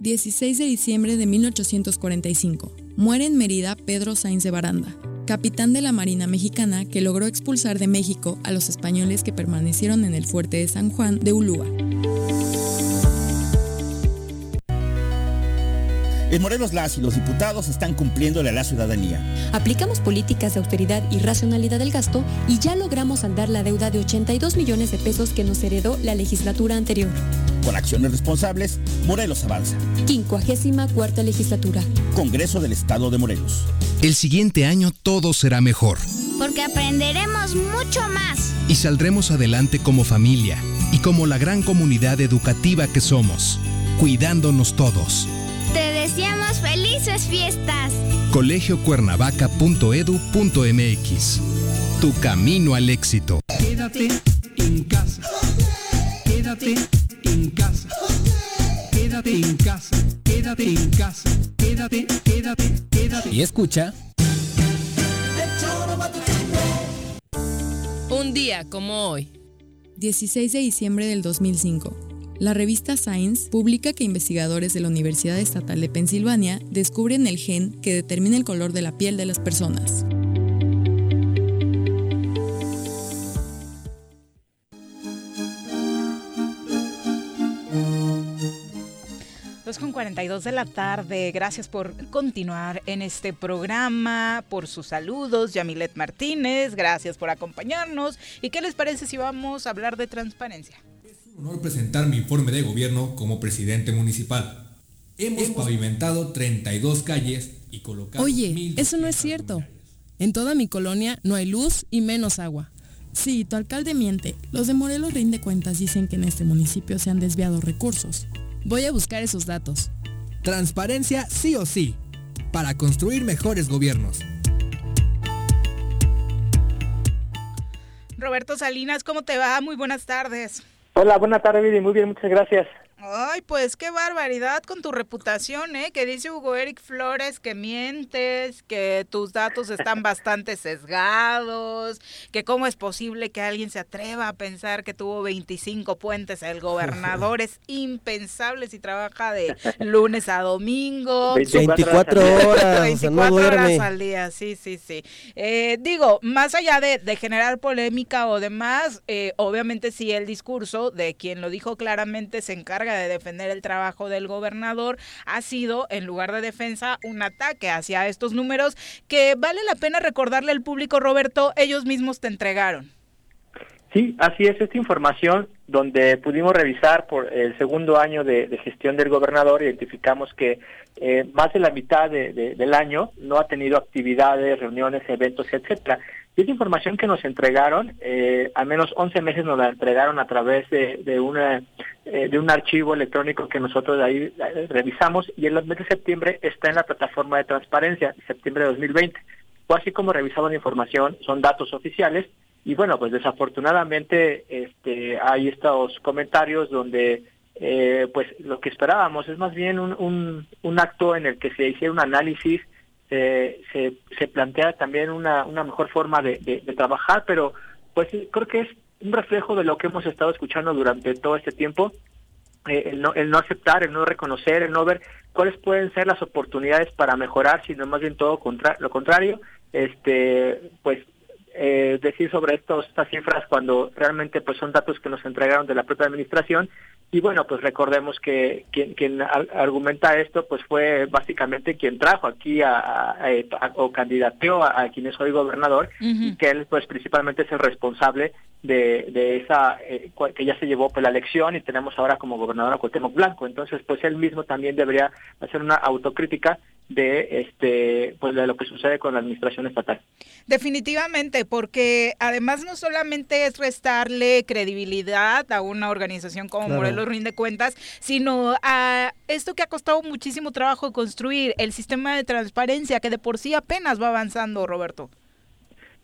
[SPEAKER 14] 16 de diciembre de 1845. Muere en Mérida Pedro Sainz de Baranda, capitán de la Marina Mexicana que logró expulsar de México a los españoles que permanecieron en el fuerte de San Juan de Ulúa.
[SPEAKER 23] En Morelos las y los diputados están cumpliéndole a la ciudadanía.
[SPEAKER 24] Aplicamos políticas de austeridad y racionalidad del gasto y ya logramos saldar la deuda de 82 millones de pesos que nos heredó la legislatura anterior.
[SPEAKER 23] Con acciones responsables, Morelos avanza.
[SPEAKER 24] 54 legislatura.
[SPEAKER 23] Congreso del Estado de Morelos.
[SPEAKER 8] El siguiente año todo será mejor.
[SPEAKER 9] Porque aprenderemos mucho más.
[SPEAKER 8] Y saldremos adelante como familia y como la gran comunidad educativa que somos, cuidándonos todos.
[SPEAKER 9] Te deseamos felices fiestas.
[SPEAKER 8] colegiocuernavaca.edu.mx Tu camino al éxito.
[SPEAKER 25] Quédate en casa. Quédate en casa. Quédate en casa. Quédate en casa. Quédate, quédate, quédate.
[SPEAKER 7] Y escucha.
[SPEAKER 12] Un día como hoy.
[SPEAKER 14] 16 de diciembre del 2005. La revista Science publica que investigadores de la Universidad Estatal de Pensilvania descubren el gen que determina el color de la piel de las personas.
[SPEAKER 1] Dos con 42 de la tarde. Gracias por continuar en este programa, por sus saludos. Yamilet Martínez, gracias por acompañarnos. ¿Y qué les parece si vamos a hablar de transparencia?
[SPEAKER 7] un honor presentar mi informe de gobierno como presidente municipal. Hemos, pavimentado 32 calles y colocado...
[SPEAKER 26] Oye, eso no es cierto. En toda mi colonia no hay luz y menos agua.
[SPEAKER 14] Sí, tu alcalde miente. Los de Morelos Rinde Cuentas dicen que en este municipio se han desviado recursos.
[SPEAKER 26] Voy a buscar esos datos.
[SPEAKER 7] Transparencia sí o sí, para construir mejores gobiernos.
[SPEAKER 1] Roberto Salinas, ¿cómo te va? Muy buenas tardes.
[SPEAKER 27] Hola, buenas tardes, Viri. Muy bien, muchas gracias.
[SPEAKER 1] Ay, pues qué barbaridad con tu reputación, ¿eh? Que dice Hugo Eric Flores que mientes, que tus datos están bastante sesgados, que cómo es posible que alguien se atreva a pensar que tuvo 25 puentes el gobernador. Es impensable si trabaja de lunes a domingo.
[SPEAKER 3] 24 horas,
[SPEAKER 1] 24
[SPEAKER 3] no
[SPEAKER 1] horas al día, sí, sí, sí. Eh, digo, más allá de, de, generar polémica o demás, eh, obviamente sí el discurso de quien lo dijo claramente se encarga de defender el trabajo del gobernador ha sido, en lugar de defensa, un ataque hacia estos números que vale la pena recordarle al público, Roberto, ellos mismos te entregaron.
[SPEAKER 27] Sí, así es, esta información donde pudimos revisar por el segundo año de, gestión del gobernador, identificamos que eh, más de la mitad de, del año no ha tenido actividades, reuniones, eventos, etcétera. Y esa información que nos entregaron, eh, al menos 11 meses nos la entregaron a través de, una, eh, de un archivo electrónico que nosotros ahí eh, revisamos y en el mes de septiembre está en la plataforma de transparencia, septiembre de 2020. Fue así como revisamos la información, son datos oficiales y bueno, pues desafortunadamente este, hay estos comentarios donde eh, pues lo que esperábamos es más bien un, un acto en el que se hiciera un análisis, se, se plantea también una, una mejor forma de, de, de, trabajar, pero pues creo que es un reflejo de lo que hemos estado escuchando durante todo este tiempo, eh, el, no, el no aceptar, el no reconocer, el no ver cuáles pueden ser las oportunidades para mejorar, sino más bien todo contra, lo contrario, este pues eh, decir sobre estos, estas cifras cuando realmente pues son datos que nos entregaron de la propia administración y bueno pues recordemos que quien, quien argumenta esto pues fue básicamente quien trajo aquí a, a, a o candidateó a, a, quien es hoy gobernador uh -huh. y que él pues principalmente es el responsable de, de esa eh, que ya se llevó pues, la elección y tenemos ahora como gobernador a Cuauhtémoc Blanco entonces pues él mismo también debería hacer una autocrítica de este pues de lo que sucede con la administración estatal.
[SPEAKER 1] Definitivamente, porque además no solamente es restarle credibilidad a una organización como
[SPEAKER 27] Claro.
[SPEAKER 1] Morelos Rinde Cuentas, sino a esto que ha costado muchísimo trabajo construir, el sistema de transparencia que de por sí apenas va avanzando, Roberto.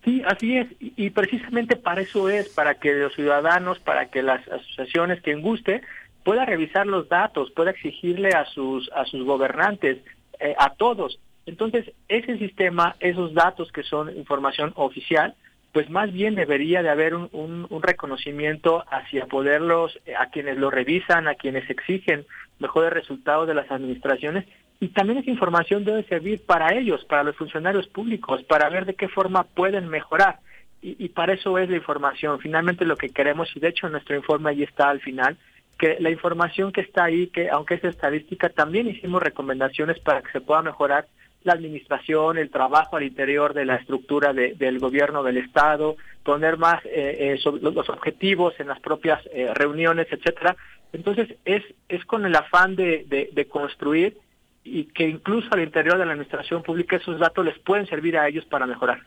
[SPEAKER 27] Sí, así es, y, y precisamente para eso es, para que los ciudadanos, para que las asociaciones, quien guste, pueda revisar los datos, pueda exigirle a sus a sus gobernantes, eh, a todos. Entonces, ese sistema, esos datos que son información oficial, pues más bien debería de haber un, reconocimiento hacia poderlos, eh, a quienes lo revisan, a quienes exigen mejores resultados de las administraciones y también esa información debe servir para ellos, para los funcionarios públicos, para ver de qué forma pueden mejorar. Y, y para eso es la información. Finalmente lo que queremos, y de hecho nuestro informe ahí está al final, que la información que está ahí, que aunque es estadística, también hicimos recomendaciones para que se pueda mejorar la administración, el trabajo al interior de la estructura de- del gobierno del Estado, poner más eh, eh, los, objetivos en las propias eh, reuniones, etcétera. Entonces es, es con el afán de- de construir y que incluso al interior de la administración pública esos datos les pueden servir a ellos para mejorar.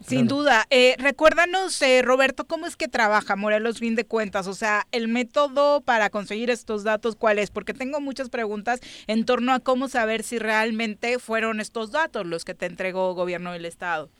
[SPEAKER 1] Sin duda. Eh, recuérdanos, eh, Roberto, cómo es que trabaja Morelos Fin de Cuentas. O sea, el método para conseguir estos datos, ¿cuál es? Porque tengo muchas preguntas en torno a cómo saber si realmente fueron estos datos los que te entregó Gobierno del Estado.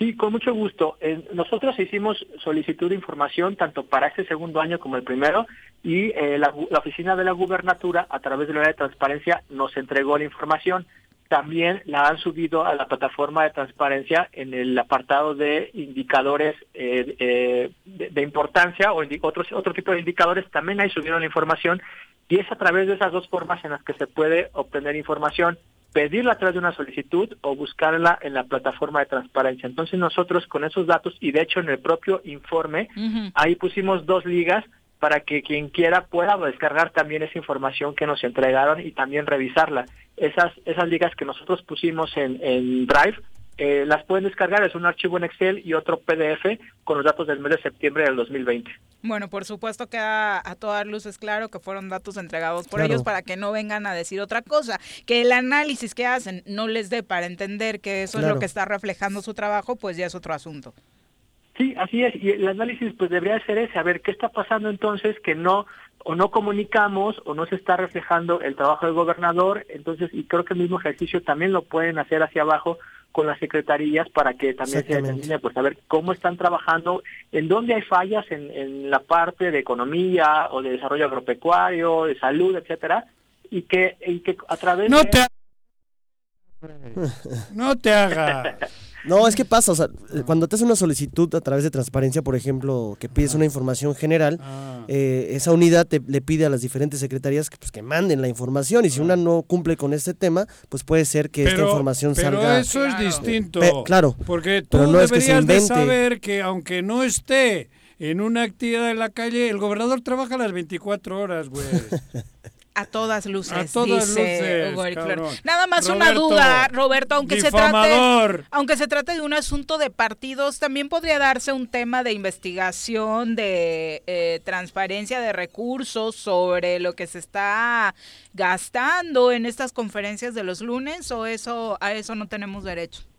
[SPEAKER 27] Sí, con mucho gusto. Eh, nosotros hicimos solicitud de información tanto para este segundo año como el primero y eh, la, oficina de la gubernatura a través de la área de transparencia nos entregó la información. También la han subido a la plataforma de transparencia en el apartado de indicadores eh, de, importancia o otros, otro tipo de indicadores. También ahí subieron la información y es a través de esas dos formas en las que se puede obtener información pedirla a través de una solicitud o buscarla en la plataforma de transparencia. Entonces nosotros con esos datos y de hecho en el propio informe ahí pusimos dos ligas para que quien quiera pueda descargar también esa información que nos entregaron y también revisarla. Esas esas ligas que nosotros pusimos en, en Drive eh, las pueden descargar, es un archivo en Excel y otro PDF con los datos del mes de septiembre del 2020.
[SPEAKER 1] Bueno, por supuesto queda a todas luces claro que fueron datos entregados por
[SPEAKER 27] Claro.
[SPEAKER 1] ellos para que no vengan a decir otra cosa, que el análisis que hacen no les dé para entender que eso es lo que está reflejando su trabajo, pues ya es otro asunto.
[SPEAKER 27] Sí, así es. Y el análisis pues debería ser ese, a ver qué está pasando entonces que no o no comunicamos o no se está reflejando el trabajo del gobernador. Entonces, y creo que el mismo ejercicio también lo pueden hacer hacia abajo con las secretarías para que también se determine, pues, a ver cómo están trabajando, en dónde hay fallas en, en la parte de economía o de desarrollo agropecuario, de salud, etcétera, y que, y que a través
[SPEAKER 2] No
[SPEAKER 27] de...
[SPEAKER 2] te No te hagas.
[SPEAKER 3] No, es que pasa, o sea, eh, cuando te haces una solicitud a través de transparencia, por ejemplo, que pides una información general, eh, esa unidad te, le pide a las diferentes secretarías que, pues, que manden la información y si una no cumple con este tema, pues puede ser que esta
[SPEAKER 2] Pero,
[SPEAKER 3] información
[SPEAKER 2] pero
[SPEAKER 3] salga.
[SPEAKER 2] eso es distinto.
[SPEAKER 3] Pe- claro.
[SPEAKER 2] Porque tú
[SPEAKER 3] pero no es que se
[SPEAKER 2] deberías de saber que aunque no esté en una actividad en la calle, el gobernador trabaja las 24 horas, güey.
[SPEAKER 1] A todas luces,
[SPEAKER 2] A todas
[SPEAKER 1] dice
[SPEAKER 2] luces,
[SPEAKER 1] Hugo
[SPEAKER 2] cabrón.
[SPEAKER 1] Nada más una duda, Roberto, aunque se trate, aunque se trate de un asunto de partidos, también podría darse un tema de investigación, de eh, transparencia de recursos sobre lo que se está gastando en estas conferencias de los lunes, o eso a eso no tenemos derecho.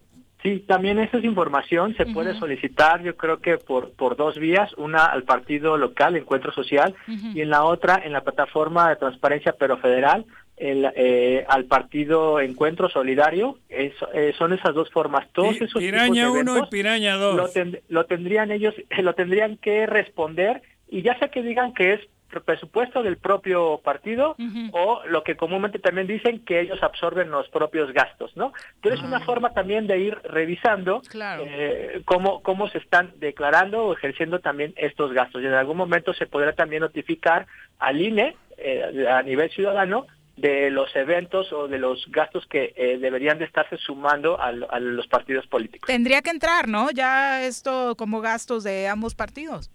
[SPEAKER 27] Sí, también esa es información, se puede solicitar, yo creo que por, por dos vías, una al partido local, Encuentro Social, y en la otra, en la plataforma de transparencia pero federal, el, eh, al partido Encuentro Solidario, es- eh, son esas dos formas. Todos
[SPEAKER 2] Pi-
[SPEAKER 27] esos
[SPEAKER 2] Piraña
[SPEAKER 27] tipos de
[SPEAKER 2] 1 y Piraña
[SPEAKER 27] lo,
[SPEAKER 2] 2.
[SPEAKER 27] ten- lo tendrían ellos, lo tendrían que responder, y ya sea que digan que es presupuesto del propio partido o lo que comúnmente también dicen que ellos absorben los propios gastos, ¿no? Pero es una forma también de ir revisando eh, cómo, cómo se están declarando o ejerciendo también estos gastos. Y en algún momento se podrá también notificar al INE eh, a nivel ciudadano de los eventos o de los gastos que eh, deberían de estarse sumando al- a los partidos políticos.
[SPEAKER 1] Tendría que entrar, ¿no? Ya esto como gastos de ambos partidos.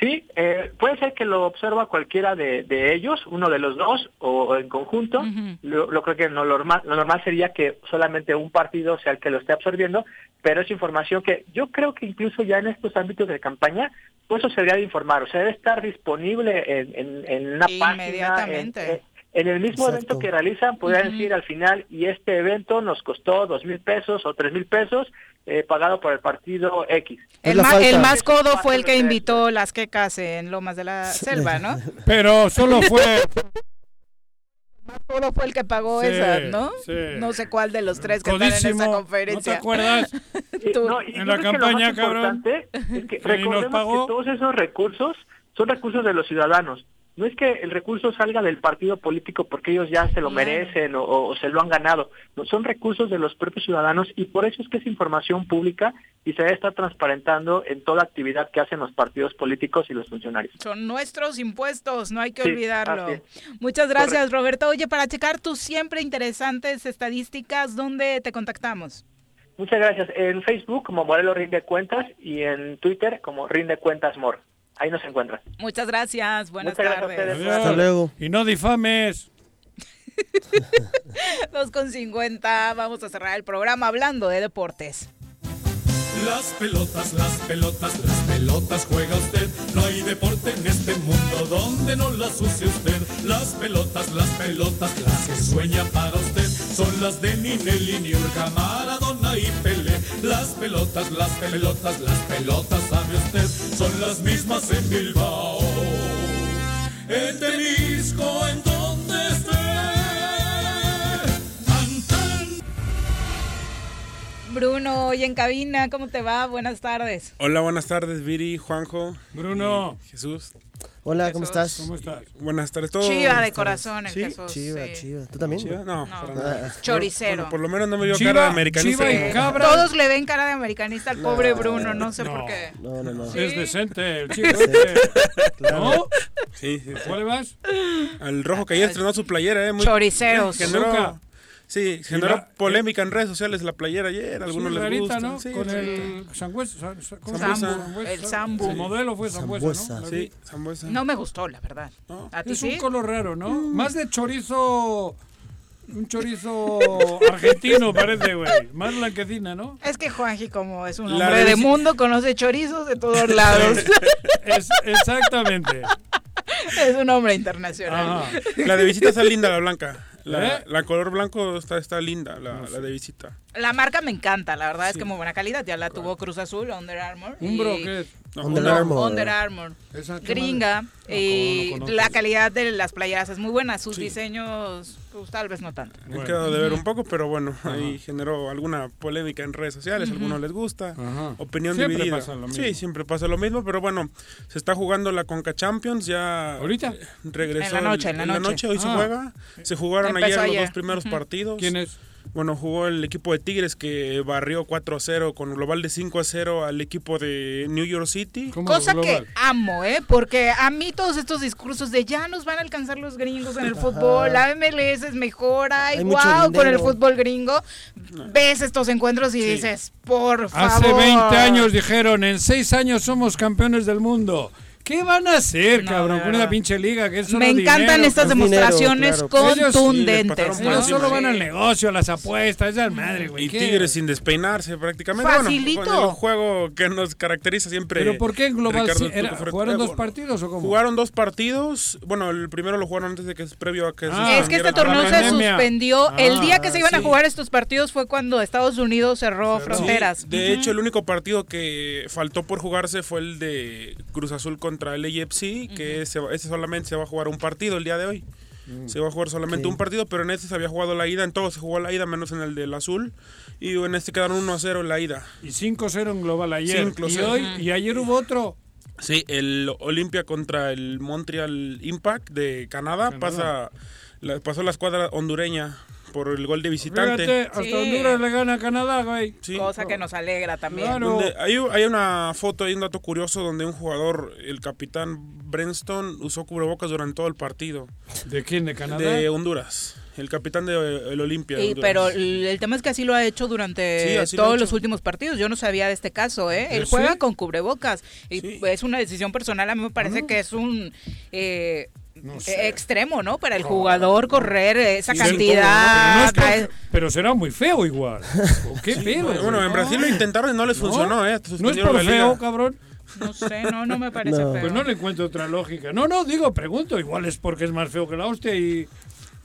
[SPEAKER 27] Sí, eh, puede ser que lo observa cualquiera de, de ellos, uno de los dos o, o en conjunto. lo, lo creo que lo normal, lo normal sería que solamente un partido sea el que lo esté absorbiendo, pero es información que yo creo que incluso ya en estos ámbitos de campaña, pues eso se debería de informar, o sea, debe estar disponible en, en, en una página, en,
[SPEAKER 1] Inmediatamente.
[SPEAKER 27] en- En el mismo
[SPEAKER 3] Exacto.
[SPEAKER 27] evento que realizan, podrían decir al final, y este evento nos costó dos mil pesos o tres mil pesos, eh, pagado por el partido X.
[SPEAKER 1] El, ma- más codo fue el que invitó las quecas en Lomas de la Selva, ¿no?
[SPEAKER 2] Pero solo fue.
[SPEAKER 1] más codo fue el que pagó
[SPEAKER 2] Sí,
[SPEAKER 1] esas, ¿no?
[SPEAKER 2] sí.
[SPEAKER 1] No sé cuál de los tres que están en
[SPEAKER 2] Codísimo.
[SPEAKER 1] esa
[SPEAKER 2] ¿No te
[SPEAKER 1] conferencia.
[SPEAKER 2] acuerdas?
[SPEAKER 27] Eh,
[SPEAKER 1] Tú.
[SPEAKER 27] no, y
[SPEAKER 2] En la
[SPEAKER 27] creo que lo
[SPEAKER 2] campaña,
[SPEAKER 27] más
[SPEAKER 2] cabrón.
[SPEAKER 27] importante Es que
[SPEAKER 2] ni nos
[SPEAKER 27] recordemos
[SPEAKER 2] pagó.
[SPEAKER 27] que todos esos recursos son recursos de los ciudadanos. No es que el recurso salga del partido político porque ellos ya se lo merecen o, o se lo han ganado. No, son recursos de los propios ciudadanos y por eso es que es información pública y se estar transparentando en toda actividad que hacen los partidos políticos y los funcionarios.
[SPEAKER 1] Son nuestros impuestos, no hay que
[SPEAKER 27] Sí,
[SPEAKER 1] olvidarlo. Muchas gracias, Roberto. Oye, para checar tus siempre interesantes estadísticas, ¿dónde te contactamos?
[SPEAKER 27] Muchas gracias. En Facebook como Morelos Rinde Cuentas y en Twitter como Rinde Cuentas Mor. Ahí nos encuentran.
[SPEAKER 1] Muchas gracias, buenas
[SPEAKER 27] Muchas gracias a
[SPEAKER 1] tardes.
[SPEAKER 27] ustedes.
[SPEAKER 3] Hasta luego.
[SPEAKER 2] Y no difames.
[SPEAKER 1] Dos con 50, vamos a cerrar el programa hablando de deportes.
[SPEAKER 28] Las pelotas, las pelotas, las pelotas juega usted. No hay deporte en este mundo donde no las use usted. Las pelotas, las pelotas, las que sueña para usted. Son las de Ninelli, Niurka, Maradona y Pelé. Las pelotas, las pelotas, las pelotas, sabe usted. Son las mismas en Bilbao. En Temisco, en donde esté. Tan, tan.
[SPEAKER 1] Bruno, hoy en cabina, ¿cómo te va? Buenas tardes.
[SPEAKER 29] Hola, buenas tardes, Viri, Juanjo.
[SPEAKER 2] Bruno.
[SPEAKER 29] Jesús.
[SPEAKER 3] Hola, ¿cómo estás?
[SPEAKER 2] ¿Cómo estás?
[SPEAKER 29] Buenas tardes, todos.
[SPEAKER 1] Chiva de corazón, el
[SPEAKER 29] ¿Sí?
[SPEAKER 1] Jesús.
[SPEAKER 3] Chiva,
[SPEAKER 1] sí.
[SPEAKER 3] chiva. ¿Tú también?
[SPEAKER 29] ¿Chiva? No,
[SPEAKER 1] No.
[SPEAKER 29] para nada.
[SPEAKER 1] Choricero.
[SPEAKER 29] Bueno, por lo menos no me vio
[SPEAKER 2] Chiva-
[SPEAKER 29] cara de americanista.
[SPEAKER 2] Chiva y cabra.
[SPEAKER 1] Todos le ven cara de americanista al pobre Bruno, no sé
[SPEAKER 2] No.
[SPEAKER 1] por qué.
[SPEAKER 3] No, no, no.
[SPEAKER 2] Es decente el chico.
[SPEAKER 3] Sí.
[SPEAKER 2] este.
[SPEAKER 3] Claro.
[SPEAKER 2] ¿No?
[SPEAKER 29] Sí, sí.
[SPEAKER 2] ¿Cuál le vas?
[SPEAKER 29] Al rojo que ayer estrenó su playera, eh. Muy,
[SPEAKER 1] Choriceros.
[SPEAKER 2] Nunca.
[SPEAKER 29] Sí, generó
[SPEAKER 2] la-
[SPEAKER 29] polémica en redes sociales la playera ayer. Algunos
[SPEAKER 2] Sí,
[SPEAKER 29] les
[SPEAKER 2] rarita,
[SPEAKER 29] gusta.
[SPEAKER 2] ¿no?
[SPEAKER 29] Sí,
[SPEAKER 2] Con
[SPEAKER 29] sí.
[SPEAKER 2] el sangüesa.
[SPEAKER 1] El sambu.
[SPEAKER 2] El modelo fue sambuesa, ¿no?
[SPEAKER 29] Sí, sambuesa.
[SPEAKER 1] No me gustó, la verdad.
[SPEAKER 29] No.
[SPEAKER 1] ¿A ti
[SPEAKER 2] Es
[SPEAKER 1] sí?
[SPEAKER 2] un color raro, ¿no? Más de chorizo... Un chorizo argentino parece, güey. Más blanquecina, ¿no?
[SPEAKER 1] Es que Juanji, como es un
[SPEAKER 29] La
[SPEAKER 1] hombre de mundo, conoce chorizos de todos lados.
[SPEAKER 2] Es, exactamente.
[SPEAKER 1] es un hombre internacional.
[SPEAKER 2] Ajá.
[SPEAKER 29] La de visita está linda, la blanca. La,
[SPEAKER 2] ¿Eh?
[SPEAKER 29] la color blanco está, está linda, la, la de visita.
[SPEAKER 1] La marca me encanta, la verdad es que muy buena calidad. Ya la tuvo Cruz Azul, Under Armour.
[SPEAKER 2] ¿Umbro
[SPEAKER 1] y-
[SPEAKER 2] es?
[SPEAKER 29] No,
[SPEAKER 3] Under
[SPEAKER 29] no,
[SPEAKER 3] Armour.
[SPEAKER 1] Under Armour.
[SPEAKER 2] Esa, ¿qué
[SPEAKER 1] Gringa.
[SPEAKER 2] madre?
[SPEAKER 1] y
[SPEAKER 2] No, no conozco.
[SPEAKER 1] la calidad de las playeras es muy buena. Sus diseños, pues tal vez no tanto.
[SPEAKER 29] He
[SPEAKER 2] Bueno.
[SPEAKER 29] quedado de ver un poco, pero bueno, ahí generó alguna polémica en redes sociales, a algunos les gusta,
[SPEAKER 2] Ajá.
[SPEAKER 29] opinión
[SPEAKER 2] Siempre
[SPEAKER 29] dividida.
[SPEAKER 2] pasa lo mismo.
[SPEAKER 29] Sí, siempre pasa lo mismo, pero bueno, se está jugando la Conca Champions, ya
[SPEAKER 2] ¿Ahorita?
[SPEAKER 29] eh, regresó
[SPEAKER 1] En la noche,
[SPEAKER 29] el-
[SPEAKER 1] en la noche.
[SPEAKER 29] hoy se
[SPEAKER 2] Ah.
[SPEAKER 29] juega, se jugaron
[SPEAKER 1] Empezó
[SPEAKER 29] ayer,
[SPEAKER 1] ayer.
[SPEAKER 29] los dos primeros partidos.
[SPEAKER 2] ¿Quién es?
[SPEAKER 29] Bueno, jugó el equipo de Tigres que barrió 4-0 con un global de 5-0 al equipo de New York City.
[SPEAKER 2] ¿Cómo
[SPEAKER 1] Cosa
[SPEAKER 2] global?
[SPEAKER 1] que amo, ¿eh? Porque a mí todos estos discursos de ya nos van a alcanzar los gringos en el fútbol, la MLS es mejor, ay, wow, con el fútbol gringo. Ves estos encuentros y dices, por favor.
[SPEAKER 2] Hace 20 años dijeron, en 6 años somos campeones del mundo. ¿Qué van a hacer,
[SPEAKER 1] No,
[SPEAKER 2] cabrón, con esa pinche liga? Que
[SPEAKER 1] Me encantan
[SPEAKER 2] dinero,
[SPEAKER 1] estas
[SPEAKER 3] dinero,
[SPEAKER 1] demostraciones
[SPEAKER 3] claro.
[SPEAKER 1] Contundentes.
[SPEAKER 2] Ellos
[SPEAKER 29] Sí,
[SPEAKER 2] solo van al negocio, a las apuestas, esa madre, güey.
[SPEAKER 29] Y
[SPEAKER 2] ¿qué?
[SPEAKER 29] Tigres sin despeinarse prácticamente.
[SPEAKER 1] Facilito.
[SPEAKER 29] Bueno, con el juego que nos caracteriza siempre.
[SPEAKER 2] ¿Pero por qué en global? Era-. ¿Jugaron dos partidos o cómo?
[SPEAKER 29] Jugaron dos partidos. Bueno, el primero lo jugaron antes de que es previo a que se
[SPEAKER 2] Ah,
[SPEAKER 1] Es que este torneo se suspendió. el día que se iban a jugar estos partidos fue cuando Estados Unidos cerró fronteras.
[SPEAKER 29] de hecho, el único partido que faltó por jugarse fue el de Cruz Azul contra el AFC, que ese, ese solamente se va a jugar un partido el día de hoy. Se va a jugar solamente
[SPEAKER 3] Sí.
[SPEAKER 29] un partido, pero en este se había jugado la ida, en todos se jugó la ida, menos en el del azul. Y en este quedaron 1 a 0 en la ida.
[SPEAKER 2] Y 5-0 en global ayer.
[SPEAKER 29] 5-0.
[SPEAKER 2] Y hoy, y ayer hubo otro.
[SPEAKER 29] Sí, el Olimpia contra el Montreal Impact de Canadá,
[SPEAKER 2] Canadá.
[SPEAKER 29] Pasa, la- pasó la escuadra hondureña por el gol de visitante.
[SPEAKER 2] Fíjate, hasta
[SPEAKER 1] Sí.
[SPEAKER 2] Honduras le gana a Canadá, güey.
[SPEAKER 29] Sí.
[SPEAKER 1] Cosa que nos alegra también.
[SPEAKER 2] Claro.
[SPEAKER 29] Donde hay, hay una foto, hay un dato curioso donde un jugador, el capitán Brenston, usó cubrebocas durante todo el partido.
[SPEAKER 2] ¿De quién? ¿De Canadá?
[SPEAKER 29] De Honduras. El capitán del Olimpia. de
[SPEAKER 1] Y,
[SPEAKER 29] Honduras.
[SPEAKER 1] pero el el tema es que así lo ha hecho durante
[SPEAKER 29] Sí, lo
[SPEAKER 1] todos
[SPEAKER 29] hecho.
[SPEAKER 1] los últimos partidos. Yo no sabía de este caso, ¿eh? Él
[SPEAKER 2] ¿Sí?
[SPEAKER 1] juega con cubrebocas y
[SPEAKER 29] Sí.
[SPEAKER 1] es una decisión personal. A mí me parece
[SPEAKER 2] Ah.
[SPEAKER 1] que es un eh,
[SPEAKER 2] No
[SPEAKER 1] eh,
[SPEAKER 2] sé.
[SPEAKER 1] extremo, ¿no? Para el jugador correr esa
[SPEAKER 29] Sí,
[SPEAKER 2] Pero no
[SPEAKER 1] cantidad.
[SPEAKER 2] es pero será muy feo igual. ¿O qué pedo?
[SPEAKER 29] Bueno, en Brasil lo intentaron y no les funcionó, ¿eh?
[SPEAKER 2] No es por feo, cabrón.
[SPEAKER 1] No sé, no, no me parece
[SPEAKER 3] No.
[SPEAKER 1] feo.
[SPEAKER 2] Pues no le encuentro otra lógica. No, no, digo, pregunto. Igual es porque es más feo que la hostia y...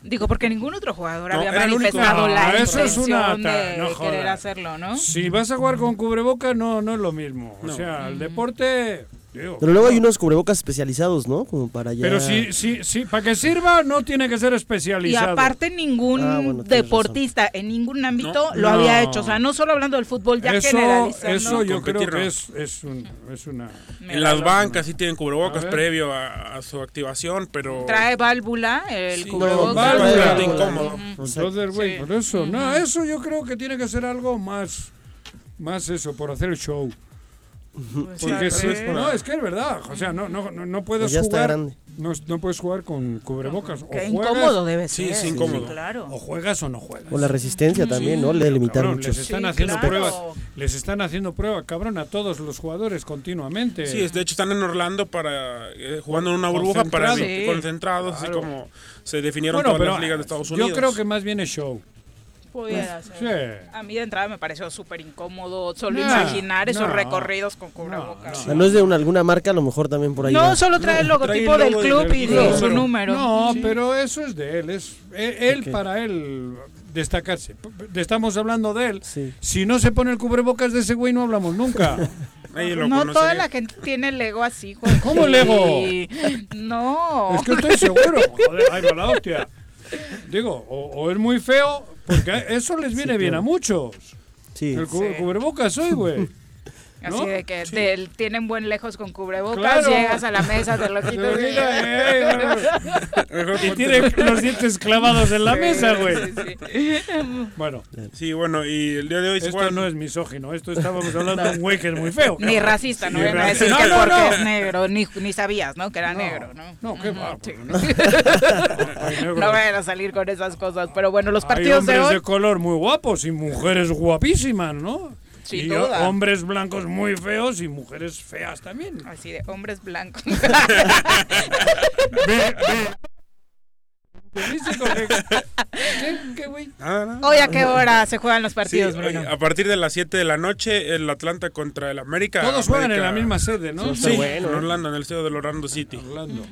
[SPEAKER 1] Digo, porque ningún otro jugador
[SPEAKER 2] No,
[SPEAKER 1] había manifestado
[SPEAKER 2] No,
[SPEAKER 1] la
[SPEAKER 2] eso es una
[SPEAKER 1] intención de
[SPEAKER 2] no
[SPEAKER 1] querer hacerlo, ¿no?
[SPEAKER 2] Si vas a jugar con cubreboca, no, no es lo mismo. O sea, el deporte.
[SPEAKER 3] Pero luego hay unos cubrebocas especializados, ¿no? Como para ya...
[SPEAKER 2] Pero sí, sí, sí, para que sirva no tiene que ser
[SPEAKER 1] Y
[SPEAKER 2] especializado.
[SPEAKER 1] aparte ningún
[SPEAKER 3] Ah, bueno,
[SPEAKER 1] deportista en ningún ámbito
[SPEAKER 2] No.
[SPEAKER 1] lo había
[SPEAKER 2] No.
[SPEAKER 1] hecho. O sea, no solo hablando del fútbol, ya
[SPEAKER 2] eso,
[SPEAKER 1] generalizando.
[SPEAKER 2] eso yo creo que
[SPEAKER 29] ¿no?
[SPEAKER 2] es, es, un- es una...
[SPEAKER 29] En las bancas sí tienen cubrebocas
[SPEAKER 2] A
[SPEAKER 29] previo a, a su activación, pero...
[SPEAKER 1] Trae válvula, el
[SPEAKER 29] Sí,
[SPEAKER 1] cubrebocas.
[SPEAKER 2] Válvula.
[SPEAKER 29] bastante incómodo.
[SPEAKER 2] Entonces, güey, por eso, no, eso yo creo que tiene que ser algo más, más eso, por hacer el show. Porque
[SPEAKER 29] Sí,
[SPEAKER 2] sí,
[SPEAKER 29] es para-
[SPEAKER 2] no, es que es verdad, o sea, no, no, no, no puedes
[SPEAKER 3] Pues ya está
[SPEAKER 2] jugar,
[SPEAKER 3] grande.
[SPEAKER 2] no, no puedes jugar con cubrebocas. O
[SPEAKER 1] Qué
[SPEAKER 2] juegas-
[SPEAKER 1] incómodo debe
[SPEAKER 29] Sí,
[SPEAKER 1] ser.
[SPEAKER 29] sí, incómodo.
[SPEAKER 1] claro.
[SPEAKER 2] O juegas o no juegas.
[SPEAKER 3] O la resistencia también, ¿no? Le limitar
[SPEAKER 2] Cabrón,
[SPEAKER 3] muchos.
[SPEAKER 2] les están
[SPEAKER 1] Sí,
[SPEAKER 2] haciendo
[SPEAKER 1] claro.
[SPEAKER 2] pruebas, les están haciendo pruebas, cabrón, a todos los jugadores continuamente.
[SPEAKER 29] Sí, es- de hecho están en Orlando para eh, jugando en una burbuja para
[SPEAKER 2] Concentrados.
[SPEAKER 29] evi-
[SPEAKER 1] Sí.
[SPEAKER 29] concentrados, así como se definieron
[SPEAKER 2] Bueno,
[SPEAKER 29] todas
[SPEAKER 2] pero
[SPEAKER 29] las ligas de Estados Unidos.
[SPEAKER 2] yo creo que más bien es show.
[SPEAKER 1] Pudiera ser.
[SPEAKER 2] Sí.
[SPEAKER 1] A mí de entrada me pareció súper incómodo solo
[SPEAKER 2] No,
[SPEAKER 1] imaginar esos
[SPEAKER 2] no.
[SPEAKER 1] recorridos con cubrebocas.
[SPEAKER 3] O sea, no es de una, alguna marca, a lo mejor también por ahí.
[SPEAKER 1] No,
[SPEAKER 3] va.
[SPEAKER 1] solo trae el logotipo
[SPEAKER 29] trae el
[SPEAKER 1] del club
[SPEAKER 29] del
[SPEAKER 1] y
[SPEAKER 29] club.
[SPEAKER 1] su número.
[SPEAKER 2] No,
[SPEAKER 1] Sí.
[SPEAKER 2] pero eso es de él, es él, él para él destacarse. Estamos hablando de él.
[SPEAKER 3] Sí.
[SPEAKER 2] Si no se pone el cubrebocas de ese güey no hablamos nunca.
[SPEAKER 1] No toda la gente tiene el ego así, Jorge.
[SPEAKER 2] ¿Cómo el ego?
[SPEAKER 1] No.
[SPEAKER 2] es que estoy seguro. Joder, ahí va la hostia. Digo, o, o es muy feo, porque eso les viene bien a muchos.
[SPEAKER 3] Sí.
[SPEAKER 2] El cu-
[SPEAKER 1] Sí.
[SPEAKER 2] cubrebocas hoy, güey.
[SPEAKER 1] Así
[SPEAKER 2] ¿no?
[SPEAKER 1] de que te- tienen buen lejos con cubrebocas,
[SPEAKER 2] Claro.
[SPEAKER 1] llegas a la mesa, te lo quitas.
[SPEAKER 2] mira, eh, y tiene los dientes clavados en la
[SPEAKER 1] Sí,
[SPEAKER 2] mesa, güey.
[SPEAKER 1] sí, sí.
[SPEAKER 2] Bueno,
[SPEAKER 29] Sí, bueno, y el día de hoy se
[SPEAKER 2] esto
[SPEAKER 29] juegan-
[SPEAKER 2] no es misógino, esto estábamos hablando de un güey que es muy feo.
[SPEAKER 1] Ni racista, no
[SPEAKER 2] Ni racista.
[SPEAKER 1] decir
[SPEAKER 2] No,
[SPEAKER 1] que
[SPEAKER 2] no,
[SPEAKER 1] porque
[SPEAKER 2] no.
[SPEAKER 1] es negro, ni, ni sabías, ¿no? Que era
[SPEAKER 2] No.
[SPEAKER 1] negro, ¿no?
[SPEAKER 2] No, qué va.
[SPEAKER 1] Sí.
[SPEAKER 2] pues, no. Hay.
[SPEAKER 1] No vayan a salir con esas cosas, pero bueno, los
[SPEAKER 2] Hay
[SPEAKER 1] partidos de
[SPEAKER 2] hombres
[SPEAKER 1] hoy...
[SPEAKER 2] de color muy guapos y mujeres guapísimas, ¿no? Y hombres blancos muy feos y mujeres feas también.
[SPEAKER 1] Así de hombres blancos.
[SPEAKER 2] Ve, ve. ¿Te viste con qué- ¿Qué, qué güey?
[SPEAKER 1] Hoy a qué hora se juegan los
[SPEAKER 29] Sí,
[SPEAKER 1] partidos, Bruno.
[SPEAKER 29] a partir de las 7 de la noche, el Atlanta contra el América.
[SPEAKER 2] Todos juegan en la misma sede, ¿no?
[SPEAKER 29] Sí,
[SPEAKER 3] bueno,
[SPEAKER 29] en. Orlando, en el estadio del Orlando City.
[SPEAKER 2] Orlando.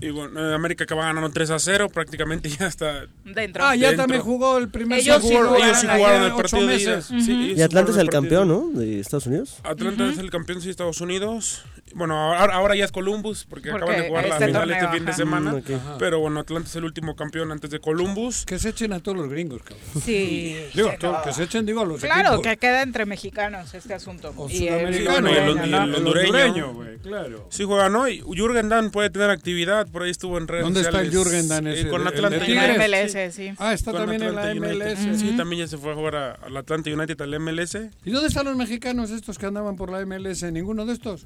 [SPEAKER 29] Eh, América acaba ganando 3 a 0, prácticamente ya está.
[SPEAKER 1] Dentro.
[SPEAKER 2] Ah, ya
[SPEAKER 29] Dentro.
[SPEAKER 2] también jugó el primer
[SPEAKER 1] Ellos sí jugaron
[SPEAKER 29] ellos sí jugaron el partido de ida.
[SPEAKER 2] meses.
[SPEAKER 29] Sí, ellos sí
[SPEAKER 3] Y Atlanta es el
[SPEAKER 29] partido
[SPEAKER 3] campeón, ¿no? De Estados Unidos.
[SPEAKER 29] Atlanta es el campeón sí, de Estados Unidos. Bueno, ahora, ahora ya es Columbus, porque,
[SPEAKER 1] Porque
[SPEAKER 29] acaban de jugar la final
[SPEAKER 1] torneo,
[SPEAKER 29] este fin de semana.
[SPEAKER 3] Mm.
[SPEAKER 29] Pero bueno, Atlanta es el último campeón antes de Columbus.
[SPEAKER 2] Que se echen a todos los gringos, cabrón.
[SPEAKER 1] Sí.
[SPEAKER 2] Digo, que se echen, digo, a los
[SPEAKER 1] Claro,
[SPEAKER 2] equipos.
[SPEAKER 1] que queda entre mexicanos este asunto.
[SPEAKER 2] O
[SPEAKER 1] Y el
[SPEAKER 2] sudamericanos.
[SPEAKER 29] y el- el hondureño.
[SPEAKER 2] güey, claro.
[SPEAKER 29] Sí juega, ¿no? Y Jürgen Damm puede tener actividad, por ahí estuvo en redes
[SPEAKER 2] ¿Dónde está el
[SPEAKER 29] sociales,
[SPEAKER 2] Jürgen
[SPEAKER 29] eh,
[SPEAKER 2] ese?
[SPEAKER 29] con
[SPEAKER 2] ¿El- el de
[SPEAKER 29] Atlanta
[SPEAKER 1] En la? MLS, sí.
[SPEAKER 2] Ah, está
[SPEAKER 29] Con
[SPEAKER 2] también en la. MLS.
[SPEAKER 29] Sí, también ya se fue a jugar a- al Atlanta United, al MLS.
[SPEAKER 2] ¿Y dónde están los mexicanos estos que andaban por la MLS? ¿Ninguno de estos?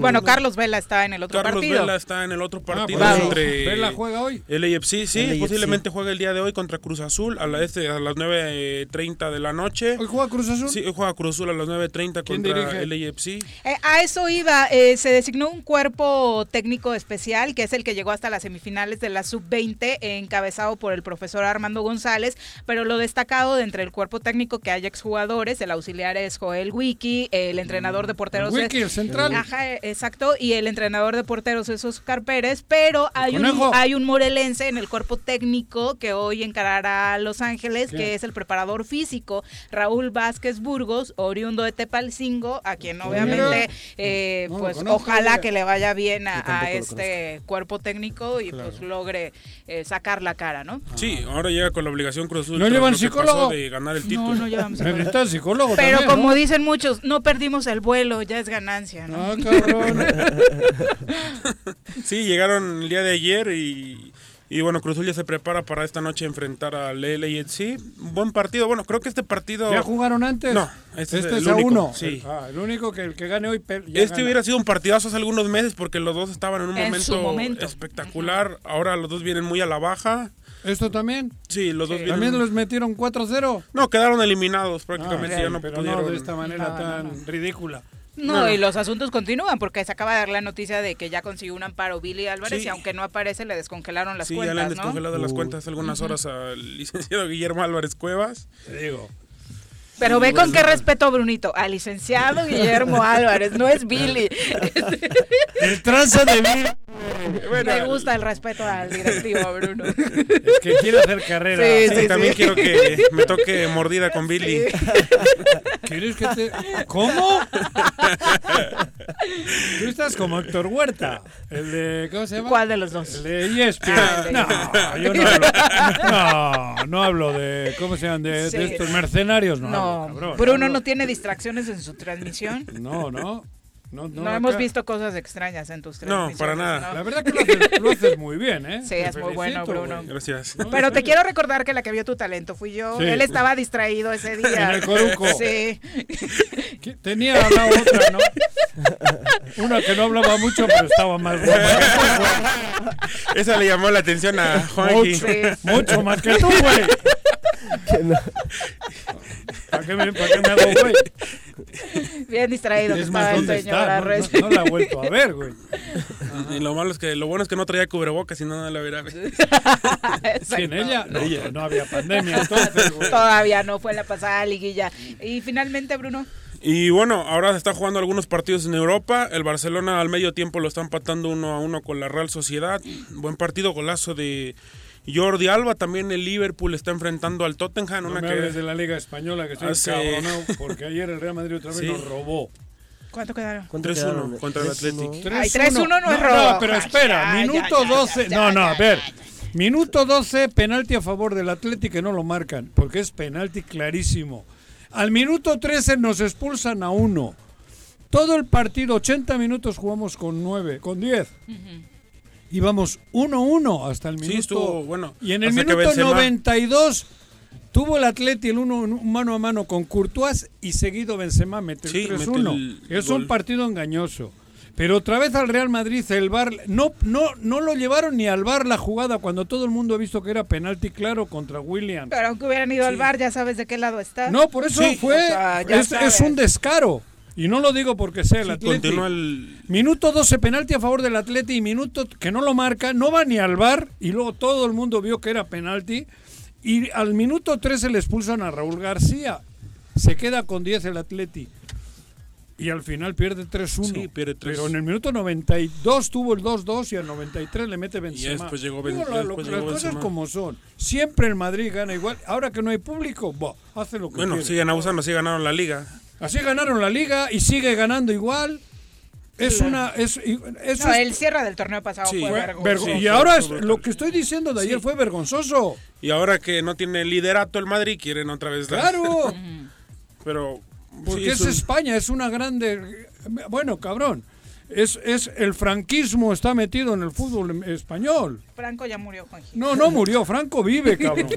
[SPEAKER 1] Bueno, Carlos Vela está en el otro
[SPEAKER 29] Carlos
[SPEAKER 1] partido.
[SPEAKER 29] Vela está en el otro
[SPEAKER 2] Ah,
[SPEAKER 29] partido
[SPEAKER 2] por eso.
[SPEAKER 29] entre
[SPEAKER 2] Vela juega hoy.
[SPEAKER 29] el AFC, sí,
[SPEAKER 3] El
[SPEAKER 29] posiblemente juega el día de hoy contra Cruz Azul a, la, este, a las 9.30 de la noche.
[SPEAKER 2] ¿Hoy juega Cruz Azul?
[SPEAKER 29] Sí, hoy juega Cruz Azul a las 9.30
[SPEAKER 2] ¿Quién
[SPEAKER 29] contra el AFC.
[SPEAKER 1] Eh, a eso iba, eh, se designó un cuerpo técnico especial, que es el que llegó hasta las semifinales de la sub-20, encabezado por el profesor Armando González, pero lo destacado de entre el cuerpo técnico que hay exjugadores, el auxiliar es Joel Wiki, el entrenador de porteros
[SPEAKER 2] Wiki,
[SPEAKER 1] es-
[SPEAKER 2] el central.
[SPEAKER 1] Ajá, eh, exacto, y el entrenador de porteros es Oscar Pérez, pero hay un, hay un morelense en el cuerpo técnico que hoy encarará a Los Ángeles, que es el preparador físico, Raúl Vázquez Burgos, oriundo de Tepalcingo, a quien obviamente, eh,
[SPEAKER 2] No
[SPEAKER 1] pues
[SPEAKER 2] conozco,
[SPEAKER 1] ojalá que le vaya bien a, este cuerpo técnico y pues logre eh, sacar la cara, ¿no?
[SPEAKER 29] Sí, ahora llega con la obligación Cruz Azul.
[SPEAKER 2] ¿No llevan psicólogo?
[SPEAKER 29] De ganar el título.
[SPEAKER 1] No, no llevamos psicólogo. Pero
[SPEAKER 2] también,
[SPEAKER 1] como
[SPEAKER 2] ¿no?
[SPEAKER 1] dicen muchos, no perdimos el vuelo, ya es ganancia, ¿no?
[SPEAKER 2] Ah, cabrón.
[SPEAKER 29] Sí, llegaron el día de ayer y, y bueno, Cruz Azul ya se prepara para esta noche enfrentar al LAFC. Un buen partido. Bueno, creo que este partido...
[SPEAKER 2] ¿Ya jugaron antes?
[SPEAKER 29] No, este
[SPEAKER 2] este,
[SPEAKER 29] es
[SPEAKER 2] es,
[SPEAKER 29] el
[SPEAKER 2] a
[SPEAKER 29] único,
[SPEAKER 2] uno.
[SPEAKER 29] sí.
[SPEAKER 2] Ah, el único que el que gane hoy.
[SPEAKER 29] Este
[SPEAKER 2] gana.
[SPEAKER 29] hubiera sido un partidazo hace algunos meses porque los dos estaban en un
[SPEAKER 1] En
[SPEAKER 29] momento,
[SPEAKER 1] su momento.
[SPEAKER 29] espectacular. Ahora los dos vienen muy a la baja.
[SPEAKER 2] ¿Esto también?
[SPEAKER 29] Sí, los dos vienen...
[SPEAKER 2] ¿También los metieron 4-0?
[SPEAKER 29] No, quedaron eliminados prácticamente.
[SPEAKER 2] Ah,
[SPEAKER 29] ya no
[SPEAKER 2] pero
[SPEAKER 29] pudieron.
[SPEAKER 2] no de esta manera
[SPEAKER 1] No, no,
[SPEAKER 2] tan ridícula.
[SPEAKER 1] No, y los asuntos continúan porque se acaba de dar la noticia de que ya consiguió un amparo Billy Álvarez
[SPEAKER 29] Sí.
[SPEAKER 1] y aunque no aparece le descongelaron las
[SPEAKER 29] Sí,
[SPEAKER 1] cuentas,
[SPEAKER 29] ya le han
[SPEAKER 1] ¿no?
[SPEAKER 29] descongelado las cuentas hace algunas horas al licenciado Guillermo Álvarez Cuevas.
[SPEAKER 2] Te digo.
[SPEAKER 1] Pero ve con qué respeto, Brunito, al licenciado Guillermo Álvarez, no es Billy.
[SPEAKER 2] El tranza de
[SPEAKER 1] Me gusta el respeto al directivo, Bruno.
[SPEAKER 2] Es que quiere hacer carrera.
[SPEAKER 1] Sí,
[SPEAKER 29] Sí,
[SPEAKER 1] sí,
[SPEAKER 29] también
[SPEAKER 1] sí.
[SPEAKER 29] quiero que me toque mordida con Billy.
[SPEAKER 2] ¿Quieres que te.? ¿Cómo? Tú estás como Héctor Huerta. El de. ¿Cómo se llama?
[SPEAKER 1] ¿Cuál de los dos?
[SPEAKER 2] El de ESPN.
[SPEAKER 1] Ah,
[SPEAKER 2] no, yo no hablo. No, no hablo de. ¿Cómo se llaman? De, estos mercenarios. No,
[SPEAKER 1] No,
[SPEAKER 2] hablo, cabrón,
[SPEAKER 1] Bruno
[SPEAKER 2] hablo-
[SPEAKER 1] no tiene distracciones en su transmisión.
[SPEAKER 2] No, no. No, no,
[SPEAKER 1] No, hemos visto cosas extrañas en tus
[SPEAKER 29] No,
[SPEAKER 1] transmisiones.
[SPEAKER 29] para nada.
[SPEAKER 2] La verdad que lo haces, lo haces muy bien, ¿eh?
[SPEAKER 1] Sí,
[SPEAKER 2] Te
[SPEAKER 1] es muy bueno, Bruno.
[SPEAKER 29] Gracias.
[SPEAKER 1] Pero te quiero recordar que la que vio tu talento fui yo.
[SPEAKER 2] Sí.
[SPEAKER 1] Él estaba distraído ese día.
[SPEAKER 2] En el coruco.
[SPEAKER 1] Sí.
[SPEAKER 2] Tenía la otra, ¿no? Una que no hablaba mucho, pero estaba más buena.
[SPEAKER 29] Esa le llamó la atención a Juanji.
[SPEAKER 2] Mucho, mucho más que tú, güey. ¿Para qué me, para qué me hago, güey?
[SPEAKER 1] Bien distraído que
[SPEAKER 2] Es. No,
[SPEAKER 1] Arres.
[SPEAKER 2] no- no la he vuelto a ver, güey.
[SPEAKER 29] Y lo malo es que lo bueno es que no traía cubrebocas y no la verá.
[SPEAKER 2] ¿Quién, ella? No, no había pandemia entonces, güey.
[SPEAKER 1] Todavía no fue la pasada liguilla. Y finalmente, Bruno.
[SPEAKER 29] Y bueno, ahora se está jugando algunos partidos en Europa. El Barcelona al medio tiempo lo está empatando uno a uno con la Real Sociedad. Buen partido, golazo de Jordi Alba. También el Liverpool está enfrentando al Tottenham.
[SPEAKER 2] No
[SPEAKER 29] Una
[SPEAKER 2] me
[SPEAKER 29] que
[SPEAKER 2] hables de la Liga Española, que estoy
[SPEAKER 29] Hace-
[SPEAKER 2] cabronado, porque ayer el Real Madrid otra vez
[SPEAKER 29] Sí.
[SPEAKER 2] nos robó.
[SPEAKER 1] ¿Cuánto quedaron?
[SPEAKER 29] 3-1 contra el Athletic.
[SPEAKER 1] Ay, 3-1 no es robo.
[SPEAKER 2] No, pero espera,
[SPEAKER 1] Ya,
[SPEAKER 2] minuto
[SPEAKER 1] ya, ya,
[SPEAKER 2] 12.
[SPEAKER 1] ya,
[SPEAKER 2] no,
[SPEAKER 1] ya,
[SPEAKER 2] no, a ver. Minuto 12, penalti a favor del Atlético que no lo marcan, porque es penalti clarísimo. Al minuto 13 nos expulsan a uno. Todo el partido, 80 minutos jugamos con 9, con 10. Íbamos 1-1 hasta el
[SPEAKER 29] Sí,
[SPEAKER 2] minuto.
[SPEAKER 29] estuvo bueno.
[SPEAKER 2] Y en el minuto
[SPEAKER 29] Benzema-
[SPEAKER 2] 92 tuvo el Atleti el uno un mano a mano con Courtois y seguido Benzema mete el
[SPEAKER 29] Sí, mete
[SPEAKER 2] 3-1.
[SPEAKER 29] el
[SPEAKER 2] Es
[SPEAKER 29] gol.
[SPEAKER 2] un partido engañoso. Pero otra vez al Real Madrid el VAR no no no lo llevaron ni al VAR la jugada cuando todo el mundo ha visto que era penalti claro contra Williams.
[SPEAKER 1] Pero aunque hubieran ido al bar, ya sabes de qué lado está.
[SPEAKER 2] No, por eso
[SPEAKER 1] Sí,
[SPEAKER 2] fue
[SPEAKER 1] o sea, ya
[SPEAKER 2] es,
[SPEAKER 1] sabes.
[SPEAKER 2] es un descaro. Y no lo digo porque sea el
[SPEAKER 29] Sí,
[SPEAKER 2] Atleti.
[SPEAKER 29] el-
[SPEAKER 2] Minuto 12 penalti a favor del Atleti y minuto que no lo marca, no va ni al bar y luego todo el mundo vio que era penalti y al minuto 13 le expulsan a Raúl García. Se queda con 10 el Atleti. Y al final pierde 3-1.
[SPEAKER 29] Sí, pierde 3.
[SPEAKER 2] Pero en el minuto 92 tuvo el 2-2 y al 93 le mete Benzema.
[SPEAKER 29] después llegó Ben-
[SPEAKER 2] Digo, la-
[SPEAKER 29] después
[SPEAKER 2] las
[SPEAKER 29] llegó
[SPEAKER 2] cosas
[SPEAKER 29] Benzema.
[SPEAKER 2] como son. Siempre el Madrid gana igual. Ahora que no hay público, bah, hace lo que
[SPEAKER 29] Bueno,
[SPEAKER 2] quiere.
[SPEAKER 29] siguen abusando, así ganaron la liga.
[SPEAKER 2] Así ganaron la liga y sigue ganando igual. Es una. Es, eso
[SPEAKER 1] No,
[SPEAKER 2] es-
[SPEAKER 1] el cierre del torneo pasado
[SPEAKER 29] Sí.
[SPEAKER 1] fue vergonzoso.
[SPEAKER 2] vergo- y ahora es, lo que estoy diciendo de ayer fue vergonzoso.
[SPEAKER 29] Y ahora que no tiene liderato el Madrid, quieren otra vez dar.
[SPEAKER 2] Claro.
[SPEAKER 29] Pero.
[SPEAKER 2] Porque
[SPEAKER 29] sí,
[SPEAKER 2] es
[SPEAKER 29] un-
[SPEAKER 2] España, es una grande. Bueno, cabrón. Es, es el franquismo está metido en el fútbol español.
[SPEAKER 1] Franco ya murió, Juanji.
[SPEAKER 2] No, no murió, Franco vive, cabrón.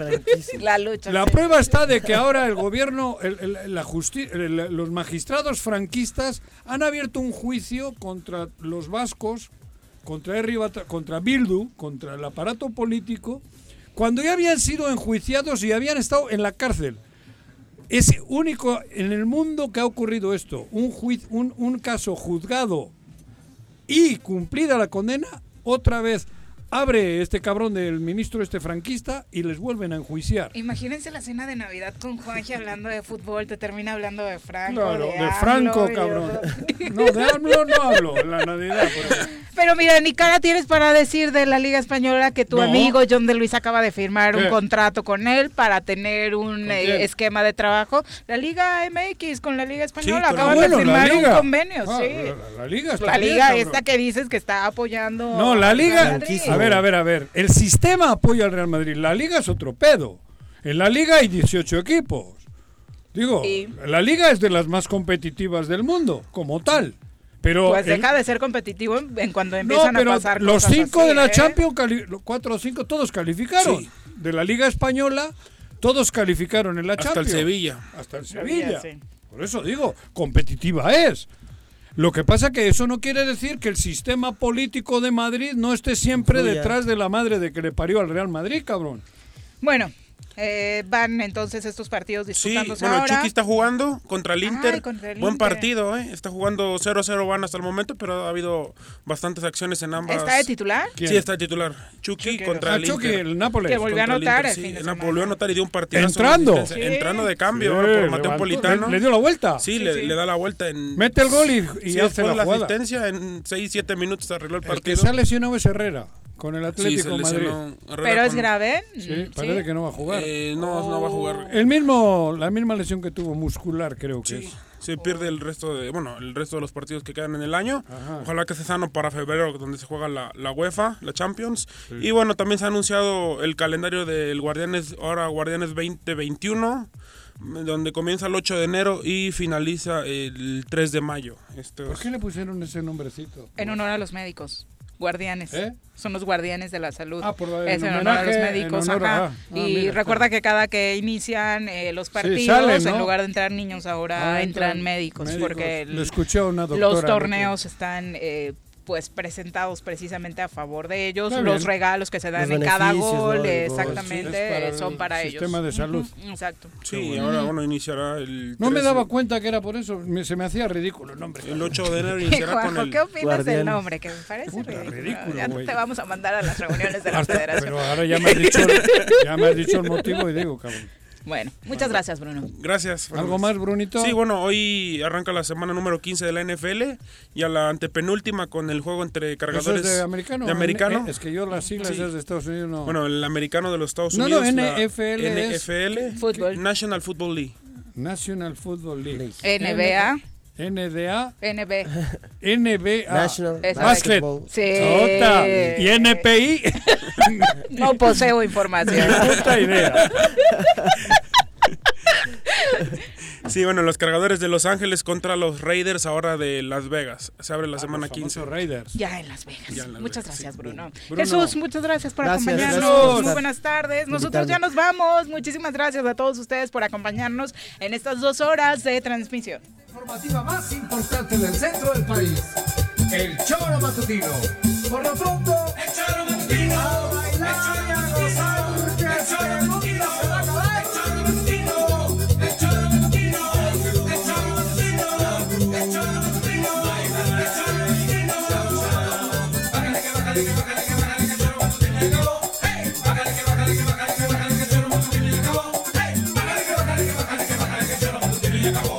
[SPEAKER 1] La lucha.
[SPEAKER 2] La prueba está de que ahora el gobierno, el- el- la justi- el- los magistrados franquistas han abierto un juicio contra los vascos, contra Herri Bata- contra Bildu, contra el aparato político, cuando ya habían sido enjuiciados y habían estado en la cárcel. Es único en el mundo que ha ocurrido esto, un, juiz- un, un caso juzgado y cumplida la condena, otra vez abre este cabrón del ministro este franquista y les vuelven a enjuiciar.
[SPEAKER 1] Imagínense la cena de Navidad con Juanji hablando de fútbol, te termina hablando de Franco.
[SPEAKER 2] Claro, de
[SPEAKER 1] AMLO
[SPEAKER 2] Franco,
[SPEAKER 1] y de-
[SPEAKER 2] cabrón. No, de AMLO no hablo en la Navidad. ejemplo.
[SPEAKER 1] Pero mira, ni cara tienes para decir de la Liga Española que tu
[SPEAKER 2] No.
[SPEAKER 1] amigo John de Luis acaba de firmar un contrato con él para tener un eh, esquema de trabajo. La Liga MX con la Liga Española
[SPEAKER 2] pero
[SPEAKER 1] acaban
[SPEAKER 2] bueno,
[SPEAKER 1] de
[SPEAKER 2] la
[SPEAKER 1] firmar un convenio,
[SPEAKER 2] Ah,
[SPEAKER 1] sí.
[SPEAKER 2] la, la liga está
[SPEAKER 1] La liga
[SPEAKER 2] cabrón.
[SPEAKER 1] esta que dices que está apoyando.
[SPEAKER 2] No, la liga. A ver, a ver, a ver. El sistema apoya al Real Madrid. La liga es otro pedo. En la liga hay 18 equipos. Digo, la liga es de las más competitivas del mundo, como tal. Pero
[SPEAKER 1] Pues
[SPEAKER 2] el-
[SPEAKER 1] deja de ser competitivo en, cuando
[SPEAKER 2] no,
[SPEAKER 1] empiezan
[SPEAKER 2] pero
[SPEAKER 1] a pasar
[SPEAKER 2] los
[SPEAKER 1] cosas
[SPEAKER 2] cinco
[SPEAKER 1] así,
[SPEAKER 2] de la
[SPEAKER 1] ¿eh?
[SPEAKER 2] Champions, cali- los cuatro o cinco, todos calificaron.
[SPEAKER 29] Sí.
[SPEAKER 2] De la Liga Española, todos calificaron en la
[SPEAKER 29] Hasta el
[SPEAKER 2] Champions.
[SPEAKER 29] Sevilla.
[SPEAKER 2] Hasta el
[SPEAKER 1] Sevilla,
[SPEAKER 2] Sevilla.
[SPEAKER 1] sí.
[SPEAKER 2] Por eso digo, competitiva es. Lo que pasa que eso no quiere decir que el sistema político de Madrid no esté siempre detrás de la madre de que le parió al Real Madrid, cabrón.
[SPEAKER 1] Bueno, Eh, van entonces estos partidos
[SPEAKER 29] Sí,
[SPEAKER 1] disputándose
[SPEAKER 29] bueno,
[SPEAKER 1] ahora.
[SPEAKER 29] Chucky está jugando contra el Inter.
[SPEAKER 1] Ay, contra el
[SPEAKER 29] Buen
[SPEAKER 1] Inter.
[SPEAKER 29] partido, ¿eh? Está jugando 0-0 van hasta el momento, pero ha habido bastantes acciones en ambas.
[SPEAKER 1] ¿Está de titular?
[SPEAKER 29] Sí, está de titular. Chucky contra
[SPEAKER 2] Ah,
[SPEAKER 29] el
[SPEAKER 2] Chucky,
[SPEAKER 29] Inter.
[SPEAKER 2] el Nápoles.
[SPEAKER 1] Que volvió a
[SPEAKER 29] Contra el
[SPEAKER 1] anotar
[SPEAKER 29] Inter,
[SPEAKER 1] el
[SPEAKER 29] sí, el volvió a anotar y dio un partido.
[SPEAKER 2] Entrando.
[SPEAKER 29] Entrando de cambio
[SPEAKER 2] Sí,
[SPEAKER 29] ahora por
[SPEAKER 2] levantó,
[SPEAKER 29] Mateo Politano.
[SPEAKER 2] le- le dio la vuelta.
[SPEAKER 29] Sí,
[SPEAKER 2] Sí,
[SPEAKER 29] le,
[SPEAKER 2] sí.
[SPEAKER 29] le da la vuelta en...
[SPEAKER 2] Mete el gol y, y
[SPEAKER 29] Sí,
[SPEAKER 2] hace
[SPEAKER 29] después
[SPEAKER 2] la
[SPEAKER 29] la
[SPEAKER 2] jugada.
[SPEAKER 29] asistencia, en 6-7 minutos arregló el
[SPEAKER 2] El
[SPEAKER 29] partido.
[SPEAKER 2] que se ha lesionado es Herrera, con el Atlético Madrid.
[SPEAKER 1] Pero es grave.
[SPEAKER 2] Sí, parece que no va a jugar.
[SPEAKER 29] Eh, no, no va a jugar.
[SPEAKER 2] El mismo, la misma lesión que tuvo muscular, creo que
[SPEAKER 29] Sí,
[SPEAKER 2] es.
[SPEAKER 29] se pierde el resto de, bueno, el resto de los partidos que quedan en el año. Ojalá que esté sano para febrero, donde se juega la, la UEFA, la Champions. Y bueno, también se ha anunciado el calendario del Guardianes, ahora Guardianes 2021, donde comienza el 8 de enero y finaliza el 3 de mayo. Esto
[SPEAKER 2] ¿Por qué le pusieron ese nombrecito?
[SPEAKER 1] En honor a los médicos. Guardianes.
[SPEAKER 2] ¿Eh?
[SPEAKER 1] Son los guardianes de la salud.
[SPEAKER 2] Ah, por la-
[SPEAKER 1] es
[SPEAKER 2] en
[SPEAKER 1] honor a los médicos.
[SPEAKER 2] honor
[SPEAKER 1] ajá.
[SPEAKER 2] ah, ah,
[SPEAKER 1] y
[SPEAKER 2] mira,
[SPEAKER 1] recuerda que cada que inician eh, los partidos,
[SPEAKER 2] salen, ¿no?
[SPEAKER 1] en lugar de entrar niños, ahora
[SPEAKER 2] Ah,
[SPEAKER 1] entran,
[SPEAKER 2] entran
[SPEAKER 1] médicos,
[SPEAKER 2] médicos.
[SPEAKER 1] porque el-
[SPEAKER 2] Lo escuché a una doctora
[SPEAKER 1] los torneos están eh, pues presentados precisamente a favor de ellos. Los
[SPEAKER 2] bien.
[SPEAKER 1] regalos que se dan
[SPEAKER 3] Los
[SPEAKER 1] en cada
[SPEAKER 3] ¿no?
[SPEAKER 1] gol,
[SPEAKER 3] del
[SPEAKER 1] eh, exactamente,
[SPEAKER 2] Sí, para
[SPEAKER 1] son
[SPEAKER 2] el
[SPEAKER 1] para ellos.
[SPEAKER 2] sistema de salud.
[SPEAKER 1] Ujú, Exacto.
[SPEAKER 29] Sí, ahora bueno, iniciará el...
[SPEAKER 2] No me
[SPEAKER 29] 13
[SPEAKER 2] daba cuenta que era por eso. me- se me hacía ridículo el nombre.
[SPEAKER 29] El 8 de enero iniciará con
[SPEAKER 1] Juanjo,
[SPEAKER 29] el...
[SPEAKER 1] ¿qué opinas
[SPEAKER 3] Guardián.
[SPEAKER 1] del nombre? Que me parece ridículo.
[SPEAKER 2] ridículo,
[SPEAKER 1] ya no te vamos a mandar a las reuniones de la federación.
[SPEAKER 2] pero ahora ya me, has dicho, ya me has dicho el motivo y digo, cabrón.
[SPEAKER 1] Bueno, muchas gracias, Bruno.
[SPEAKER 29] Gracias.
[SPEAKER 2] ¿Algo más, Brunito?
[SPEAKER 29] Sí, bueno, hoy arranca la semana número 15 de la NFL y a la antepenúltima con el juego entre
[SPEAKER 2] ¿Eso
[SPEAKER 29] cargadores
[SPEAKER 2] es de americano?
[SPEAKER 29] de americano.
[SPEAKER 2] Eh, Es que yo las siglas
[SPEAKER 29] Sí.
[SPEAKER 2] de Estados Unidos no.
[SPEAKER 29] Bueno, el americano de los Estados
[SPEAKER 2] No, no,
[SPEAKER 29] Unidos. la
[SPEAKER 2] NFL es-
[SPEAKER 29] NFL. National Football League.
[SPEAKER 2] National Football League.
[SPEAKER 1] NBA.
[SPEAKER 2] NDA.
[SPEAKER 1] NB.
[SPEAKER 2] NBA.
[SPEAKER 3] National. Basketball.
[SPEAKER 1] Sí.
[SPEAKER 2] Y NPI.
[SPEAKER 1] No poseo información.
[SPEAKER 2] Puta idea.
[SPEAKER 29] Sí, bueno, los cargadores de Los Ángeles contra los Raiders ahora de Las Vegas. Se abre la semana 15.
[SPEAKER 2] Raiders.
[SPEAKER 1] Ya en Las Vegas.
[SPEAKER 29] En Las
[SPEAKER 1] muchas
[SPEAKER 29] Vegas,
[SPEAKER 1] gracias,
[SPEAKER 29] sí.
[SPEAKER 1] Bruno.
[SPEAKER 2] Bruno.
[SPEAKER 1] Jesús, muchas gracias por
[SPEAKER 3] Gracias,
[SPEAKER 1] acompañarnos.
[SPEAKER 3] gracias
[SPEAKER 1] Muy buenas tardes. Nosotros ya nos vamos. Muchísimas gracias a todos ustedes por acompañarnos en estas dos horas de transmisión.
[SPEAKER 25] informativa más importante del centro del país. El Choro Matutino. Por lo pronto, el Choro Matutino. A bailar y a gozar, el Choro Matutino que